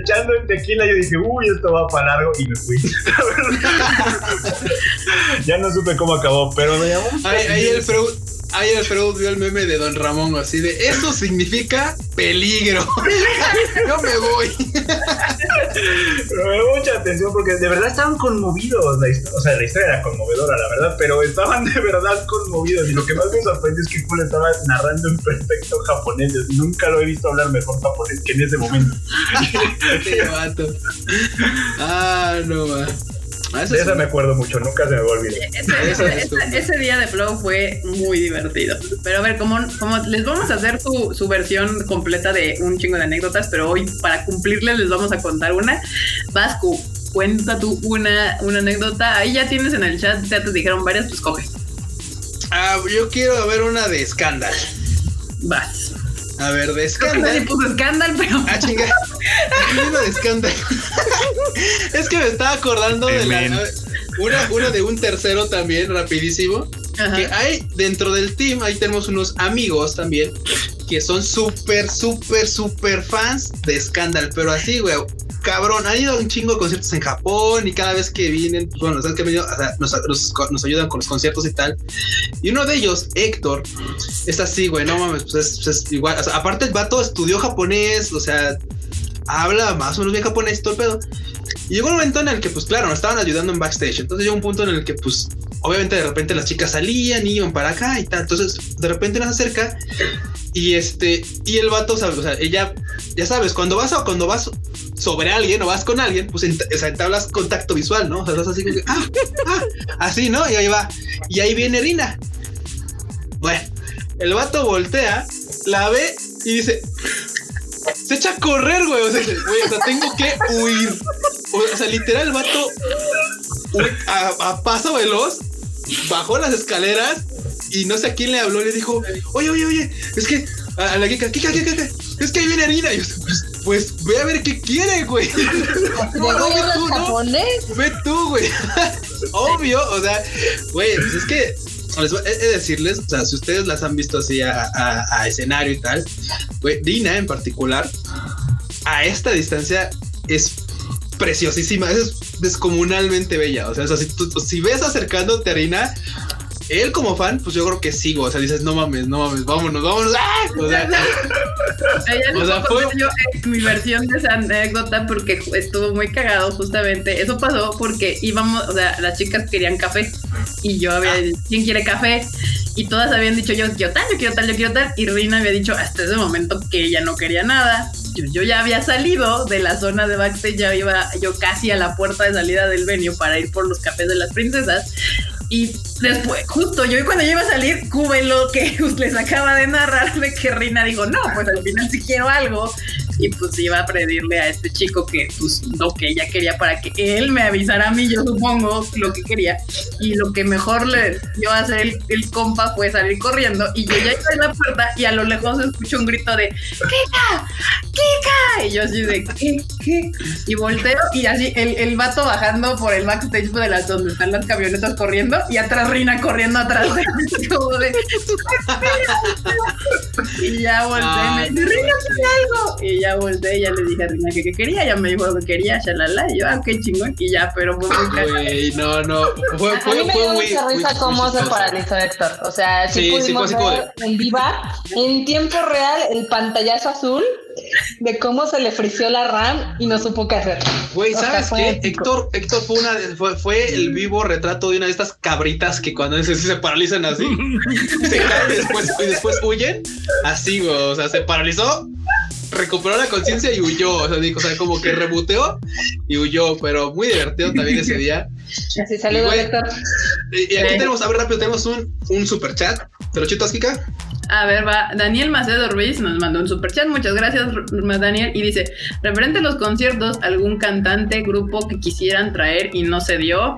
C: echando el tequila. Yo dije, uy, esto va para largo y me fui. ya no supe cómo acabó, pero me llamó.
B: Ahí, ahí el Ayer Freud vio el meme de Don Ramón así de eso significa peligro. Yo me voy.
C: Pero me mucha atención porque de verdad estaban conmovidos. La o sea, la historia era conmovedora, la verdad, pero estaban de verdad conmovidos. Y lo que más me sorprendió es que Cool estaba narrando en perfecto japonés. Nunca lo he visto hablar mejor japonés que en ese momento.
B: ah, no, va.
C: Ah, de eso me acuerdo mucho, nunca se me va a olvidar.
A: Ese, día de Flow fue muy divertido. Pero a ver, como, como les vamos a hacer su, su, versión completa de un chingo de anécdotas, pero hoy para cumplirles les vamos a contar una. Vasco, cuenta tú una, una anécdota. Ahí ya tienes en el chat, ya te dijeron varias, pues coge.
B: Ah, yo quiero ver una de escándalo.
A: Vas.
B: A ver, de escándalo.
A: No puso escándalo, pero.
B: Ah, chinga. Aquí de escándalo. es que me estaba acordando de la. Una, una de un tercero también, rapidísimo. Que hay dentro del team, ahí tenemos unos amigos también que son súper, súper, súper fans de Scandal, pero así, güey, cabrón, han ido a un chingo de conciertos en Japón y cada vez que vienen, pues, bueno. O sea, nos, ayudan con los conciertos y tal. Y uno de ellos, Héctor, es así, güey, no mames, pues es, igual. O sea, aparte el vato estudió japonés, o sea, habla más o menos bien japonés y todo el pedo. Y llegó un momento en el que, pues claro, nos estaban ayudando en backstage. Entonces llegó un punto en el que, pues, obviamente de repente las chicas salían, iban para acá y tal. Entonces, de repente nos acerca y este, y el vato. O sea, ella, ya sabes, cuando vas o cuando vas sobre alguien o vas con alguien, pues o sea, entablas contacto visual, ¿no? O sea, vas así como que, ah, ah, así, ¿no? Y ahí va. Y ahí viene Rina. Bueno, el vato voltea, la ve y dice, se echa a correr, güey. O sea, güey, o sea, tengo que huir. O sea, literal, el vato a, a paso veloz bajó las escaleras y no sé a quién le habló, le dijo, oye, oye, oye, es que a la Kika, Kika, Kika, es que ahí viene harina. Y yo, pues, pues ve a ver qué quiere, güey.
D: No, no, ve tú, ¿no?
B: Ve tú, güey. Obvio, o sea, güey, pues es que les voy a decirles, o sea, si ustedes las han visto así a, a, escenario y tal, güey, Dina en particular, a esta distancia es preciosísima, es descomunalmente bella. O sea, si, tú, si ves acercándote a Rina, él como fan, pues yo creo que sigo. O sea, dices, no mames, no mames, vámonos, vámonos. ¡Ah! O sea,
A: o sea fue yo, mi versión de esa anécdota porque estuvo muy cagado justamente. Eso pasó porque íbamos, o sea, las chicas querían café y yo había dicho, ¿quién quiere café? Y todas habían dicho yo, yo tal, yo quiero tal, yo quiero tal. Y Rina había dicho hasta ese momento que ella no quería nada. Yo, yo ya había salido de la zona de backstage, ya iba yo casi a la puerta de salida del venue para ir por los cafés de las princesas. Y después, justo yo cuando yo iba a salir, lo que les acaba de narrarme que Rina dijo, no, pues al final si quiero algo. Y pues iba a pedirle a este chico que, pues, lo que ella quería para que él me avisara a mí, yo supongo, lo que quería. Y lo que mejor le dio a hacer el, compa fue salir corriendo. Y yo ya iba en la puerta y a lo lejos escucho un grito de, ¡Kika! ¡Kika! Y yo así de, ¿qué? ¿Qué? Y volteo y así el, el vato bajando por el backstage de las donde están las camionetas corriendo y atrás Rina corriendo atrás de como de y ya volteé Rina algo y ya volteé y ya le dije a Rina que, qué quería ya me dijo lo que quería shalala y yo ah qué chingón y ya pero fue
B: muy no no fue, fue,
D: a mí me dio mucha risa cómo se paralizó Héctor o sea sí, pudimos ver en viva en tiempo real el pantallazo azul de cómo se le frició la RAM y no supo qué hacer.
B: Güey, ¿sabes qué? Héctor, Héctor fue una fue, fue, el vivo retrato de una de estas cabritas que cuando se, se paralizan así, se caen y después, y después huyen. Así, güey. O sea, se paralizó, recuperó la conciencia y huyó. O sea, dijo, o sea, como que reboteó y huyó, pero muy divertido también ese día.
D: Así saludos, Héctor.
B: Y, aquí tenemos, a ver rápido, tenemos un, un super chat. ¿Te lo chutas, Kika?
A: A ver, va. Daniel Macedo Ruiz nos mandó un super chat. Muchas gracias, Daniel. Y dice: referente a los conciertos, algún cantante, grupo que quisieran traer y no se dio.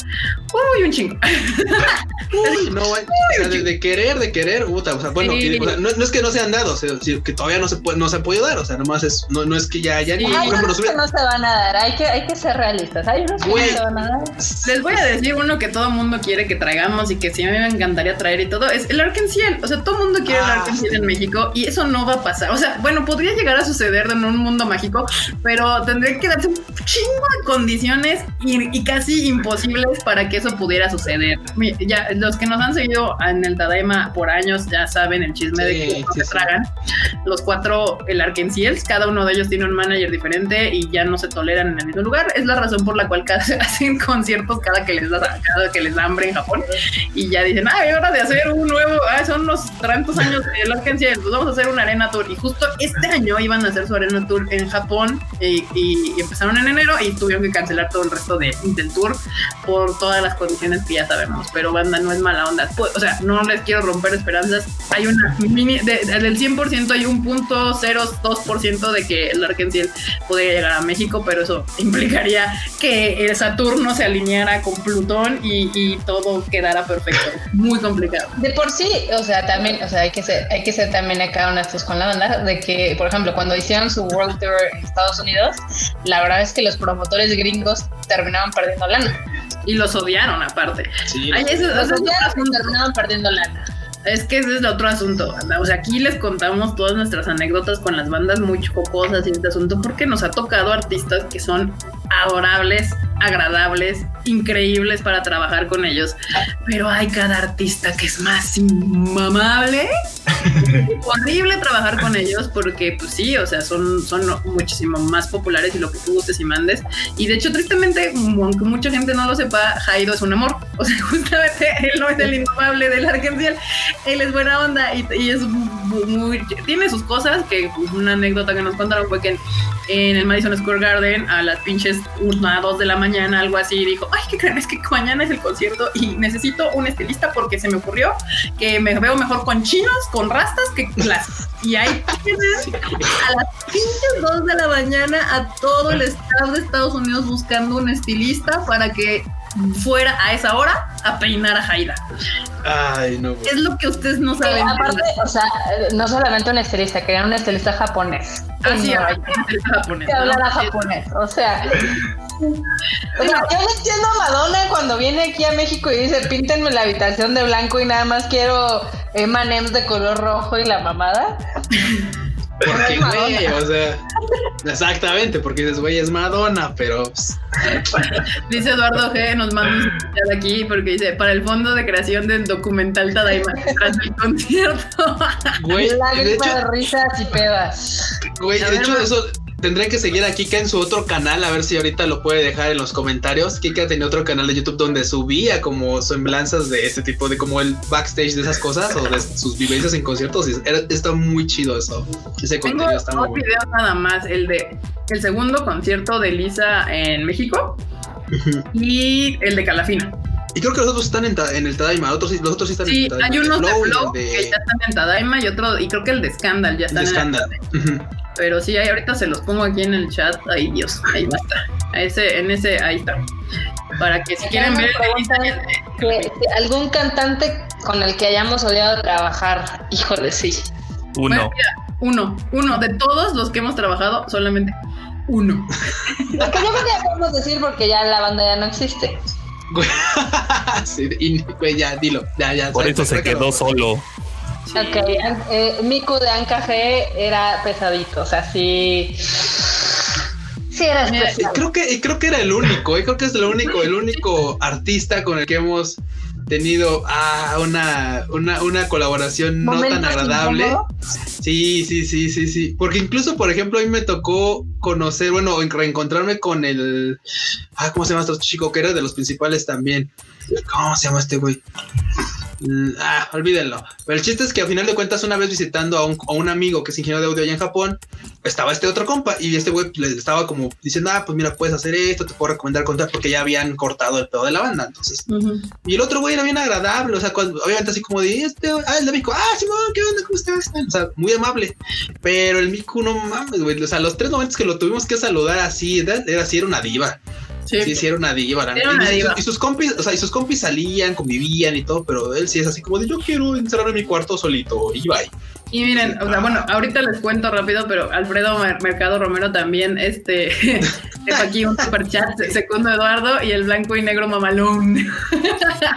A: Uy, un chingo.
B: Uy, no, güey. O sea, de, querer, de querer. Puta, o sea, bueno, no, es que no se han dado, o sea, que todavía no se puede, no se puede dar. O sea, nomás es, no, no es que ya haya.
D: Hay unos que no se van a dar. Hay que, hay que ser realistas. Hay unos que no se van a dar.
A: Les voy a decir uno que todo el mundo quiere que traigamos y que sí a mí me encantaría traer y todo. Es el Arkansas. O sea, todo el mundo quiere el en México y eso no va a pasar. O sea, bueno, podría llegar a suceder en un mundo mágico, pero tendría que darse un chingo de condiciones y, casi imposibles para que eso pudiera suceder. Ya, los que nos han seguido en el Tadaima por años ya saben el chisme de que se tragan. Los cuatro, el Arkenciels, cada uno de ellos tiene un manager diferente y ya no se toleran en el mismo lugar. Es la razón por la cual hacen conciertos cada que les da, cada que les da hambre en Japón y ya dicen, ah, hora de hacer un nuevo, ah, son los tantos años de la agencia, pues vamos a hacer una arena tour. Y justo este año iban a hacer su arena tour en Japón y, empezaron en enero y tuvieron que cancelar todo el resto de, del tour por todas las condiciones que ya sabemos. Pero banda no es mala onda. Pues, o sea, no les quiero romper esperanzas. Hay una mini, del 100% hay un punto 0.2% de que el Arkenciel podría llegar a México, pero eso implicaría que el Saturno se alineara con Plutón y, y todo quedara perfecto. Muy complicado.
D: De por sí, o sea, también, o sea, hay que ser, hay que ser también acá honestos con la banda, de que, por ejemplo, cuando hicieron su World Tour en Estados Unidos, la verdad es que los promotores gringos terminaban perdiendo lana.
A: Y los odiaron aparte.
D: Sí, los, odiaron terminaban perdiendo lana.
A: Es que ese es el otro asunto. O sea, aquí les contamos todas nuestras anécdotas con las bandas muy chocosas y este asunto porque nos ha tocado artistas que son adorables, agradables, increíbles para trabajar con ellos. Pero hay cada artista que es más inmamable. horrible trabajar con ellos porque, pues sí, o sea, son, son muchísimo más populares y lo que tú gustes y mandes. Y de hecho, tristemente, aunque mucha gente no lo sepa, Jairo es un amor. O sea, justamente él no es el inmamable del Arkenciel. Él es buena onda y, es muy, Tiene sus cosas, que pues, una anécdota que nos contaron fue que en, el Madison Square Garden a las pinches una, dos de la mañana, algo así, dijo, ay, ¿qué creen? Es que mañana es el concierto y necesito un estilista porque se me ocurrió que me veo mejor con chinos, con rastas que las... Y ahí tienen a las pinches dos de la mañana a todo el estado de Estados Unidos buscando un estilista para que fuera a esa hora a peinar a Jaida.
B: Ay, no.
A: Es lo que ustedes no saben.
D: aparte, o sea, no solamente un estilista, querían un estilista japonés.
A: Así ah, es, un estilista japonés.
D: Que hablara japonés. O sea, o sea, yo no entiendo a Madonna cuando viene aquí a México y dice, píntenme la habitación de blanco y nada más quiero M&M's de color rojo y la mamada.
B: Porque, güey, o sea, exactamente, porque dices, güey, es Madonna, pero. Pues,
A: dice Eduardo G, nos manda un aquí porque dice: para el fondo de creación del documental Tadaima, tras el concierto.
D: Güey, de, hecho, de risas y pedas.
B: Güey, de hecho, eso Tendré que seguir a Kika en su otro canal, a ver si ahorita lo puede dejar en los comentarios. Kika tenía otro canal de YouTube donde subía como semblanzas de este tipo, de como el backstage de esas cosas o de sus vivencias en conciertos. Y está muy chido eso. Ese
A: Tengo contenido está muy video nada más, el de el segundo concierto de Lisa en México y el de Calafina.
B: Y creo que los otros están en, el Tadaima, otros, los otros sí están
A: en el Tadaima. hay unos de Flow, que ya están en Tadaima y otro, y creo que el de Scandal ya está en
B: Scandal. el
A: pero sí, ahorita se los pongo aquí en el chat. Ay, Dios, ahí va a Ese, en ese, ahí está. Para que si quieren ver.
D: ¿Algún cantante con el que hayamos odiado trabajar? Híjole, sí.
E: Uno.
A: uno, uno. De todos los que hemos trabajado, solamente uno.
D: Lo que yo ya podemos decir porque ya la banda ya no existe.
B: sí, y, ya, dilo. Ya, ya,
E: Por eso se quedó solo.
D: Ok, eh, Miku de Ancaje era pesadito, o sea, sí. Sí, era
B: Creo que, creo que era el único, eh, creo que es el único, el único artista con el que hemos tenido ah, una, una, una, colaboración no tan agradable. Sí, sí, sí, sí, sí. Porque incluso, por ejemplo, a mí me tocó conocer, bueno, reencontrarme con el. Ah, ¿cómo se llama este chico? Que era de los principales también. ¿Cómo se llama este güey? Ah, olvídenlo. Pero el chiste es que a final de cuentas, una vez visitando a un, amigo que es ingeniero de audio allá en Japón, estaba este otro compa y este güey le estaba como diciendo, ah, pues mira, puedes hacer esto, te puedo recomendar contar porque ya habían cortado el pedo de la banda. Entonces, y el otro güey era bien agradable, o sea, obviamente así como de este, ah, el de Miku, ah, Simón, ¿qué onda? ¿Cómo estás? O sea, muy amable. Pero el Miku, no mames, güey, o sea, los tres momentos que lo tuvimos que saludar así, era así, era una diva. Sí, sí, era una diva. Y, sus compis, o sea, y sus compis salían, convivían y todo, pero él sí es así como de yo quiero encerrar en mi cuarto solito y bye.
A: Y miren, o sea, bueno, ahorita les cuento rápido, pero Alfredo Mercado Romero también, este, aquí un super chat, segundo Eduardo y el blanco y negro mamalón.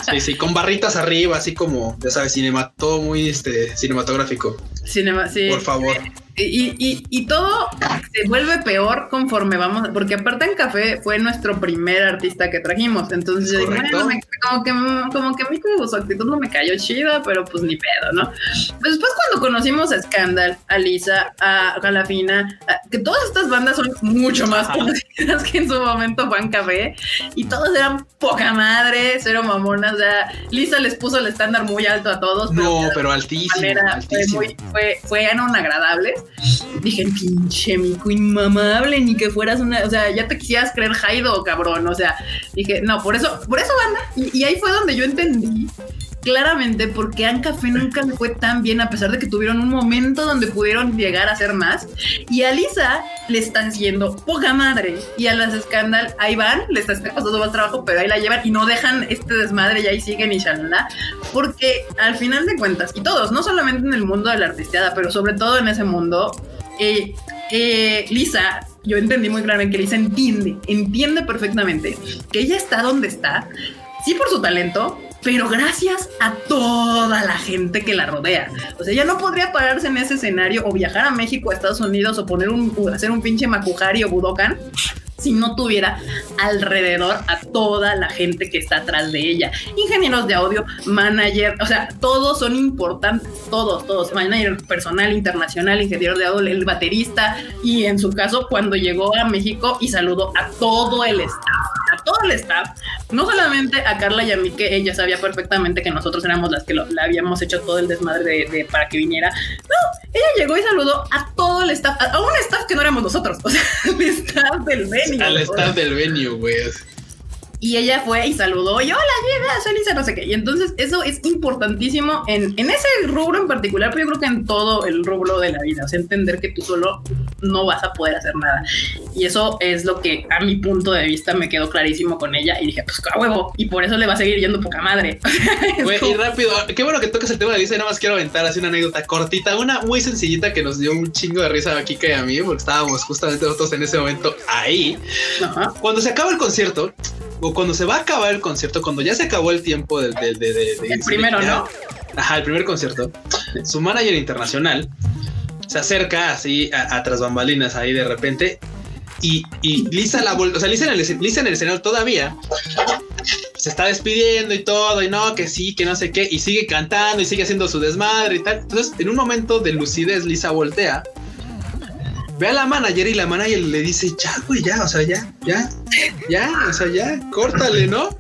B: Sí, sí, con barritas arriba, así como, ya sabes, cinema, todo muy este, cinematográfico.
A: Cinema, sí.
B: Por favor.
A: Y, y, y, todo se vuelve peor conforme vamos, porque aparte en Café fue nuestro primer artista que trajimos, entonces yo dije, como que, como que a mí como su actitud no me cayó chida, pero pues ni pedo, ¿no? Pues después cuando conocimos a Scandal, a Lisa, a Galafina, que todas estas bandas son mucho más conocidas que en su momento Juan Café, y todos eran poca madre, cero mamonas, o sea, Lisa les puso el estándar muy alto a todos.
B: No, pero, altísimo.
A: Fue, muy, fue, fueron agradables Dije, pinche mico inmamable, ni que fueras una, o sea, ya te quisieras creer Jaido, cabrón. O sea, dije, no, por eso, por eso banda. Y, y ahí fue donde yo entendí claramente porque Café nunca le fue tan bien a pesar de que tuvieron un momento donde pudieron llegar a hacer más. Y a Lisa le están haciendo poca madre. Y a las Scandal ahí van, les están pasando más trabajo pero ahí la llevan y no dejan este desmadre y ahí siguen y shalala. Porque al final de cuentas y todos, no solamente en el mundo de la artisteada pero sobre todo en ese mundo eh, eh, Lisa yo entendí muy claramente que Lisa entiende, entiende perfectamente que ella está donde está, sí por su talento, pero gracias a toda la gente que la rodea. O sea, ella no podría pararse en ese escenario o viajar a México, a Estados Unidos o poner un, hacer un pinche Makuhari o Budokan si no tuviera alrededor a toda la gente que está atrás de ella. Ingenieros de audio, manager, o sea, todos son importantes, todos, todos. Manager personal, internacional, ingeniero de audio, el baterista y en su caso cuando llegó a México y saludó a todo el staff, a todo el staff, no solamente a Carla y a mí que ella sabía perfectamente que nosotros éramos las que le habíamos hecho todo el desmadre de, para que viniera. No, ella llegó y saludó a todo el staff, a, un staff que no éramos nosotros, o sea, el staff del venue.
B: Al staff del venue, güey.
A: Y ella fue y saludó y hola, llega, soy Lisa, no sé qué. Y entonces eso es importantísimo en, en, ese rubro en particular, pero yo creo que en todo el rubro de la vida. O sea, entender que tú solo no vas a poder hacer nada. Y eso es lo que a mi punto de vista me quedó clarísimo con ella. Y dije, pues a huevo. Y por eso le va a seguir yendo poca madre.
B: Güey, y rápido, qué bueno que toques el tema de Lisa. Y nada más quiero aventar así una anécdota cortita, una muy sencillita que nos dio un chingo de risa a Kika y a mí, porque estábamos justamente nosotros en ese momento ahí. Cuando se acaba el concierto, o cuando se va a acabar el concierto, cuando ya se acabó el tiempo del... De,
A: el primero, ¿no?
B: Ajá, el primer concierto. Su manager internacional se acerca así a, tras bambalinas ahí de repente y, Lisa la o sea, Lisa en, el, Lisa en el escenario todavía se está despidiendo y todo, y no, que sí, que no sé qué, y sigue cantando y sigue haciendo su desmadre y tal. Entonces, en un momento de lucidez, Lisa voltea ve a la manager y la manager le dice, ya, güey, ya, o sea, ya, ya, ya, o sea, ya, córtale, ¿no?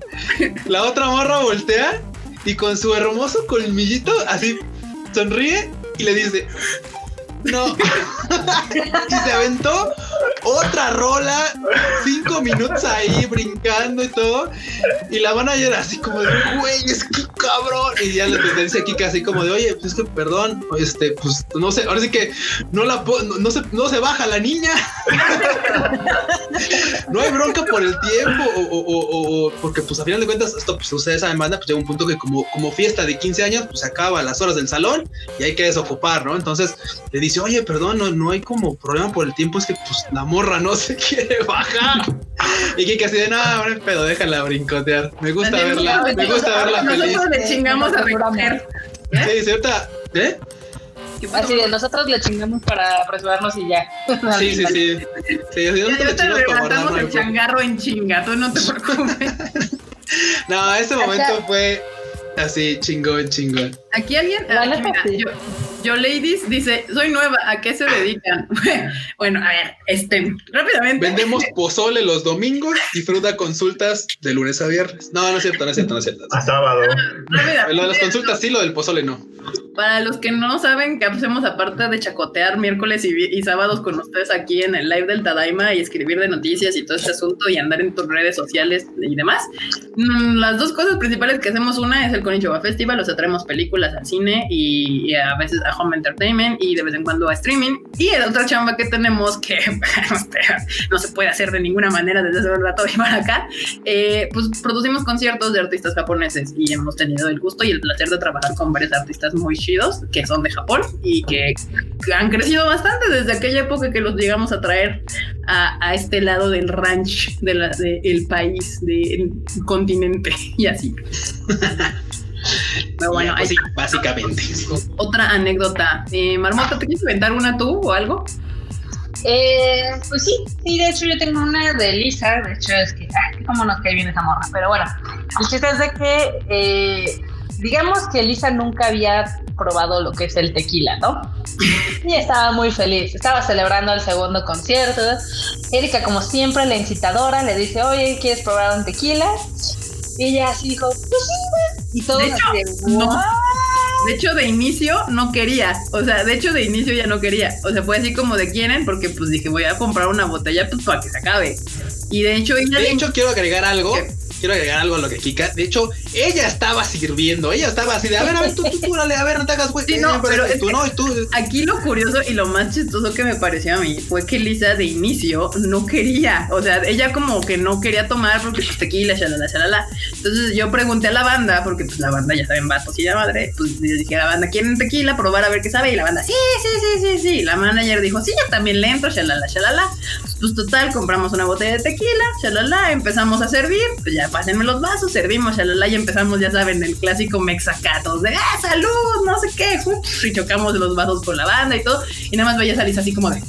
B: La otra morra voltea y con su hermoso colmillito así sonríe y le dice, no. y se aventó otra rola, cinco minutos ahí brincando y todo. Y la van a ir así como de, güey, es que cabrón. Y ya la tendencia aquí casi como de, oye, pues es que perdón, este, pues no sé, ahora sí que no la no, no se, no se baja la niña. no hay bronca por el tiempo o, o, porque pues a final de cuentas esto pues ustedes saben banda pues llega un punto que como, como fiesta de 15 años pues se acaba las horas del salón y hay que desocupar, ¿no? Entonces le dice, oye, perdón, no, no hay como problema por el tiempo, es que pues la morra no se quiere bajar. y que casi de nada, no, pedo, déjala brincotear. Me gusta verla, me gusta verla feliz.
A: Nosotros le chingamos a recoger.
B: Sí, cierta, ¿eh?
D: Así de nosotros le chingamos para apresurarnos y ya.
B: Sí, sí, sí. Sí, así
A: nosotros le chingamos el changarro en chinga, tú no te preocupes.
B: no, ese momento fue así, chingón, chingón.
A: Aquí alguien. Aquí, yo Ladies dice, soy nueva, ¿a qué se dedican? bueno, a ver, este, rápidamente.
B: Vendemos pozole los domingos y fruta consultas de lunes a viernes. No, no es cierto, no es cierto, no es cierto.
C: A sábado.
B: Lo de las consultas sí, lo del pozole no.
A: Para los que no saben qué hacemos aparte de chacotear miércoles y, sábados con ustedes aquí en el live del Tadaima y escribir de noticias y todo este asunto y andar en tus redes sociales y demás, mm, las dos cosas principales que hacemos, una es el Konichiwa Festival, o sea, traemos películas al cine y, a veces a home entertainment y de vez en cuando a streaming. Y la otra chamba que tenemos que no se puede hacer de ninguna manera desde hace un rato y para acá, eh, pues producimos conciertos de artistas japoneses y hemos tenido el gusto y el placer de trabajar con varios artistas muy chidos que son de Japón y que, han crecido bastante desde aquella época que los llegamos a traer a, este lado del ranch del de país, del continente y así.
B: Pero bueno, pues básicamente.
A: Otra anécdota. Eh, Marmota, ¿te quieres inventar una tú o algo?
D: Eh, pues sí, sí, de hecho yo tengo una de Lisa, de hecho es que, ah, cómo nos cae bien esa morra, pero bueno, el chiste es de que, eh, digamos que Lisa nunca había probado lo que es el tequila, ¿no? Y estaba muy feliz, estaba celebrando el segundo concierto. Erika, como siempre, la incitadora, le dice, oye, ¿quieres probar un tequila? Y ella así dijo, pues sí, Y todo
A: de hecho, no. De hecho, de inicio no quería. O sea, de hecho, de inicio ya no quería. O sea, fue así como de quieren, porque pues dije, voy a comprar una botella pues para que se acabe. Y de hecho,
B: ella. De hecho, quiero agregar algo quiero agregar algo a lo que Kika. De hecho, ella estaba sirviendo. Ella estaba así de, a ver, a ver, tú, tú, tú, dale, a ver, no te hagas güey.
A: Sí, no, pero tú, no, tú. Aquí lo curioso y lo más chistoso que me pareció a mí fue que Lisa de inicio no quería. O sea, ella como que no quería tomar porque pues tequila, shalala, shalala. Entonces yo pregunté a la banda, porque pues la banda ya saben, vatos y la madre. Pues yo dije a la banda, ¿quieren tequila? Probar a ver qué sabe. Y la banda, sí, sí, sí, sí, sí. La manager dijo, sí, yo también le entro, shalala, shalala. Pues total, compramos una botella de tequila, shalala, empezamos a servir. Pues ya pásenme los vasos servimos, shalala, y empezamos, ya saben, el clásico mexacatos de ¡ah, salud! No sé qué, y chocamos los vasos con la banda y todo, y nada más veía a así como de,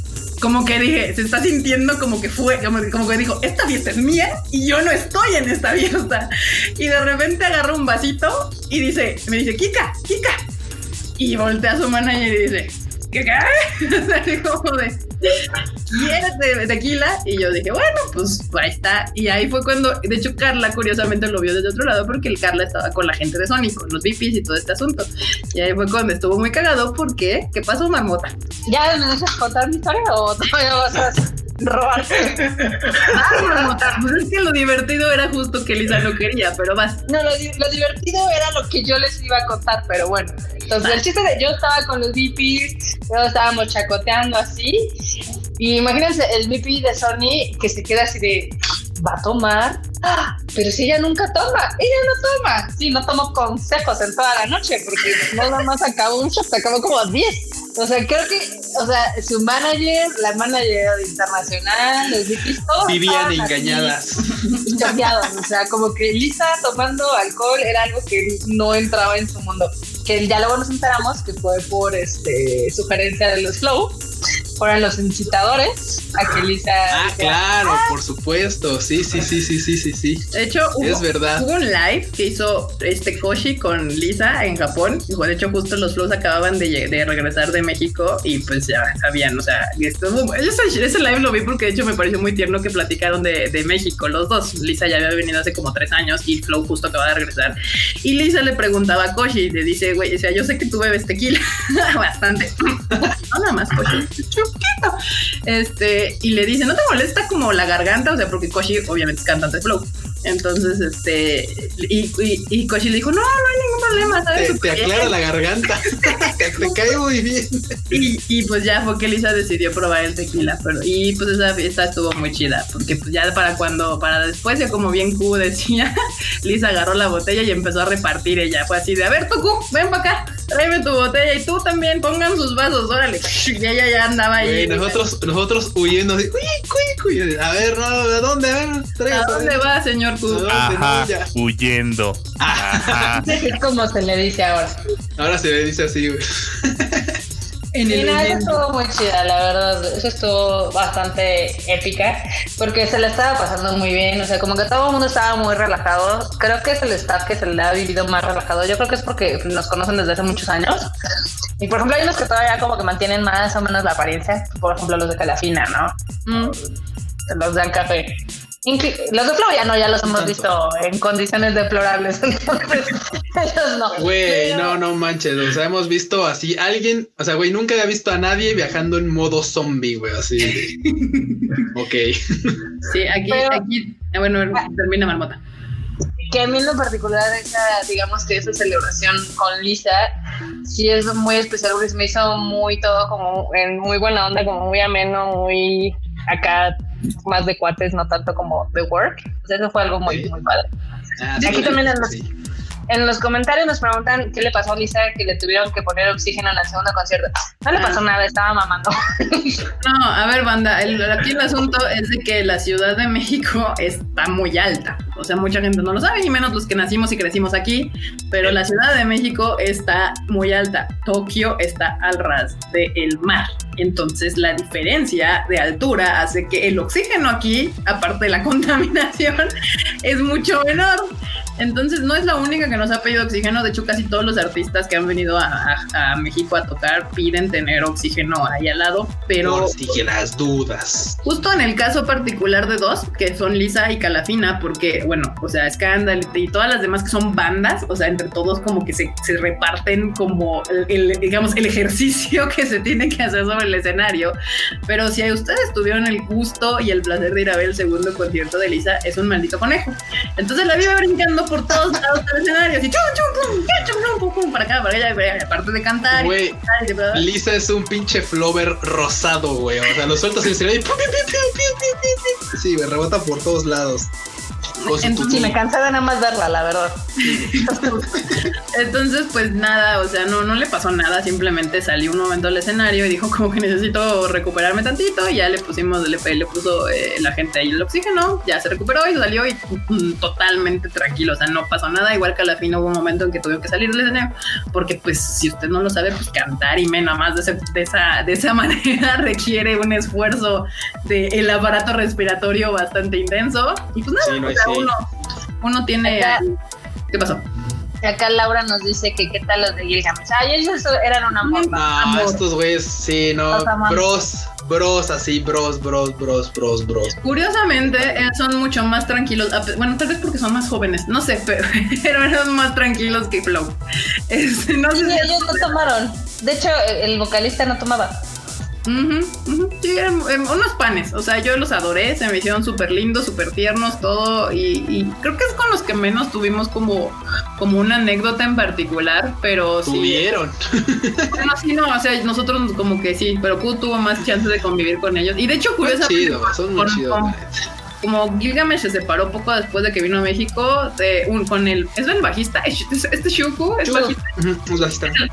A: como que dije, se está sintiendo como que fue, como, que dijo, esta fiesta es mía y yo no estoy en esta fiesta. Y de repente agarra un vasito y dice, me dice, Kika, Kika. Y voltea a su manager y dice, ¿qué qué? como de, ¿quieres tequila? Y yo dije, bueno, pues ahí está. Y ahí fue cuando, de hecho, Carla curiosamente lo vio desde otro lado porque el Carla estaba con la gente de Sony, con los VIPs y todo este asunto. Y ahí fue cuando estuvo muy cagado porque, ¿qué pasó, Marmota?
D: ¿Ya me dejas contar mi historia o todavía vas a robar?
A: ah, Marmota, pues es que lo divertido era justo que Lisa no quería, pero vas.
D: No, lo, lo divertido era lo que yo les iba a contar, pero bueno. Entonces, el chiste de yo estaba con los VPs, todos estábamos chacoteando así. Y imagínense el VP de Sony que se queda así de, ¿va a tomar? ¡Ah! Pero si ella nunca toma, ella no toma. Sí, no tomó consejos en toda la noche, porque nada más acabó un shot, acabó como 10. O sea, creo que, o sea, su manager, la manager internacional, los VPs, todos
B: vivían engañadas.
D: Choqueados, o sea, como que Lisa tomando alcohol era algo que no entraba en su mundo que ya luego nos enteramos que fue por este sugerencia de los Flow, fueron los incitadores a que Lisa.
B: Ah, claro, ah". por supuesto. Sí, sí, sí, sí, sí, sí, sí.
A: De hecho, hubo,
B: es verdad.
A: hubo un live que hizo este Koshi con Lisa en Japón. De hecho, justo los Flows acababan de, de regresar de México y pues ya sabían, o sea, estuvo, ese, ese, live lo vi porque de hecho me pareció muy tierno que platicaron de, de México los dos. Lisa ya había venido hace como tres años y Flow justo acaba de regresar. Y Lisa le preguntaba a Koshi, le dice, güey, o sea, yo sé que tú bebes tequila bastante. no, nada más, Koshi. Este, y le dice, ¿no te molesta como la garganta? O sea, porque Koshi obviamente es cantante de flow. Entonces, este, y, y, Koshi le dijo, no, no hay ningún problema,
B: ¿sabes? Te, aclara la garganta, te, cae muy bien.
A: Y, y, pues ya fue que Lisa decidió probar el tequila, pero, y pues esa fiesta estuvo muy chida, porque pues ya para cuando, para después, ya como bien Q decía, Lisa agarró la botella y empezó a repartir ella, fue así de, a ver, tú Q, ven para acá, tráeme tu botella y tú también, pongan sus vasos, órale. Y ella ya andaba ahí.
B: nosotros, nosotros huyendo, así, uy, uy, a ver, no, ¿a dónde? A ver,
A: ¿A dónde va, señor?
E: Ajá, huyendo.
D: Ajá. ¿Cómo se le dice ahora?
B: Ahora se le dice así, güey.
D: En el eso estuvo muy chida, la verdad. Eso estuvo bastante épica. Porque se le estaba pasando muy bien. O sea, como que todo el mundo estaba muy relajado. Creo que es el staff que se le ha vivido más relajado. Yo creo que es porque nos conocen desde hace muchos años. Y por ejemplo, hay unos que todavía como que mantienen más o menos la apariencia. Por ejemplo, los de Calafina, ¿no? Mm. Los de café. Los de Flow ya no, ya los hemos visto en condiciones deplorables. Entonces, ellos no.
B: Güey, no, no manches. O sea, hemos visto así alguien, o sea, güey, nunca había visto a nadie viajando en modo zombie, güey, así. ok.
A: Sí, aquí, aquí, ah, bueno, termina Marmota.
D: que a mí en lo particular esa, digamos que esa celebración con Lisa sí es muy especial porque se me hizo muy todo como en muy buena onda, como muy ameno, muy acá más de cuates, no tanto como de work. Sea, eso fue algo muy, muy padre. Ah, aquí también los, en los comentarios nos preguntan qué le pasó a Lisa que le tuvieron que poner oxígeno en el segundo concierto. No le pasó ah. nada, estaba mamando.
A: No, a ver, banda, el, aquí el asunto es de que la Ciudad de México está muy alta. O sea, mucha gente no lo sabe, y menos los que nacimos y crecimos aquí, pero la Ciudad de México está muy alta. Tokio está al ras del mar. Entonces, la diferencia de altura hace que el oxígeno aquí, aparte de la contaminación, es mucho menor. Entonces no es la única que nos ha pedido oxígeno, de hecho casi todos los artistas que han venido a, México a tocar piden tener oxígeno ahí al lado, pero...
B: Por las dudas.
A: Justo en el caso particular de dos, que son Lisa y Calafina, porque bueno, o sea, Scandal y todas las demás que son bandas, o sea, entre todos como que se, reparten como el, digamos, el ejercicio que se tiene que hacer sobre el escenario, pero si ustedes tuvieron el gusto y el placer de ir a ver el segundo concierto de Lisa, es un maldito conejo. Entonces la viva brincando por todos lados del escenario, así chum, chum, chum, chum, pum, para acá, para allá, aparte de cantar.
B: Güey, Lisa es un pinche flover rosado, güey. O sea, lo sueltas en el escenario y Sí, me rebota por todos lados.
D: Entonces, me cansé de nada más verla, la verdad.
A: Entonces, pues nada, o sea, no, no le pasó nada, simplemente salió un momento al escenario y dijo como que necesito recuperarme tantito, y ya le pusimos, le, le puso eh, la gente ahí el oxígeno, ya se recuperó y salió y mm, totalmente tranquilo, o sea, no pasó nada, igual que a la fin hubo un momento en que tuvo que salir del escenario, porque pues si usted no lo sabe, pues cantar y menos más de, de, esa, de esa manera requiere un esfuerzo del el aparato respiratorio bastante intenso, y pues nada, uno, uno tiene... ¿Qué pasó?
D: Acá Laura nos dice que qué tal los de Gilgamesh. Ah, ellos eran una amor.
B: No, estos güeyes, sí, no. Bros, bros, así, bros, bros, bros, bros, bros.
A: Curiosamente, eh, son mucho más tranquilos. Bueno, tal vez porque son más jóvenes, no sé, pero, eran más tranquilos que Flow.
D: Este, no sé ellos no tomaron. De hecho, el vocalista no tomaba.
A: Sí, unos panes. O sea, yo los adoré, se me hicieron súper lindos, súper tiernos, todo. Y, creo que es con los que menos tuvimos como, como una anécdota en particular, pero
B: sí. Tuvieron.
A: Bueno, sí, no, o sea, nosotros como que sí, pero Q tuvo más chance de convivir con ellos. Y de hecho, curiosamente,
B: son muy chidos,
A: como Gilgamesh se separó poco después de que vino a México de un, con el es el bajista este Shuku es bajista.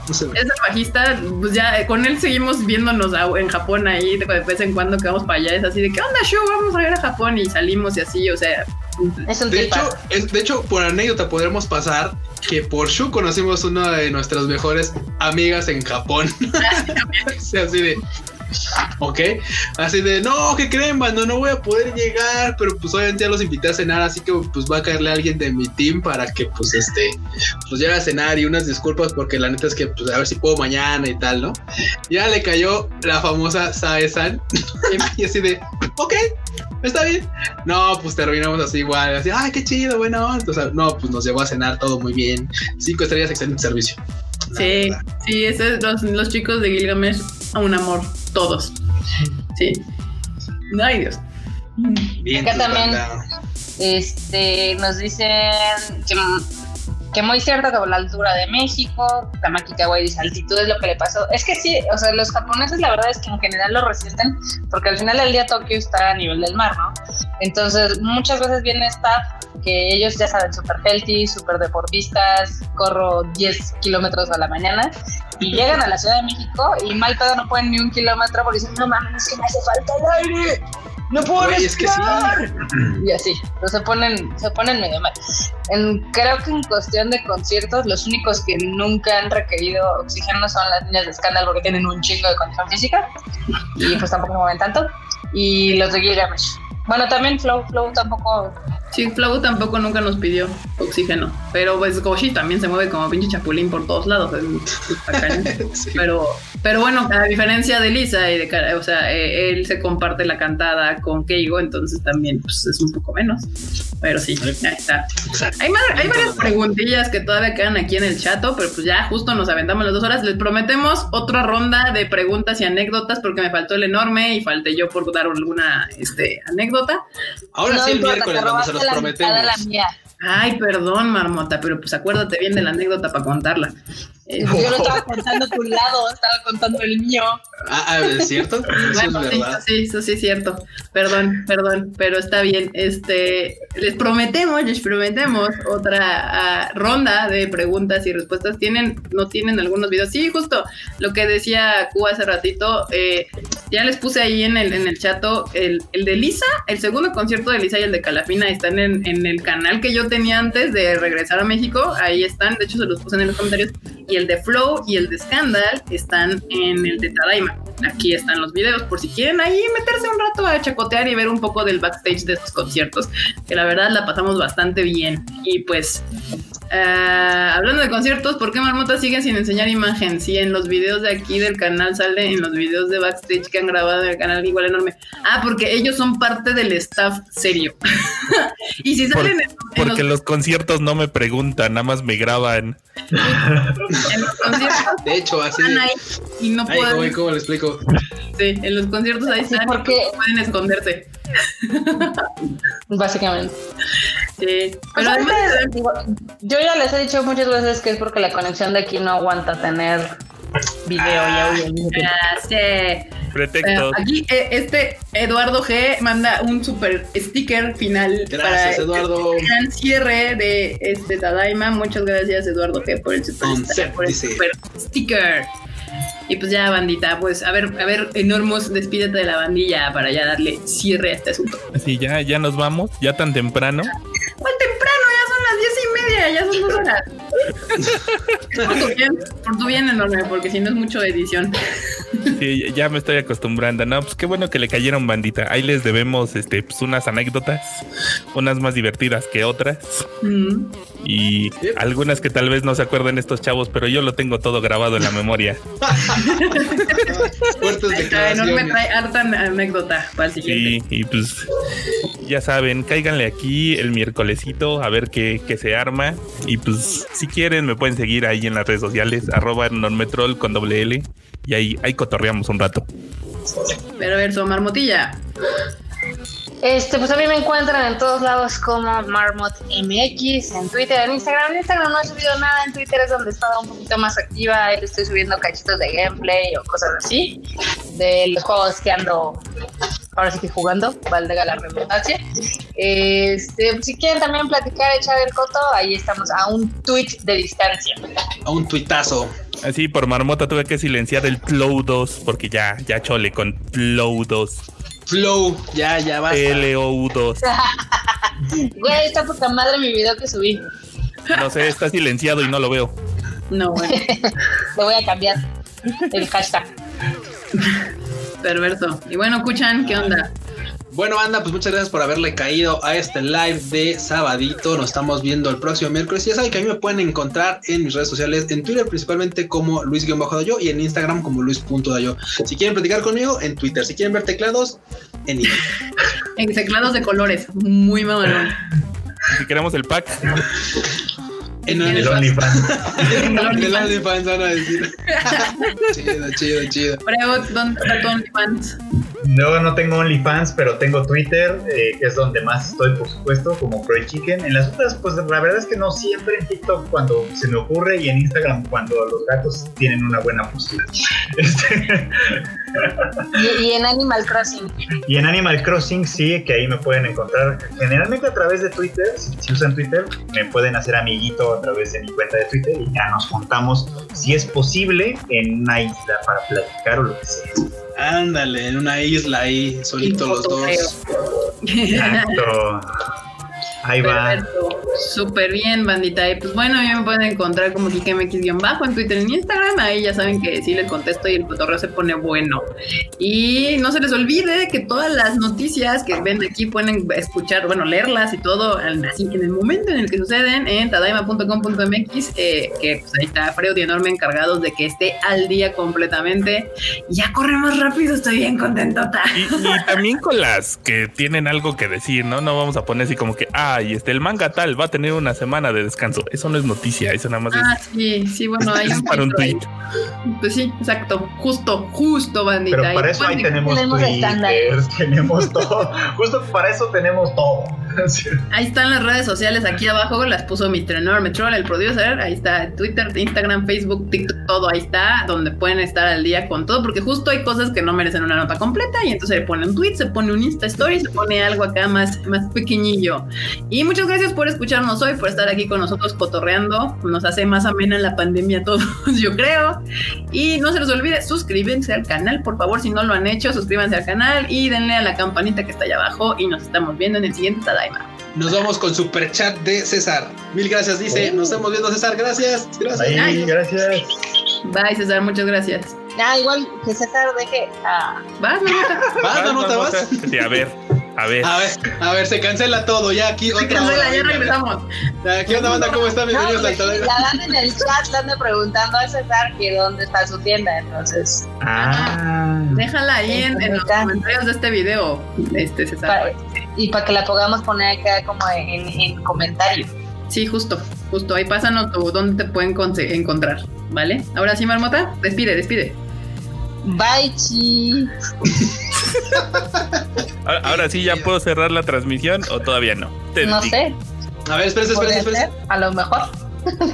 A: Es el bajista pues ya con él seguimos viéndonos en Japón ahí de vez en cuando que vamos para allá es así de que onda Shu vamos a ir a Japón y salimos y así o sea
B: de hecho, de hecho, por anécdota podremos pasar que por Shu conocimos una de nuestras mejores amigas en Japón. así de, ¿Ok? Así de, no, ¿qué creen, mano? No voy a poder llegar, pero pues obviamente ya los invité a cenar, así que pues va a caerle a alguien de mi team para que pues este, pues llegue a cenar y unas disculpas porque la neta es que pues a ver si puedo mañana y tal, ¿no? Ya le cayó la famosa Sae-san y así de, ok, está bien. No, pues terminamos así igual, así, ay, qué chido, bueno. Entonces, no, pues nos llevó a cenar todo muy bien. Cinco estrellas, excelente servicio.
A: Sí, sí, esos, los, los chicos de Gilgamesh, un amor todos. Sí. Ay, Dios.
D: Acá también este, nos dicen que, que, muy cierto que la altura de México, Tamaki Kawaii dice altitud es lo que le pasó. Es que sí, o sea, los japoneses la verdad es que en general lo resisten porque al final del día Tokio está a nivel del mar, ¿no? Entonces muchas veces viene staff que ellos ya saben, súper healthy, súper deportistas, corro 10 kilómetros a la mañana y llegan a la Ciudad de México y mal pedo no pueden ni un kilómetro porque dicen, no mames, es que me hace falta el aire. No puedo respirar. Y así, se ponen, se ponen medio mal. En, creo que en cuestión de conciertos, los únicos que nunca han requerido oxígeno son las niñas de escándalo porque tienen un chingo de condición física y pues tampoco mueven tanto. Y los de Gilgamesh. Bueno, también Flow, Flow tampoco
A: Sí, Flow tampoco nunca nos pidió oxígeno. Pero pues Goshi también se mueve como pinche chapulín por todos lados. Pero pero bueno, a diferencia de Lisa y de o sea, eh, él se comparte la cantada con Keigo, entonces también pues, es un poco menos. Pero sí, ahí está. Hay, hay, varias preguntillas que todavía quedan aquí en el chato, pero pues ya justo nos aventamos las dos horas. Les prometemos otra ronda de preguntas y anécdotas porque me faltó el enorme y falté yo por dar alguna este, anécdota.
B: Ahora sí el miércoles cuando se los prometemos.
A: Ay, perdón, Marmota, pero pues acuérdate bien de la anécdota para contarla.
D: Yo no estaba contando tu lado, estaba contando el mío.
B: Ah, ah ¿es cierto?
A: Eso es verdad. Sí, eso sí es cierto. Perdón, perdón, pero está bien. Este, les prometemos, les prometemos otra uh, ronda de preguntas y respuestas. ¿Tienen, no tienen algunos videos? Sí, justo lo que decía Q hace ratito. Eh, ya les puse ahí en el, en el chato el, el, de Lisa, el segundo concierto de Lisa y el de Calafina están en, en el canal que yo tenía antes de regresar a México. Ahí están, de hecho se los puse en los comentarios. Y el de Flow y el de Scandal están en el de Tadaima. Aquí están los videos por si quieren ahí meterse un rato a chacotear y ver un poco del backstage de estos conciertos, que la verdad la pasamos bastante bien. Y pues Uh, hablando de conciertos, ¿por qué Marmota sigue sin enseñar imagen? Si en los videos de aquí del canal sale en los videos de backstage que han grabado en el canal igual enorme. Ah, porque ellos son parte del staff serio. y si salen
E: Porque los... conciertos no me preguntan, nada más me graban.
B: en los conciertos. De hecho, así. Ahí
A: y no pueden.
B: ¿cómo, le explico?
A: Sí, en los conciertos ahí están. porque pueden esconderse.
D: Básicamente. Sí. Pero además, yo ya les he dicho muchas veces que es porque la conexión de aquí no aguanta tener video y audio.
A: sí. Pretexto. aquí eh, este Eduardo G manda un super sticker final
B: gracias, para Eduardo.
A: el gran cierre de este Tadaima. Muchas gracias Eduardo G por el super, por el super sticker. Y pues ya, bandita, pues a ver, a ver, Enormos, despídete de la bandilla para ya darle cierre a este asunto.
E: Así, ya, ya nos vamos, ya tan temprano.
A: ¿Cuál temprano? Las diez y media, ya son dos horas. por tu bien, por tu bien, enorme, porque si no es mucho edición.
E: Sí, ya me estoy acostumbrando. No, pues qué bueno que le cayeron bandita. Ahí les debemos este, pues unas anécdotas, unas más divertidas que otras. Mm. Y algunas que tal vez no se acuerden estos chavos, pero yo lo tengo todo grabado en la memoria.
A: Enorme trae harta anécdota para el
E: siguiente. Sí, y pues ya saben, cáiganle aquí el miércolesito a ver qué, qué se arma. Y pues si quieren me pueden seguir ahí en las redes sociales, arroba enormetrol con doble L y ahí, ahí cotorreamos un rato.
A: Pero a ver, su marmotilla.
D: Este, pues a mí me encuentran en todos lados como Marmot MX, en Twitter, en Instagram. En Instagram no he subido nada, en Twitter es donde he estado un poquito más activa. Ahí estoy subiendo cachitos de gameplay o cosas así, de los juegos que ando ahora sí que jugando, valga la redundancia. Este, pues, si quieren también platicar, echar el coto, ahí estamos a un tweet de distancia.
B: A un tuitazo.
E: Así por marmota tuve que silenciar el Flow 2 porque ya, ya chole con Flow 2.
B: Flow, ya, ya va.
E: LOU 2.
D: Güey, está puta madre mi video que subí.
E: No sé, está silenciado y no lo veo.
A: No, bueno.
D: Lo voy a cambiar. El hashtag.
A: Perverso. Y bueno, escuchan, ¿qué onda?
B: Bueno, anda, pues muchas gracias por haberle caído a este live de sabadito. Nos estamos viendo el próximo miércoles. Ya saben que a mí me pueden encontrar en mis redes sociales, en Twitter principalmente como Luis-Dayo y en Instagram como Luis.dayo. Si quieren platicar conmigo, en Twitter. Si quieren ver teclados, en
A: Instagram. en teclados de colores, muy mamalón.
E: Si queremos el pack.
C: En el OnlyFans.
B: En el OnlyFans van a decir. chido, chido, chido.
A: ¿dónde está tu OnlyFans?
C: No, no tengo OnlyFans, pero tengo Twitter, eh, que es donde más estoy, por supuesto, como Croy Chicken. En las otras, pues la verdad es que no siempre en TikTok cuando se me ocurre y en Instagram cuando los gatos tienen una buena postura. Este...
D: Y, en Animal Crossing.
C: Y en Animal Crossing, sí, que ahí me pueden encontrar. Generalmente a través de Twitter, si, usan Twitter, me pueden hacer amiguito a través de mi cuenta de Twitter y ya nos juntamos, si es posible, en una isla para platicar o lo que sea.
B: Ándale, en una isla ahí, solitos los dos. Exacto.
C: Ahí va.
A: Súper bien, bandita. Y pues bueno, a mí me pueden encontrar como KikMX-bajo en Twitter y en Instagram. Ahí ya saben que sí les contesto y el cotorreo se pone bueno. Y no se les olvide que todas las noticias que ven aquí pueden escuchar, bueno, leerlas y todo así en el momento en el que suceden en tadaima.com.mx, eh, que pues ahí está Freud y Enorme encargados de que esté al día completamente. Ya corre más rápido, estoy bien contentota.
E: Y, y también con las que tienen algo que decir, ¿no? No vamos a poner así como que, ah, y este, el manga tal va a tener una semana de descanso. Eso no es noticia, eso nada más
A: ah, sí, sí, bueno, hay un
E: para un tweet.
A: Pues sí, exacto, justo, justo, bandita.
C: Pero para eso ahí tenemos, tenemos Twitter, tenemos todo. Justo para eso tenemos todo.
A: Ahí están las redes sociales aquí abajo, las puso Mr. Enorme Troll, el producer. Ahí está Twitter, Instagram, Facebook, TikTok, todo ahí está, donde pueden estar al día con todo, porque justo hay cosas que no merecen una nota completa y entonces se pone un tweet, se pone un Insta Story, se pone algo acá más, más pequeñillo. Y muchas gracias por escucharnos hoy, por estar aquí con nosotros cotorreando. Nos hace más amena la pandemia todos, yo creo. Y no se les olvide suscribirse al canal, por favor, si no lo han hecho, suscríbanse al canal y denle a la campanita que está allá abajo y nos estamos viendo en el siguiente Tadaima.
B: Nos vamos con super chat de César. Mil gracias, dice. Nos estamos viendo, César. Gracias. Gracias.
C: Bye, gracias.
A: Bye, César. Muchas gracias.
D: Ah, igual que César deje. Ah.
A: Vas, Marmota.
B: Vas, Marmota, vas.
E: Sí, a ver. A ver.
B: A ver, a ver, se cancela todo. Ya aquí
A: Se
B: otra
A: cancela,
B: hora.
A: ya regresamos.
B: ¿Qué onda, banda? ¿Cómo están? Bienvenidos
D: No,
B: al Tadaima.
D: la dan en el chat, están preguntando a César que dónde está su tienda, entonces.
C: Ah.
A: Déjala ahí en, en los comentarios de este video, este César.
D: pa- y para que la podamos poner acá como en, en comentario.
A: Sí, justo, justo. Ahí pásanos dónde te pueden encontrar, ¿vale? Ahora sí, Marmota, despide, despide.
D: Bye, chi.
E: Ahora, ahora sí ya puedo cerrar la transmisión o todavía no. Te
D: No
E: digo.
D: sé.
B: A ver, espérense, espérense, espérense.
D: A lo mejor.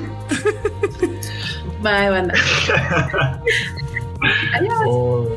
A: Bye, banda. Adiós.
C: Oh.